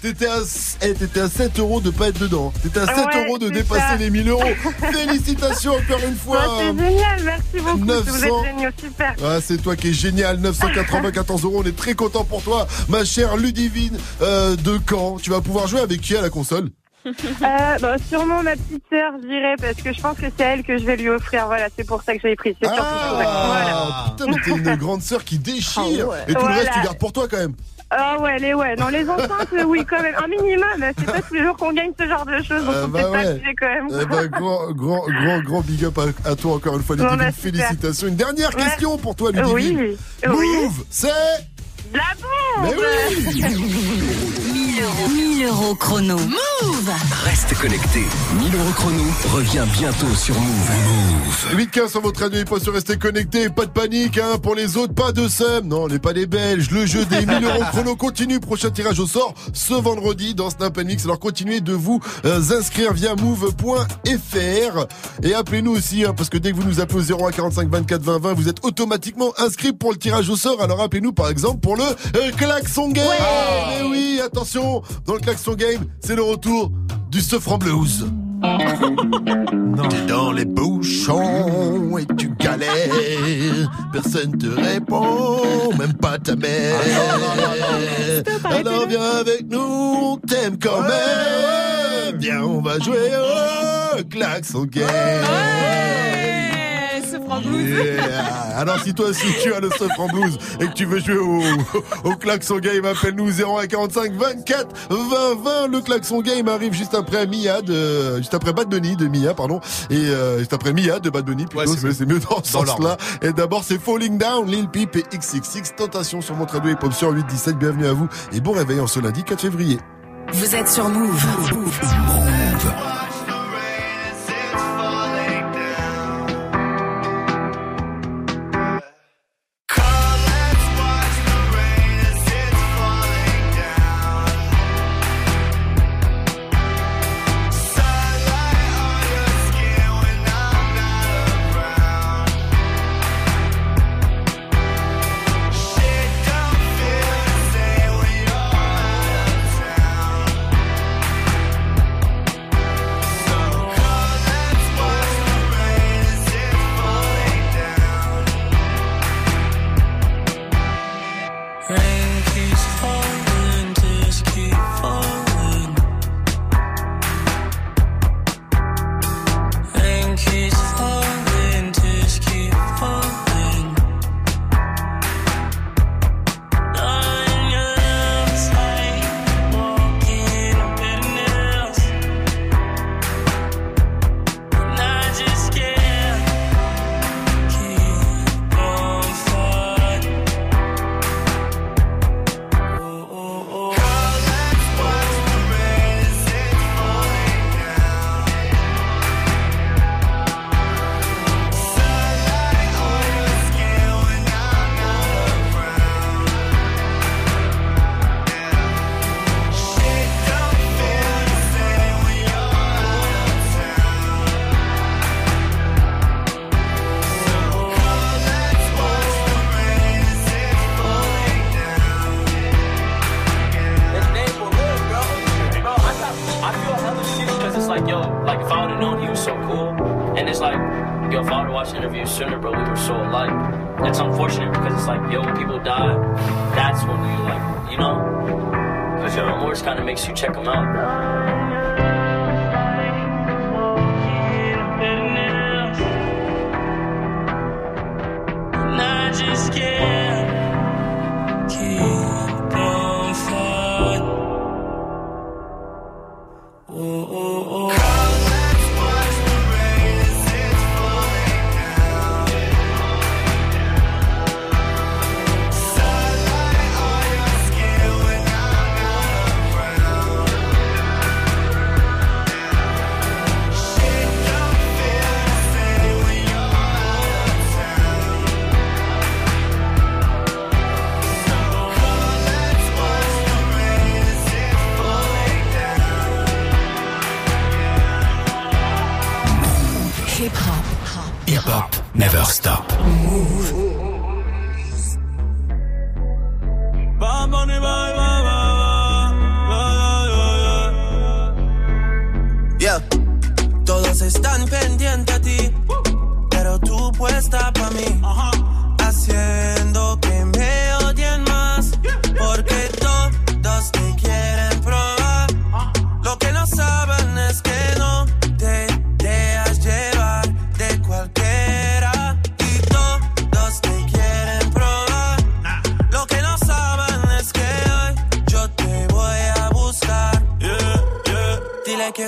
T'étais à, eh, t'étais à 7 euros de pas être dedans. T'étais à 7 Ouais, euros de dépasser ça. les 1000 euros. [LAUGHS] Félicitations encore une fois. Ouais, c'est génial. Merci beaucoup. 900. Vous êtes géniaux. Super. Ah, c'est toi qui es génial, 994 euros, on est très content pour toi, ma chère Ludivine euh, de Caen. Tu vas pouvoir jouer avec qui à la console? Euh, bah, sûrement ma petite sœur, je dirais, parce que je pense que c'est elle que je vais lui offrir. Voilà, c'est pour ça que j'ai pris. C'est surtout pour ça. Voilà. Ah, putain, mais t'es une grande sœur qui déchire Ah ouais. Et tout le reste, tu gardes pour toi quand même Ah ouais, les ouais. Non, les enceintes, euh, oui, quand même. Un minimum. C'est pas tous les jours qu'on gagne ce genre de choses. Donc, Euh, bah peut-être pas ouais. abuser quand même. Eh ben, grand, grand, grand, grand big up à, à toi encore une fois, Ludivine. bah. Félicitations. Une dernière Ouais. question pour toi, Ludivine. Oui. Move, Oui. c'est la bombe Mais oui [LAUGHS] 1000 1000 euros. 1000 euros chrono. Move Reste connecté. 1000 euros chrono revient bientôt sur Move. Move. 8-15 sur votre radio, il faut se rester connecté. Pas de panique, hein. Pour les autres, pas de seum. Non, on n'est pas des Belges. Le jeu des 1000 euros chrono [LAUGHS] continue. Prochain tirage au sort ce vendredi dans Snap Mix. Alors continuez de vous euh, inscrire via move.fr et appelez-nous aussi, hein, parce que dès que vous nous appelez au 0145 24 20 20, vous êtes automatiquement inscrit pour le tirage au sort. Alors appelez-nous par exemple pour le euh, klaxon game. Mais oui, attention, dans le klaxon game, c'est le retour du Sofran Blues. T'es dans les bouchons et tu galères. Personne te répond, même pas ta mère. Alors viens avec nous, on t'aime quand même. Viens, on va jouer au klaxon game. Yeah. Alors si toi aussi tu as le Sofran Blues et que tu veux jouer au, au klaxon game, appelle-nous 0145 24 20 20. Le klaxon game arrive juste après Mia de, juste après Bad Bunny de Mia, pardon, et euh, juste après Mia de Bad Bunny. Plutôt, c'est c'est mieux dans ce Dans sens-là. Et d'abord c'est Falling Down, Lil Peep et XXX Tentation sur mon radio et pop sur 817. Bienvenue à vous et bon réveil en ce lundi 4 février. Vous êtes sur Move. Rain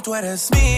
tú eres mía,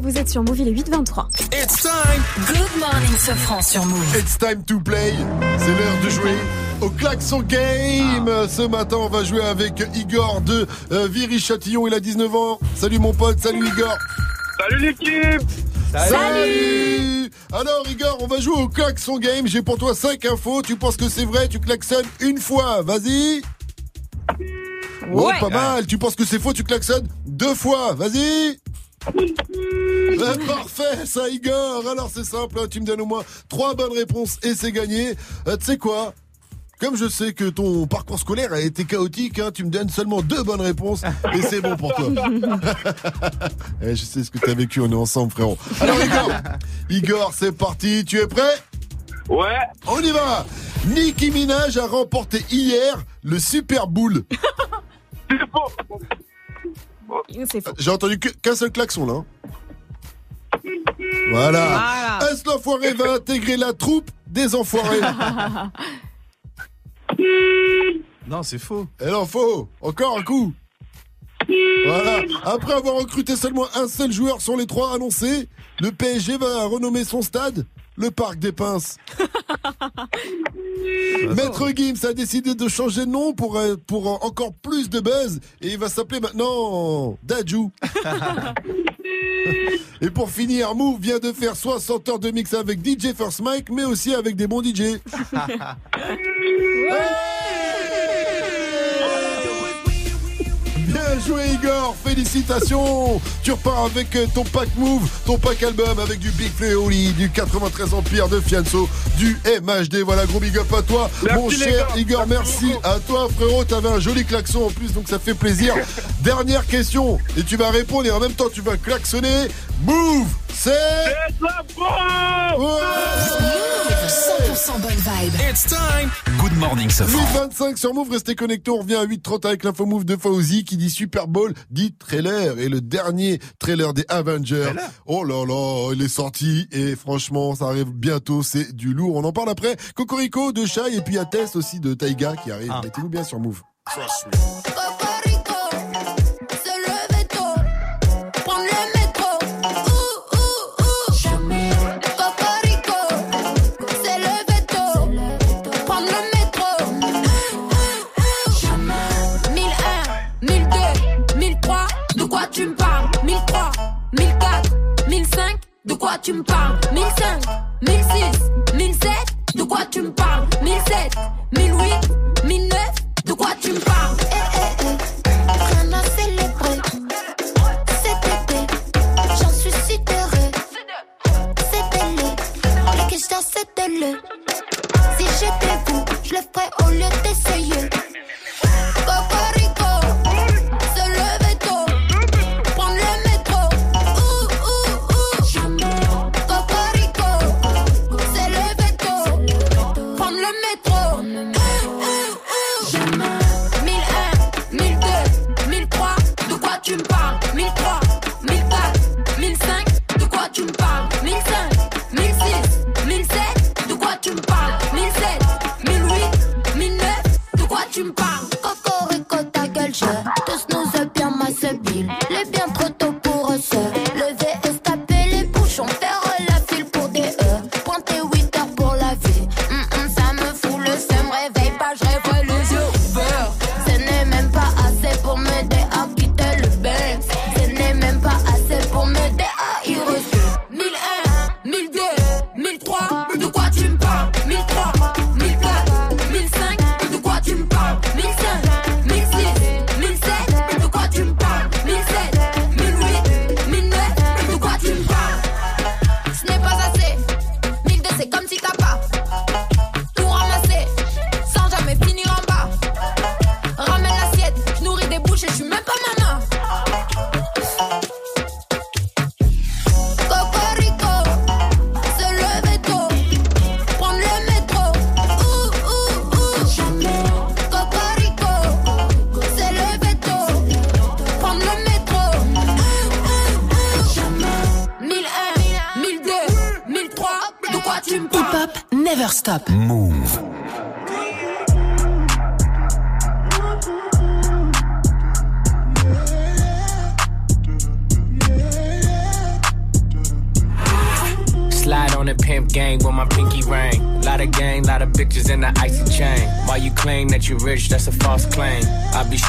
Vous êtes sur Move, il est 8h23. It's time. Good morning, Sofran sur Move. It's time to play. C'est l'heure de jouer au klaxon game. Ce matin, on va jouer avec Igor de euh, Viry-Châtillon. Il a 19 ans. Salut mon pote. Salut Igor. Salut l'équipe Salut Alors Igor, on va jouer au klaxon game. J'ai pour toi 5 infos. Tu penses que c'est vrai? Tu klaxonnes une fois. Vas-y. Oh, Ouais. pas mal. Tu penses que c'est faux? Tu klaxonnes deux fois. Vas-y. Ouais, [LAUGHS] parfait, ça Igor. Alors c'est simple, hein, tu me donnes au moins trois bonnes réponses et c'est gagné. Euh, tu sais quoi? Comme je sais que ton parcours scolaire a été chaotique, hein, tu me donnes seulement deux bonnes réponses et c'est bon pour toi. [LAUGHS] Eh, je sais ce que tu as vécu, on est ensemble frérot. Alors Igor, Igor, c'est parti, tu es prêt? Ouais. On y va Nicki Minaj a remporté hier le Super Bowl. [LAUGHS] Faux. J'ai entendu qu'un seul klaxon là. hein. Voilà. Voilà. Est-ce l'enfoiré va intégrer la troupe des enfoirés [LAUGHS] Non, c'est faux. Et non, faux. Encore un coup. Voilà. Après avoir recruté seulement un seul joueur sur les trois annoncés, le PSG va renommer son stade le Parc des Pinces. [LAUGHS] Maître Gims a décidé de changer de nom pour, euh, pour euh, encore plus de buzz et il va s'appeler maintenant Dajou. [LAUGHS] et pour finir, Move vient de faire 60 heures de mix avec DJ First Mike mais aussi avec des bons DJ. [LAUGHS] joué Igor, félicitations Tu repars avec euh, ton pack Move, ton pack album avec du Big Fleoli, du 93 Empire de Fianso, du MHD, voilà gros big up à toi Merci, mon cher gars. Igor, merci à toi frérot, t'avais un joli klaxon en plus donc ça fait plaisir. [LAUGHS] Dernière question, et tu vas répondre et en même temps tu vas klaxonner, Move, c'est... Ouais 100% bonne vibe. It's time. Good morning, Sofran. 8h25 sur Move, restez connectés, on revient à 8h30 avec l'info Move de Fauzi qui dit Super Bowl, dit trailer, et le dernier trailer des Avengers. Oh là là, il est sorti, et franchement, ça arrive bientôt, c'est du lourd. On en parle après. Cocorico de Shai, et puis il y a Test aussi de Taiga qui arrive. Mettez-nous bien sur Move. quoi tu me parles? 1005, 1006, 1007, de quoi tu me parles? 1007, 1008, 1009, de quoi tu me parles? Eh, eh, eh. Rien à célébrer cet été, j'en suis si heureux. C'est le que je de le. Si j'étais vous, je le ferais au lieu d'essayer.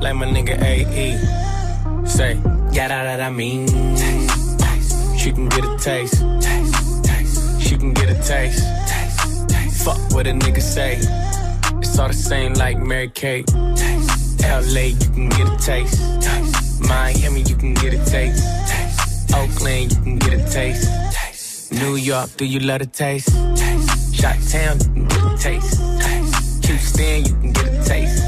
like my nigga AE. Say, yeah, that, that I mean. She can get a taste. She can get a taste. Fuck what a nigga say. It's all the same like Mary Kate. LA, you can get a taste. Miami, you can get a taste. Oakland, you can get a taste. New York, do you love a taste? taste. Shot Town, you can get a taste. Houston, you can get a taste.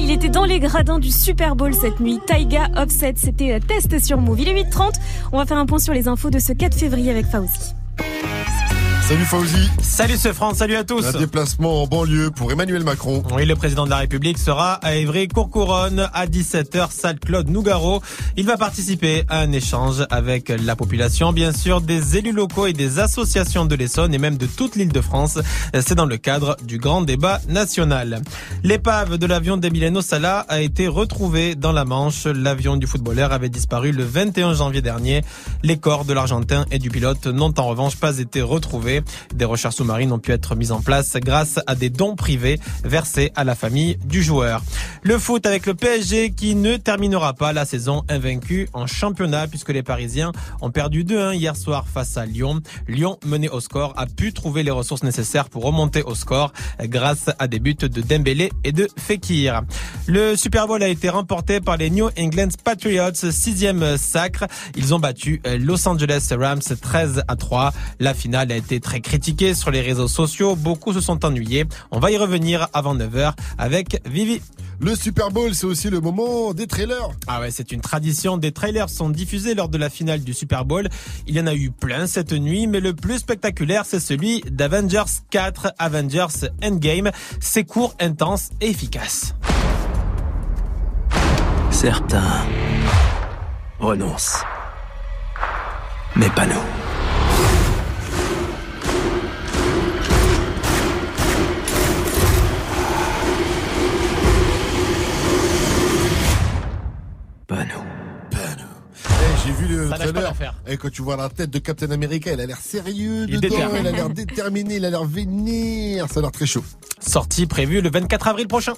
Il était dans les gradins du Super Bowl cette nuit. Taiga Offset, c'était euh, test sur Move. Il est 8h30. On va faire un point sur les infos de ce 4 février avec Fauzi. Salut Fauzi. Salut ce France, salut à tous. Un déplacement en banlieue pour Emmanuel Macron. Oui, le président de la République sera à Évry-Courcouronne à 17h, salle Claude Nougaro. Il va participer à un échange avec la population, bien sûr, des élus locaux et des associations de l'Essonne et même de toute l'île de France. C'est dans le cadre du grand débat national. L'épave de l'avion d'Emiliano Sala a été retrouvée dans la Manche. L'avion du footballeur avait disparu le 21 janvier dernier. Les corps de l'Argentin et du pilote n'ont en revanche pas été retrouvés. Des recherches sous-marines ont pu être mises en place grâce à des dons privés versés à la famille du joueur. Le foot avec le PSG qui ne terminera pas la saison invaincue en championnat puisque les Parisiens ont perdu 2-1 hier soir face à Lyon. Lyon, mené au score, a pu trouver les ressources nécessaires pour remonter au score grâce à des buts de Dembélé et de Fekir. Le Super Bowl a été remporté par les New England Patriots, sixième sacre. Ils ont battu Los Angeles Rams 13 à 3. La finale a été très critiquée sur les réseaux sociaux. Beaucoup se sont ennuyés. On va y revenir avant 9h avec Vivi. Le Super Bowl, c'est aussi le moment des trailers. Ah ouais, c'est une tradition. Des trailers sont diffusés lors de la finale du Super Bowl. Il y en a eu plein cette nuit, mais le plus spectaculaire, c'est celui d'Avengers 4, Avengers Endgame. C'est court, intense et efficace. Certains renoncent. Mais pas nous. Pas nous. Eh, J'ai vu le Ça lâche pas trailer. Et quand tu vois la tête de Captain America, il a l'air sérieux Il est dedans, il a l'air déterminé, il a l'air vénère. Ça a l'air très chaud. Sortie prévue le 24 avril prochain.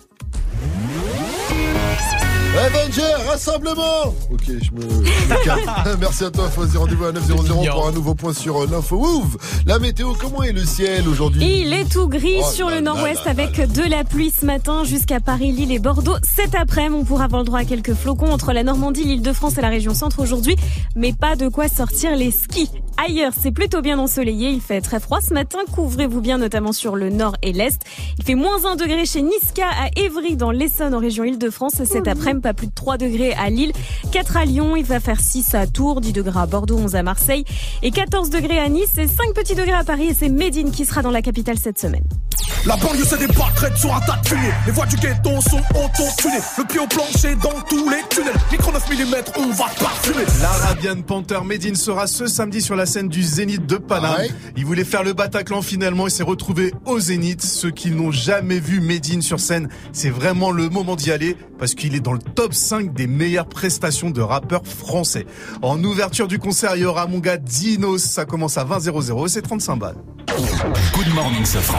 Avenger, rassemblement Ok, je me, je me calme. [LAUGHS] Merci à toi, Fosy. Rendez-vous à 900 pour un nouveau point sur euh, l'info. Ouf La météo, comment est le ciel aujourd'hui? Il est tout gris Oh sur là le nord-ouest là là avec de la pluie ce matin jusqu'à Paris, Lille et Bordeaux. Cet après-midi, on pourra avoir le droit à quelques flocons entre la Normandie, l'Île-de-France et la région centre aujourd'hui, mais pas de quoi sortir les skis. Ailleurs, c'est plutôt bien ensoleillé. Il fait très froid ce matin. Couvrez-vous bien, notamment sur le nord et l'est. Il fait moins 1 degré chez Niska à Évry dans l'Essonne en région Île-de-France. Cet après-midi, pas plus de 3 degrés à Lille, 4 à Lyon. Il va faire 6 à Tours, 10 degrés à Bordeaux, 11 à Marseille et 14 degrés à Nice et 5 petits degrés à Paris. Et c'est Médine qui sera dans la capitale cette semaine. La banlieue se débarquerait sur un tas de fumée. Les voies du ghetto sont auto-tunées. Le pied au plancher dans tous les tunnels. Micro 9 mm, on va parfumer. L'Arabian Panther Medine sera ce samedi sur la scène du Zénith de Paname. Ah ouais Il voulait faire le Bataclan finalement et s'est retrouvé au Zénith. Ceux qui n'ont jamais vu Medine sur scène, c'est vraiment le moment d'y aller parce qu'il est dans le top 5 des meilleures prestations de rappeurs français. En ouverture du concert, il y aura mon gars Dinos. Ça commence à 20 00 c'est 35 balles. Good morning, Safran.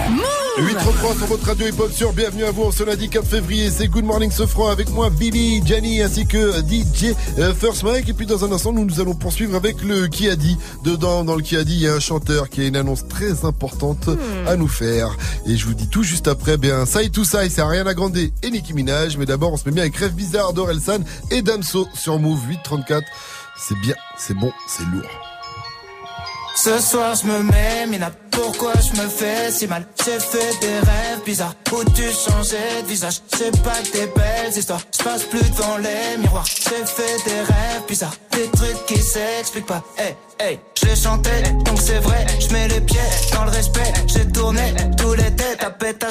833 sur votre radio hip-hop sur Bienvenue à vous en ce lundi 4 février. C'est Good Morning Sofran avec moi, Bibi, Gianni ainsi que DJ euh, First Mike. Et puis dans un instant, nous, nous allons poursuivre avec le qui a dit. Dedans, dans le qui a dit, il y a un chanteur qui a une annonce très importante à nous faire. Et je vous dis tout juste après, bien, ça et tout ça, c'est Ariana Grande et Nicki Minaj. Mais d'abord, on se met bien avec Rêve Bizarre d'Orelsan et Damso sur Move 834. C'est bien, c'est bon, c'est lourd. Ce soir je me mets mina. Pourquoi je me fais si mal? J'ai fait des rêves bizarres. Où tu changeais de visage? C'est pas des belles histoires. Je passe plus devant les miroirs. J'ai fait des rêves bizarres. Des trucs qui s'expliquent pas. Hey hey Je chantais donc c'est vrai. Je mets les pieds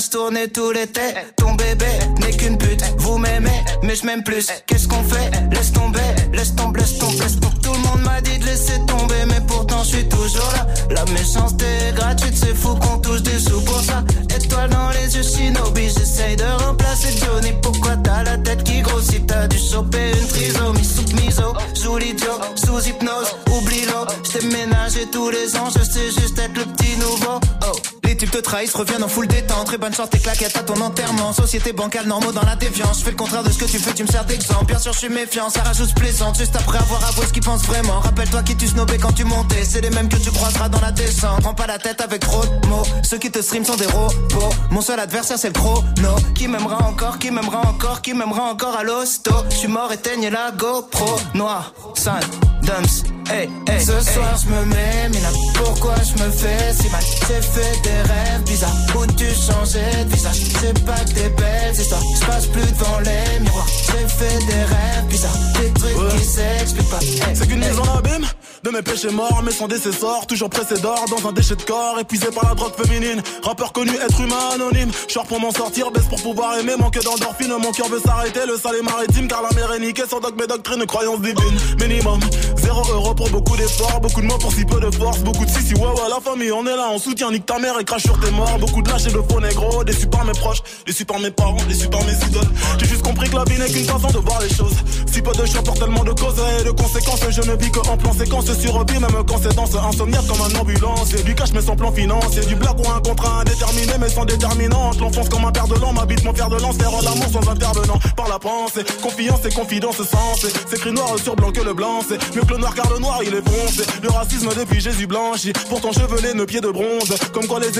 Ta pétasse tourné tous les têtes. Ton bébé n'est qu'une pute Vous m'aimez mais je m'aime plus. Qu'est-ce qu'on fait? Laisse tomber Laisse tomber Laisse tomber laisse tomber. Tout le monde m'a dit de laisser tomber Mais pourtant je suis toujours là. La méchanceté est gratuite C'est fou qu'on touche des sous pour ça. Étoile dans les yeux Shinobi J'essaye de remplacer Johnny. Pourquoi t'as la tête qui grossit? T'as dû choper une trisomie Sous miso Joue l'idiot Sous hypnose. Oublie-le J't'ai ménagé tous les ans Je sais juste être le petit nouveau. Oh les types te trahissent, reviennent en full détente. Très bonne chance, tes claquettes à ton enterrement. Société bancale, normaux dans la déviance. Je fais le contraire de ce que tu fais, tu me sers d'exemple. Bien sûr, je suis méfiant, ça rajoute plaisante. Juste après avoir avoué ce qu'ils pensent vraiment. Rappelle-toi qui tu snobais quand tu montais. C'est les mêmes que tu croiseras dans la descente. Prends pas la tête avec trop de mots. Ceux qui te stream sont des robots. Mon seul adversaire, c'est le chrono. Qui m'aimera encore, qui m'aimera encore, qui m'aimera encore à l'hosto. Je suis mort, éteigne la GoPro. Noir, sale, dumps. Hey, hey, Ce soir je me mets, mais là pourquoi je me fais si mal? J'ai fait des rêves bizarres. Où tu changeais de visage. C'est pas que des belles histoires, je passe plus devant les miroirs. J'ai fait des rêves bizarres, des trucs qui s'expliquent pas. Hey, C'est qu'une hey. mise en abîme de mes péchés morts, mais sans décessor, toujours pressé d'or dans un déchet de corps, épuisé par la drogue féminine. Rappeur connu, être humain anonyme. Short pour m'en sortir, baisse pour pouvoir aimer, manque d'endorphine. Mon cœur veut s'arrêter, le sale est maritime, car la mer est niquée. Sans dogme et doctrine, croyance divine. Minimum, zéro euro pour beaucoup d'efforts, beaucoup de mots pour si peu de force, beaucoup de si si ouais ouais la famille, on est là, on soutient, nique ta mère et crache sur tes morts. Beaucoup de lâches et de faux négro, déçus par mes proches, déçus par mes parents, déçus par mes idoles. J'ai juste compris que la vie n'est qu'une façon de voir les choses. Si peu de choix pour tellement de causes et de conséquences, je ne vis que en plan séquence sur même quand c'est insomniaque comme un ambulance. Et du cash mais sans plan financier. Du black ou un contrat indéterminé mais sans déterminante. L'enfonce comme un père de l'an, m'habite mon fer de lance. Faire l'amour sans intervenant par la pensée. Confiance et confidence sensée. C'est écrit noir sur blanc que le blanc. C'est mieux que le noir car le noir il est foncé. Le racisme depuis Jésus blanchi. Pourtant chevelé, nos pieds de bronze. Comme quoi les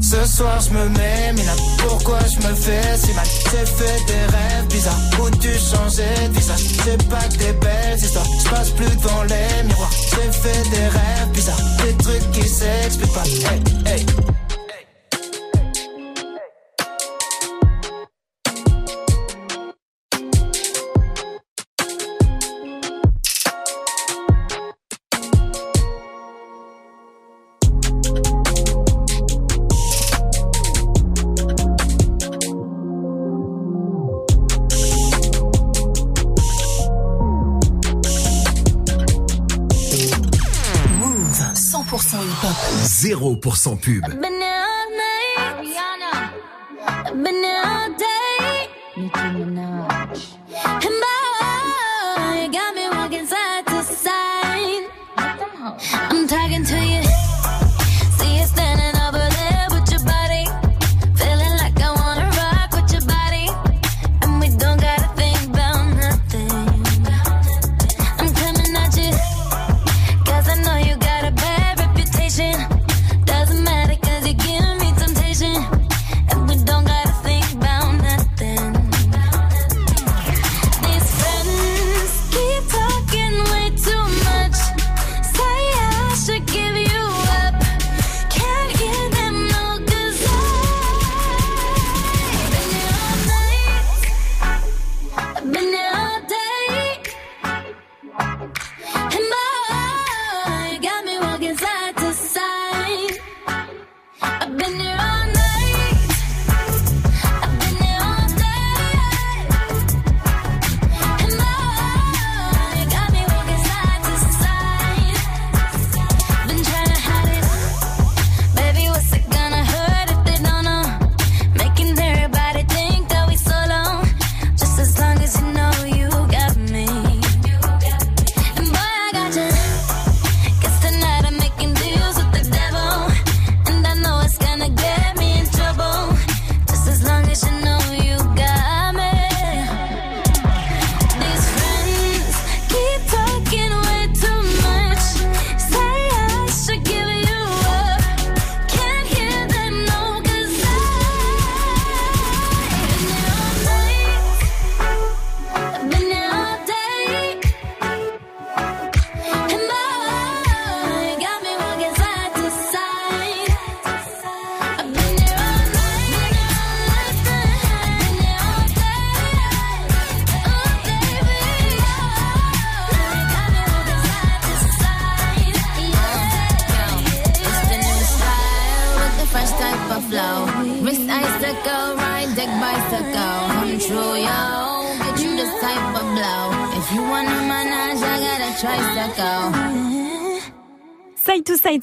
Ce soir je me mets, mais là pourquoi je me fais si mal? J'ai fait des rêves bizarres. Où tu changeais de visage C'est pas que des belles histoires, je passe plus devant les miroirs. J'ai fait des rêves bizarres, des trucs qui s'expliquent pas. Hey, hey 0% pub. Been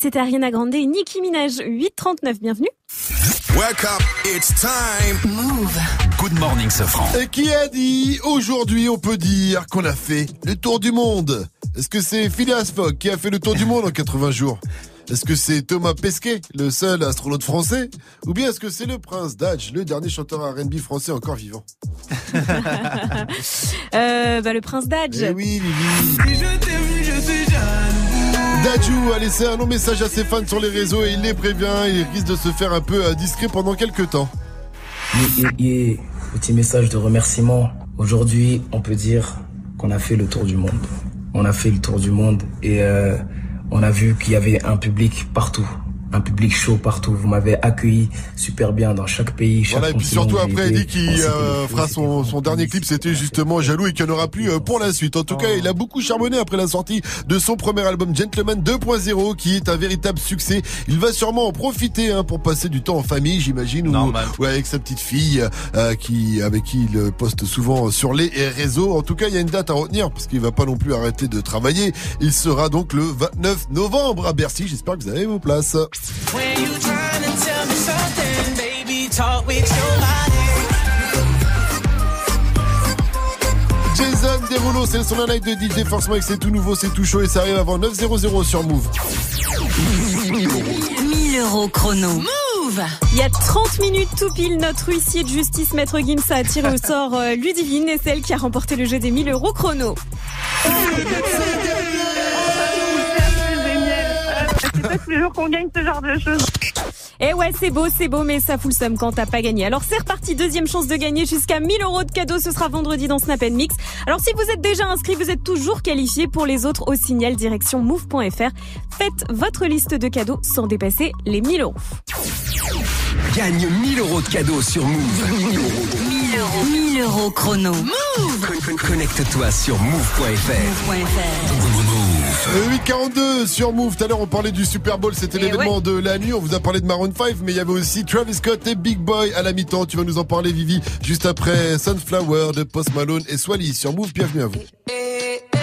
c'était Ariana Grande et Nicki Minaj. 839, bienvenue. Wake up, it's time. Move. Good morning, Sofran. Et qui a dit aujourd'hui on peut dire qu'on a fait le tour du monde? Est-ce que c'est Phileas Fogg qui a fait le tour du monde en 80 jours? Est-ce que c'est Thomas Pesquet, le seul astronaute français? Ou bien est-ce que c'est le prince Dodge, le dernier chanteur R&B français encore vivant? [LAUGHS] Euh, bah, le prince Dadge. Eh oui, Lily. Dadju a laissé un long message à ses fans sur les réseaux et il les prévient, il risque de se faire un peu euh, discret pendant quelques temps. Yeah. Petit message de remerciement. Aujourd'hui, on peut dire qu'on a fait le tour du monde. On a fait le tour du monde et euh, on a vu qu'il y avait un public partout. Un public chaud partout. Vous m'avez accueilli super bien dans chaque pays. Chaque Voilà, et puis surtout après, il dit qu'il euh, fera son, son dernier clip, c'était justement Jaloux et qu'il n'y en aura plus euh, pour la suite. En tout cas, il a beaucoup charbonné après la sortie de son premier album Gentleman 2.0 qui est un véritable succès. Il va sûrement en profiter hein, pour passer du temps en famille, j'imagine, ou, ou avec sa petite fille euh, qui avec qui il poste souvent sur les réseaux. En tout cas, il y a une date à retenir parce qu'il va pas non plus arrêter de travailler. Il sera donc le 29 novembre à Bercy. J'espère que vous avez vos places. When you trying to tell me something, baby, talk with your body. Jason Derulo, c'est le son live de DJ Force Mike, c'est tout nouveau, c'est tout chaud et ça arrive avant 9.00 sur Move. 1000 euros chrono. Move Il y a 30 minutes tout pile, notre huissier de justice, Maître Gims, a tiré au sort euh, Ludivine et celle qui a remporté le jeu des 1000 euros chrono. C'est pas tous les jours qu'on gagne ce genre de choses. Eh ouais, c'est beau, c'est beau, mais ça fout le seum quand t'as pas gagné. Alors c'est reparti, deuxième chance de gagner jusqu'à 1000 euros de cadeaux. Ce sera vendredi dans Snap Mix. Alors si vous êtes déjà inscrit, vous êtes toujours qualifié pour les autres au signal direction move.fr. Faites votre liste de cadeaux sans dépasser les 1000 euros. Gagne 1000 euros de cadeaux sur Move. 1000 euros. 1000 euros. 1000 euros chrono. Move Con- con- Connecte-toi sur move.fr. 8.42 sur Move. Tout à l'heure, on parlait du Super Bowl. C'était Eh l'événement de la nuit. On vous a parlé de Maroon 5, mais il y avait aussi Travis Scott et Big Boy à la mi-temps. Tu vas nous en parler, Vivi, juste après Sunflower de Post Malone et Swally sur Move. Bienvenue à vous. Needless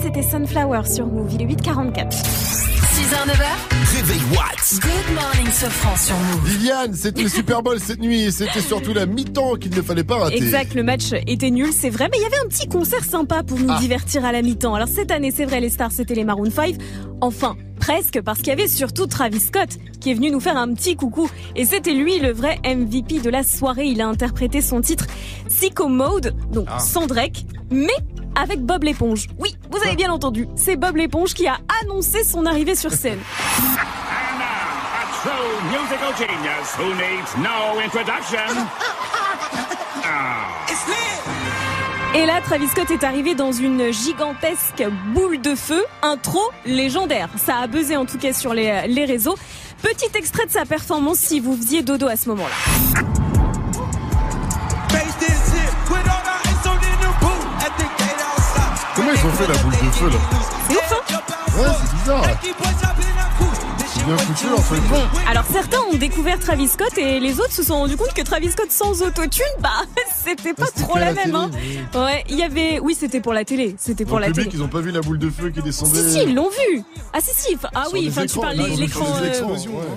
C'était Sunflower sur Move. Il est 8h44. 6h, 9h. Réveil Watts. Good morning, Sofran sur Move. Viviane, c'était le Super Bowl cette nuit et c'était surtout la mi-temps qu'il ne fallait pas rater. Exact, le match était nul, c'est vrai, mais il y avait un petit concert sympa pour nous Ah. divertir à la mi-temps. Alors cette année, c'est vrai, les stars, c'était les Maroon 5. Enfin, presque, parce qu'il y avait surtout Travis Scott qui est venu nous faire un petit coucou. Et c'était lui le vrai MVP de la soirée. Il a interprété son titre Psycho Mode, donc Ah. sans Drake, mais avec Bob l'éponge. Oui, vous avez bien entendu, c'est Bob l'éponge qui a annoncé son arrivée sur scène. True musical genius who needs no introduction. [LAUGHS] Et là, Travis Scott est arrivé dans une gigantesque boule de feu, intro légendaire. Ça a buzzé en tout cas sur les, les réseaux. Petit extrait de sa performance si vous faisiez dodo à ce moment-là. Comment ils ont fait la boule de feu là C'est ouf, hein Ouais, c'est bizarre. C'est bien foutu en fait. Bon, alors certains ont découvert Travis Scott et les autres se sont rendus compte que Travis Scott sans autotune, bah c'était pas trop que la, même. Hein. Ouais, il y avait, oui, c'était pour la télé, c'était pour la le télé. public, ils ont pas vu la boule de feu qui descendait. Si si, ils l'ont vu. Ah si si, ah oui, enfin tu parles l'écran. euh.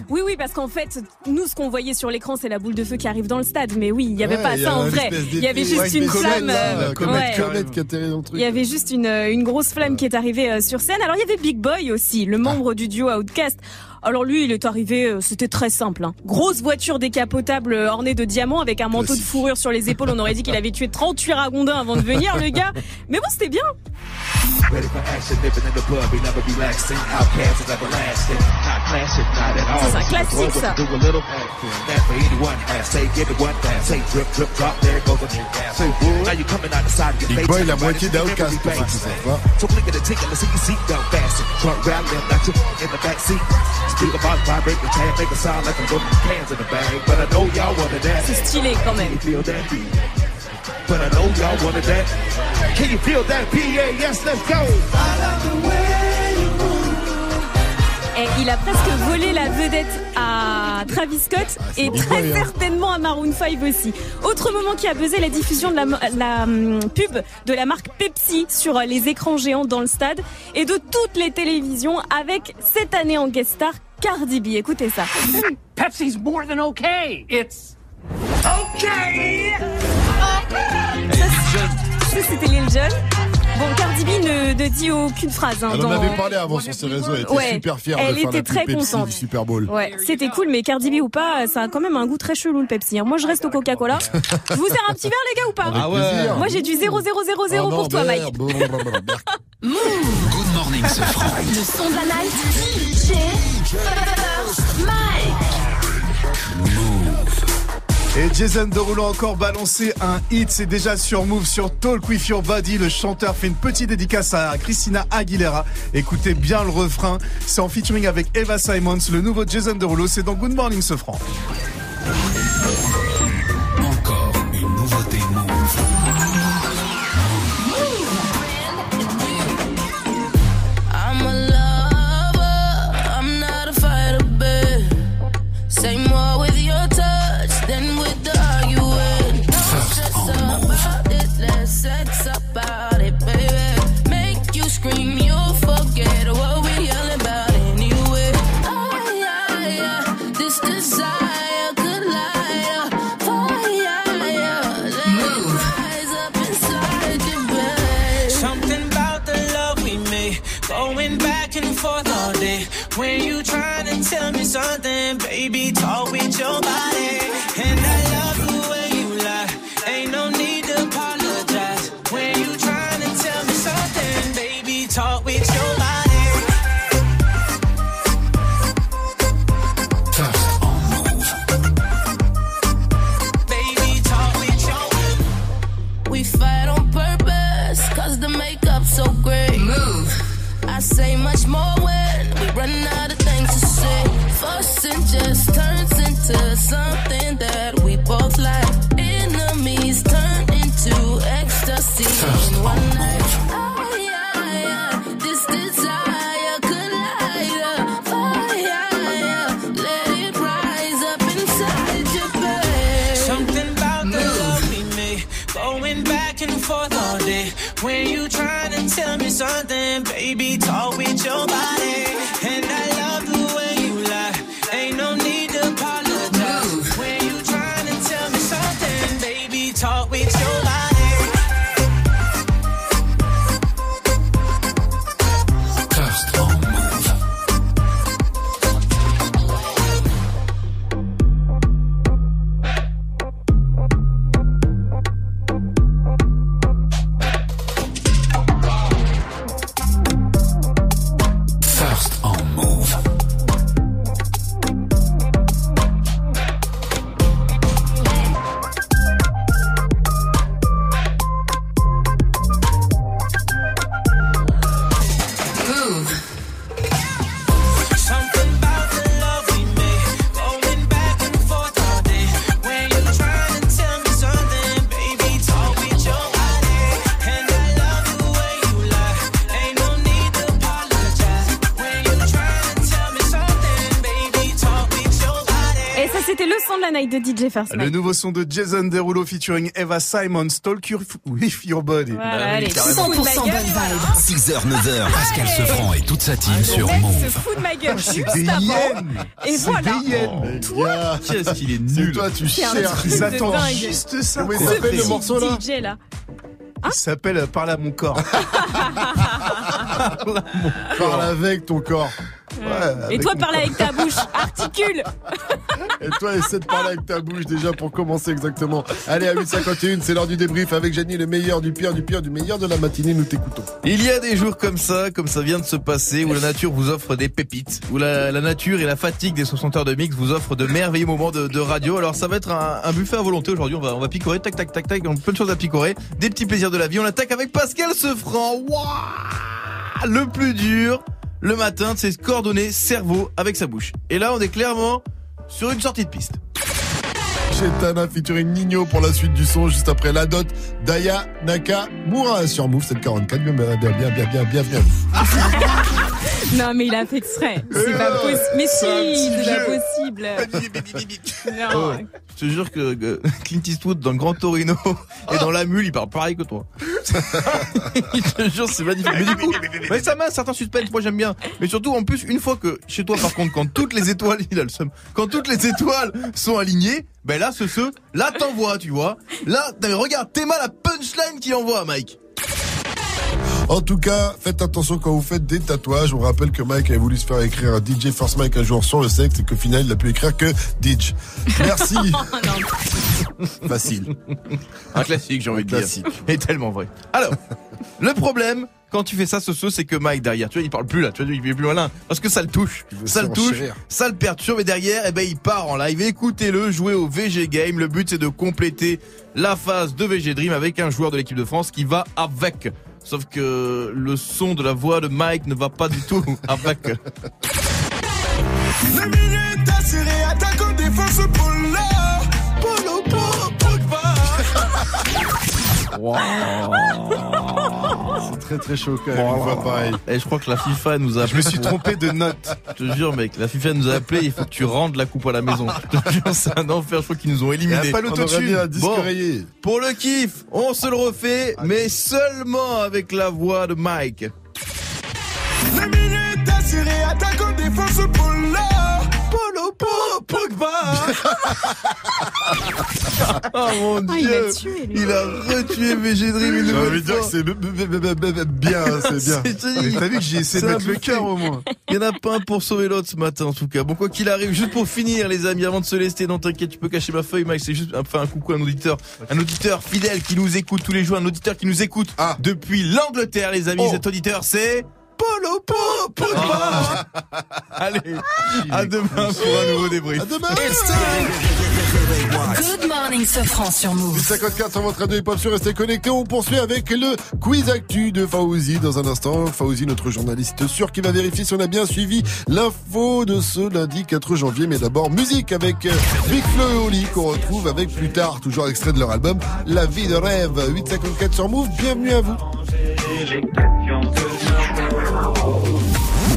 Oui oui, parce qu'en fait, nous ce qu'on voyait sur l'écran, c'est la boule de feu qui arrive dans le stade, mais oui, il y avait pas ça en vrai. Il y avait juste une flamme. là, la comète, ouais. comète qui atterrit dans le truc. Il y avait juste une, grosse flamme qui est arrivée euh, sur scène. Alors il y avait Big Boy aussi, le membre du duo Outcast. Alors lui, il est arrivé, euh, c'était très simple. hein. Grosse voiture décapotable ornée de diamants avec un manteau de fourrure sur les épaules. On aurait dit qu'il avait tué 38 ragondins avant de venir, le gars. Mais bon, c'était bien. Ready for action, living in the club, we never relaxing. Outcast is everlasting. Not classic, not at all. Ça, c'est un classique, ça. Do a little that for anyone. Has say, give it one pass. Say, drip, drip, drop. There goes a new gas. Say, now you coming out the side of your Big. Boy, la moitié d'Outcast, every pour ceux bass. qui savent pas. So click it and tick it, let's see your seatbelt fasten. Front rattling, not you in the back seat. Speaker box vibrate the tab, make a sound like I'm going cans in the bag. But I know y'all wanted that. C'est stylé quand même. But I know y'all wanted that. Can you feel that? PA? Yes, let's go. Et il a presque volé la vedette à Travis Scott et Big très hein. certainement à Maroon 5 aussi. Autre moment qui a buzzé, la diffusion de la, la, hum, pub de la marque Pepsi sur euh, les écrans géants dans le stade et de toutes les télévisions avec cette année en guest star Cardi B. Écoutez ça. Pepsi's more than okay. It's okay. C'était Lil Jon. Bon, Cardi B ne, ne dit aucune phrase. Hein, Elle en dans- avait parlé avant sur ses réseaux, elle était Ouais, super fière elle de faire était très Pepsi contente. du Super Bowl. Ouais, c'était cool, mais Cardi B ou pas, ça a quand même un goût très chelou le Pepsi. hein. Moi, je reste au Coca-Cola. je vous sers un petit verre, les gars, ou pas? Ah ouais. Moi, j'ai du 0,000 Oh non, pour toi. Mike. Good morning, ce franc. Le son de la night. DJ Mike. Et Jason Derulo a encore balancé un hit, c'est déjà sur Move, sur Talk With Your Body. Le chanteur fait une petite dédicace à Christina Aguilera. Écoutez bien le refrain, c'est en featuring avec Eva Simons, le nouveau Jason Derulo, c'est dans Good Morning ce franc. Say much more when we run out of things to say. Fussing just turns into something that we both like. Enemies turn into ecstasy in one night. Oh, yeah, yeah. This desire could light oh, a fire. Let it rise up inside your bed. Something about the love we made, going back and forth all day. When baby, talk with your body. De DJ First Le nouveau son de Jason Derulo featuring Eva Simon, Stalk Your with Your Body. Voilà, Bah oui, allez, carrément. 100% bonne vibe. 6h, 9h, Pascal Sefranc et toute sa team sur mec se Move. fout de ma gueule C'est juste des avant. hyènes. Et voilà. Toi, [LAUGHS] Qu'est-ce qu'il est c'est nul. toi, tu cherches. Ils de attendent juste ça. Comment il quoi. s'appelle le Ce morceau là DJ là. Il s'appelle Parle à mon corps. [LAUGHS] Parle avec ton corps. Ouais, Et toi, parle avec ta bouche. Articule. Et toi, essaie de parler avec ta bouche déjà pour commencer exactement. Allez, à 8h51, c'est l'heure du débrief avec Jenny, le meilleur, du pire, du pire, du meilleur de la matinée. Nous t'écoutons. Il y a des jours comme ça, comme ça vient de se passer, où la nature vous offre des pépites, où la, la nature et la fatigue des 60 heures de mix vous offrent de merveilleux moments de, de radio. Alors ça va être un, un buffet à volonté aujourd'hui. On va, on va picorer, tac, tac, tac, tac. On a plein de choses à picorer, des petits plaisirs de la vie. On attaque avec Pascal Sefranc. Waouh Le plus dur, le matin, c'est se coordonner cerveau avec sa bouche. Et là, on est clairement sur une sortie de piste. Chez Tana featuring Nino pour la suite du son, juste après la dot Daya Nakamura sur Move 744. Bien, bien, bien, bien, bien, bien, bienvenue à vous. [LAUGHS] Non, mais il a fait exprès. C'est pas possible. Mais si, c'est pas possible. Oh, Non. je te jure que, Clint Eastwood dans le Grand Torino et dans la mule, il parle pareil que toi. [LAUGHS] je te jure, c'est magnifique. Mais du coup, mais ça m'a un certain suspense, moi j'aime bien. Mais surtout, en plus, une fois que chez toi, par contre, quand toutes les étoiles, [LAUGHS] il a le seum, quand toutes les étoiles sont alignées, ben là, ce, ce, là, t'envoies, tu vois. Là, regarde, t'es mal la punchline qu'il envoie, Mike. En tout cas, faites attention quand vous faites des tatouages. On rappelle que Mike avait voulu se faire écrire un DJ First Mike un jour sur le sexe et qu'au final, il n'a pu écrire que DJ. Merci. [LAUGHS] Facile. Un classique, j'ai envie de dire. classique. Et tellement vrai. Alors, le problème, quand tu fais ça, ce ce, c'est que Mike derrière, tu vois, il parle plus là, tu vois, il est plus malin. Parce que ça le touche. Ça le touche, ça le perturbe et derrière, eh ben, il part en live. Écoutez-le jouer au VG Game. Le but, c'est de compléter la phase de VG Dream avec un joueur de l'équipe de France qui va avec. Sauf que le son de la voix de Mike ne va pas du tout [LAUGHS] avec. Les minutes assurées, attaque en défense pour là. Polo, polo, Pogba. C'est très très chaud quand même. Voix pareille. Et je crois que la FIFA nous a Je me suis trompé de note. Je te jure, mec, la FIFA nous a appelé, il faut que tu rendes la coupe à la maison. Je te jure, c'est un enfer, je crois qu'ils nous ont Il y éliminés. a pas l'autotune. Bon. rayé. Pour le kiff, on se le refait, mais seulement avec la voix de Mike. Les minutes assurées, attaque en défense pour là. Pogba. [LAUGHS] Oh mon Ah, il dieu, a tué, lui. il a retué VG Dream une J'ai envie de dire que c'est bien, c'est bien. T'as vu que j'ai essayé de mettre le cœur au moins. Il y en a pas un pour sauver l'autre ce matin en tout cas. Bon quoi qu'il arrive, juste pour finir les amis, avant de se laisser, non t'inquiète, tu peux cacher ma feuille Mike, c'est juste enfin un coucou à un auditeur, un auditeur fidèle qui nous écoute tous les jours, un auditeur qui nous écoute Ah. depuis l'Angleterre les amis, Oh. cet auditeur c'est Polo Po Pogba. [LAUGHS] Allez, à demain pour un nouveau débrief. À demain. Good morning, Sofran sur Move. 54 sur votre radio hip-hop sur Restez connectés. On poursuit avec le quiz actu de Faouzi dans un instant. Faouzi, notre journaliste sûr qui va vérifier si on a bien suivi l'info de ce lundi 4 janvier. Mais d'abord, musique avec euh, Big Flo et Oli qu'on retrouve avec plus tard, toujours extrait de leur album La vie de rêve. 854 sur Move. Bienvenue à vous.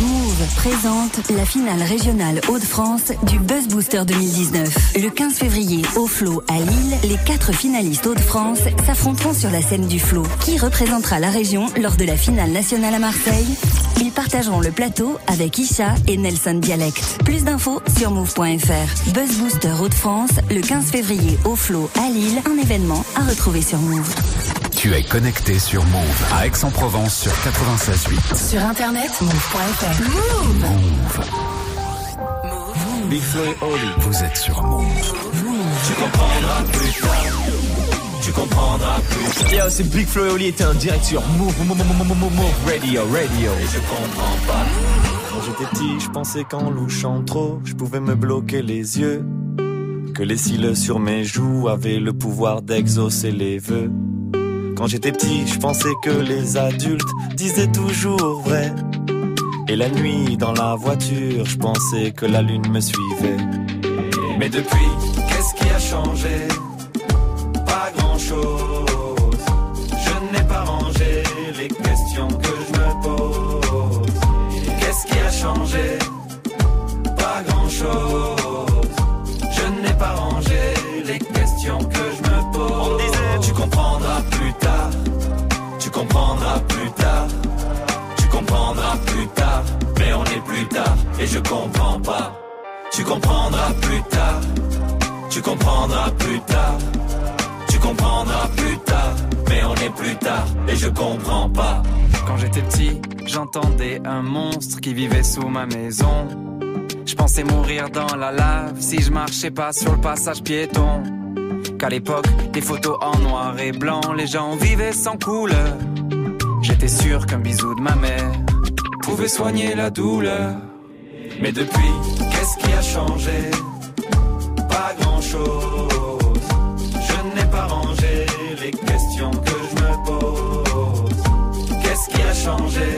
Move présente la finale régionale Hauts-de-France du Buzz Booster 2019. Le 15 février au Flot à Lille, les quatre finalistes Hauts-de-France s'affronteront sur la scène du Flot. Qui représentera la région lors de la finale nationale à Marseille Ils partageront le plateau avec Isha et Nelson Dialect. Plus d'infos sur move.fr. Buzz Booster Hauts-de-France le 15 février au Flot à Lille, un événement à retrouver sur Move. Tu es connecté sur Move à Aix-en-Provence sur 96.8. Sur internet, move.fr. Move. Big Flo et Oli. Vous êtes sur Move. Tu comprendras plus tard. Tu comprendras plus tard. Yo, c'est Big Flo et Oli était en direct sur Move, Move, Move, Move, Move, Move Radio, Radio. Et je comprends pas. Quand j'étais petit, je pensais qu'en louchant trop, je pouvais me bloquer les yeux. que les cils sur mes joues avaient le pouvoir d'exaucer les vœux. Quand j'étais petit, je pensais que les adultes disaient toujours vrai. Et la nuit dans la voiture, je pensais que la lune me suivait. Mais depuis, qu'est-ce qui a changé? Pas grand-chose. Je n'ai pas rangé les questions que je me pose. Qu'est-ce qui a changé? Pas grand-chose. Je n'ai pas rangé comprendras plus tard. Tu comprendras plus tard. Mais on est plus tard et je comprends pas. Tu comprendras plus tard. Tu comprendras plus tard. Tu comprendras plus tard. Mais on est plus tard et je comprends pas. Quand j'étais petit, j'entendais un monstre qui vivait sous ma maison. Je pensais mourir dans la lave si je marchais pas sur le passage piéton. Qu'à l'époque, des photos en noir et blanc, les gens vivaient sans couleur. J'étais sûr qu'un bisou de ma mère pouvait soigner la douleur. Mais depuis, qu'est-ce qui a changé? Pas grand-chose. Je n'ai pas rangé les questions que je me pose. Qu'est-ce qui a changé?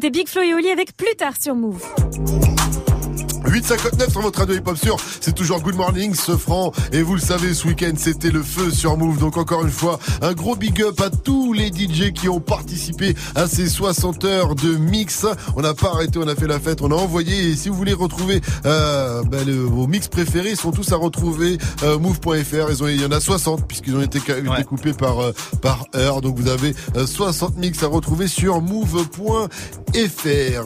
C'était Big Flo et Oli avec plus tard sur Move. 8,59 sur votre radio hip-hop sûr. C'est toujours Good Morning, ce franc. Et vous le savez, ce week-end, c'était le feu sur Move. Donc encore une fois, un gros big up à tous les DJ qui ont participé à ces 60 heures de mix. On n'a pas arrêté, on a fait la fête, on a envoyé. Et si vous voulez retrouver euh, le- vos mix préférés, ils sont tous à retrouver euh, move.fr. Ils ont, il y en a 60 puisqu'ils ont été ca- découpés par euh, par heure. Donc vous avez euh, 60 mix à retrouver sur move.fr.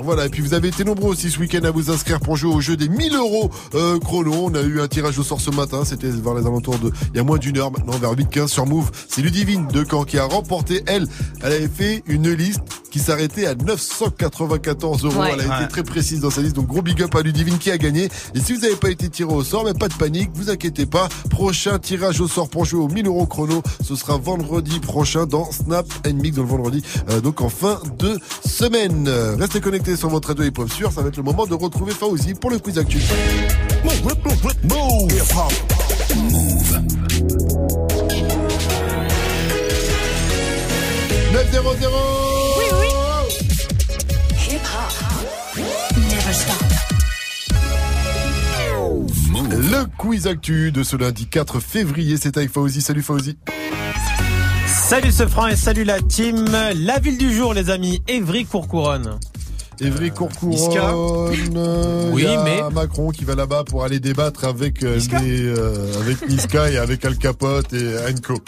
Voilà. Et puis vous avez été nombreux aussi ce week-end à vous inscrire pour jouer au jeu des 1000 euros euh, chrono. On a eu un tirage au sort ce matin. C'était vers les alentours de, il y a moins d'une heure maintenant, vers 8-15 sur Move. C'est Ludivine de Caen qui a remporté. Elle, elle avait fait une liste qui s'arrêtait à 994 euros. Ouais. Elle a été très précise dans sa liste. Donc gros big up à Ludivine qui a gagné. Et si vous n'avez pas été tiré au sort, mais pas de panique, vous inquiétez pas. Prochain tirage au sort pour jouer aux 1000 euros chrono, ce sera vendredi prochain dans Snap and Mix dans le vendredi. euh, donc en fin de semaine. Euh, Restez connectés sur votre radio hip hop sûr. Ça va être le moment de retrouver Fauzi pour le quiz actu. Move. 900 Le quiz actu de ce lundi 4 février, c'est avec Fauzi. Salut Fauzi. Salut ce franc et salut la team. La ville du jour, les amis, Évry-Courcouronne. Evry Courcouronne. euh, Oui, mais- Macron qui va là-bas pour aller débattre avec euh, les, euh, avec Niska et avec Al Capote et Enco.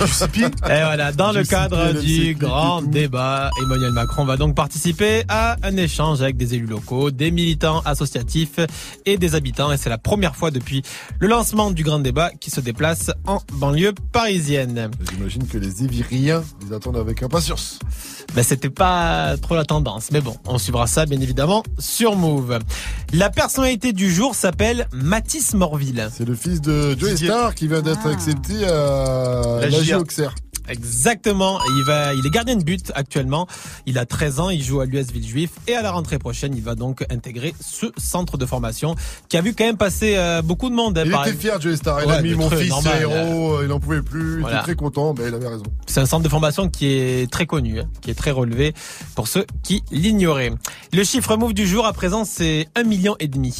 [LAUGHS] Et voilà, dans le cadre du grand débat, Emmanuel Macron va donc participer à un échange avec des élus locaux, des militants associatifs et des habitants. Et c'est la première fois depuis le lancement du grand débat qui se déplace en banlieue parisienne. J'imagine que les Éviriens les attendent avec impatience. Ben, c'était pas trop la tendance. Mais bon, on suivra ça, bien évidemment, sur Move. La personnalité du jour s'appelle Mathis Morville. C'est le fils de Joey Star qui vient d'être accepté à La la. Exactement. Il va, il est gardien de but actuellement. Il a 13 ans. Il joue à l'US Villejuif et à la rentrée prochaine, il va donc intégrer ce centre de formation qui a vu quand même passer euh, beaucoup de monde. hein, Il par- était fier, Joey Star. Il Ouais, a mis mon fils normal, héros, il en pouvait plus, il était très content, ben, il avait raison. C'est un centre de formation qui est très connu, hein, qui est très relevé pour ceux qui l'ignoraient. Le chiffre move du jour à présent, c'est un million et demi.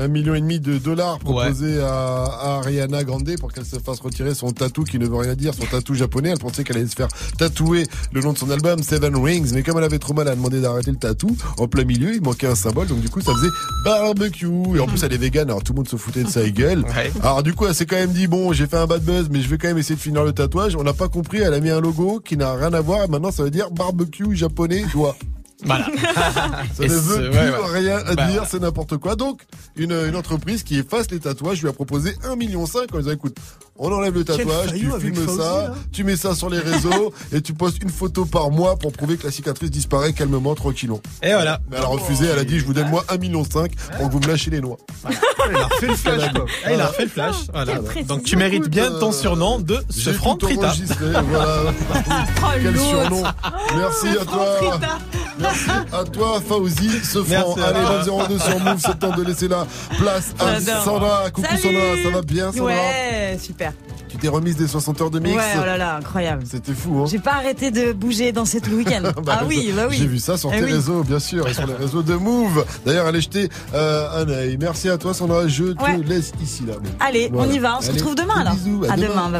Un million et demi de dollars proposés à, à Ariana Grande pour qu'elle se fasse retirer son tatou qui ne veut rien dire, son tatou japonais. Elle pensait qu'elle allait se faire tatouer le nom de son album Seven Rings, mais comme elle avait trop mal, elle a demandé d'arrêter le tatou. En plein milieu, il manquait un symbole, donc du coup, ça faisait barbecue. Et en plus, elle est végane, alors tout le monde se foutait de sa gueule. Alors du coup, elle s'est quand même dit bon, j'ai fait un bad buzz, mais je vais quand même essayer de finir le tatouage. On n'a pas compris, elle a mis un logo qui n'a rien à voir. Et maintenant, ça veut dire barbecue japonais doigt. Voilà. [LAUGHS] Ça ne veut plus ouais, ouais. rien à Bah, dire, c'est n'importe quoi. Donc, une, une entreprise qui efface les tatouages lui a proposé 1,5 million en disant écoute, on enlève le Quel tatouage, tu filmes Fauzi, ça, tu mets ça sur les réseaux [LAUGHS] et tu postes une photo par mois pour prouver que la cicatrice disparaît calmement, tranquillement. Et voilà. Mais elle a refusé, elle a dit je vous donne moi 1,5 million pour que vous me lâchez les noix. Il a refait le flash, quoi. Ah, il a refait le flash. Voilà. Donc tu mérites bien ton surnom de ce J'ai franc tout Trita. enregistré, voilà. [LAUGHS] Quel l'autre. surnom. Merci à toi. À toi, Fauzi, ce franc. Allez, 202 sur Move, c'est le temps de laisser la place à. Sandra. Coucou Salut. Sandra, ça va bien Sandra Ouais, super. Tu t'es remise des 60 heures de mix Ouais, oh là là, incroyable. C'était fou, hein J'ai pas arrêté de bouger dans cette week-end. [LAUGHS] Bah, ah oui, bah oui. J'ai vu ça sur Eh tes oui. réseaux, bien sûr, et sur les réseaux de Move. D'ailleurs, allez jeter euh, un œil. Merci à toi, Sandra. Je te laisse ici, là. Allez, Voilà. on y va. On se retrouve demain alors. bisous, à demain. bye.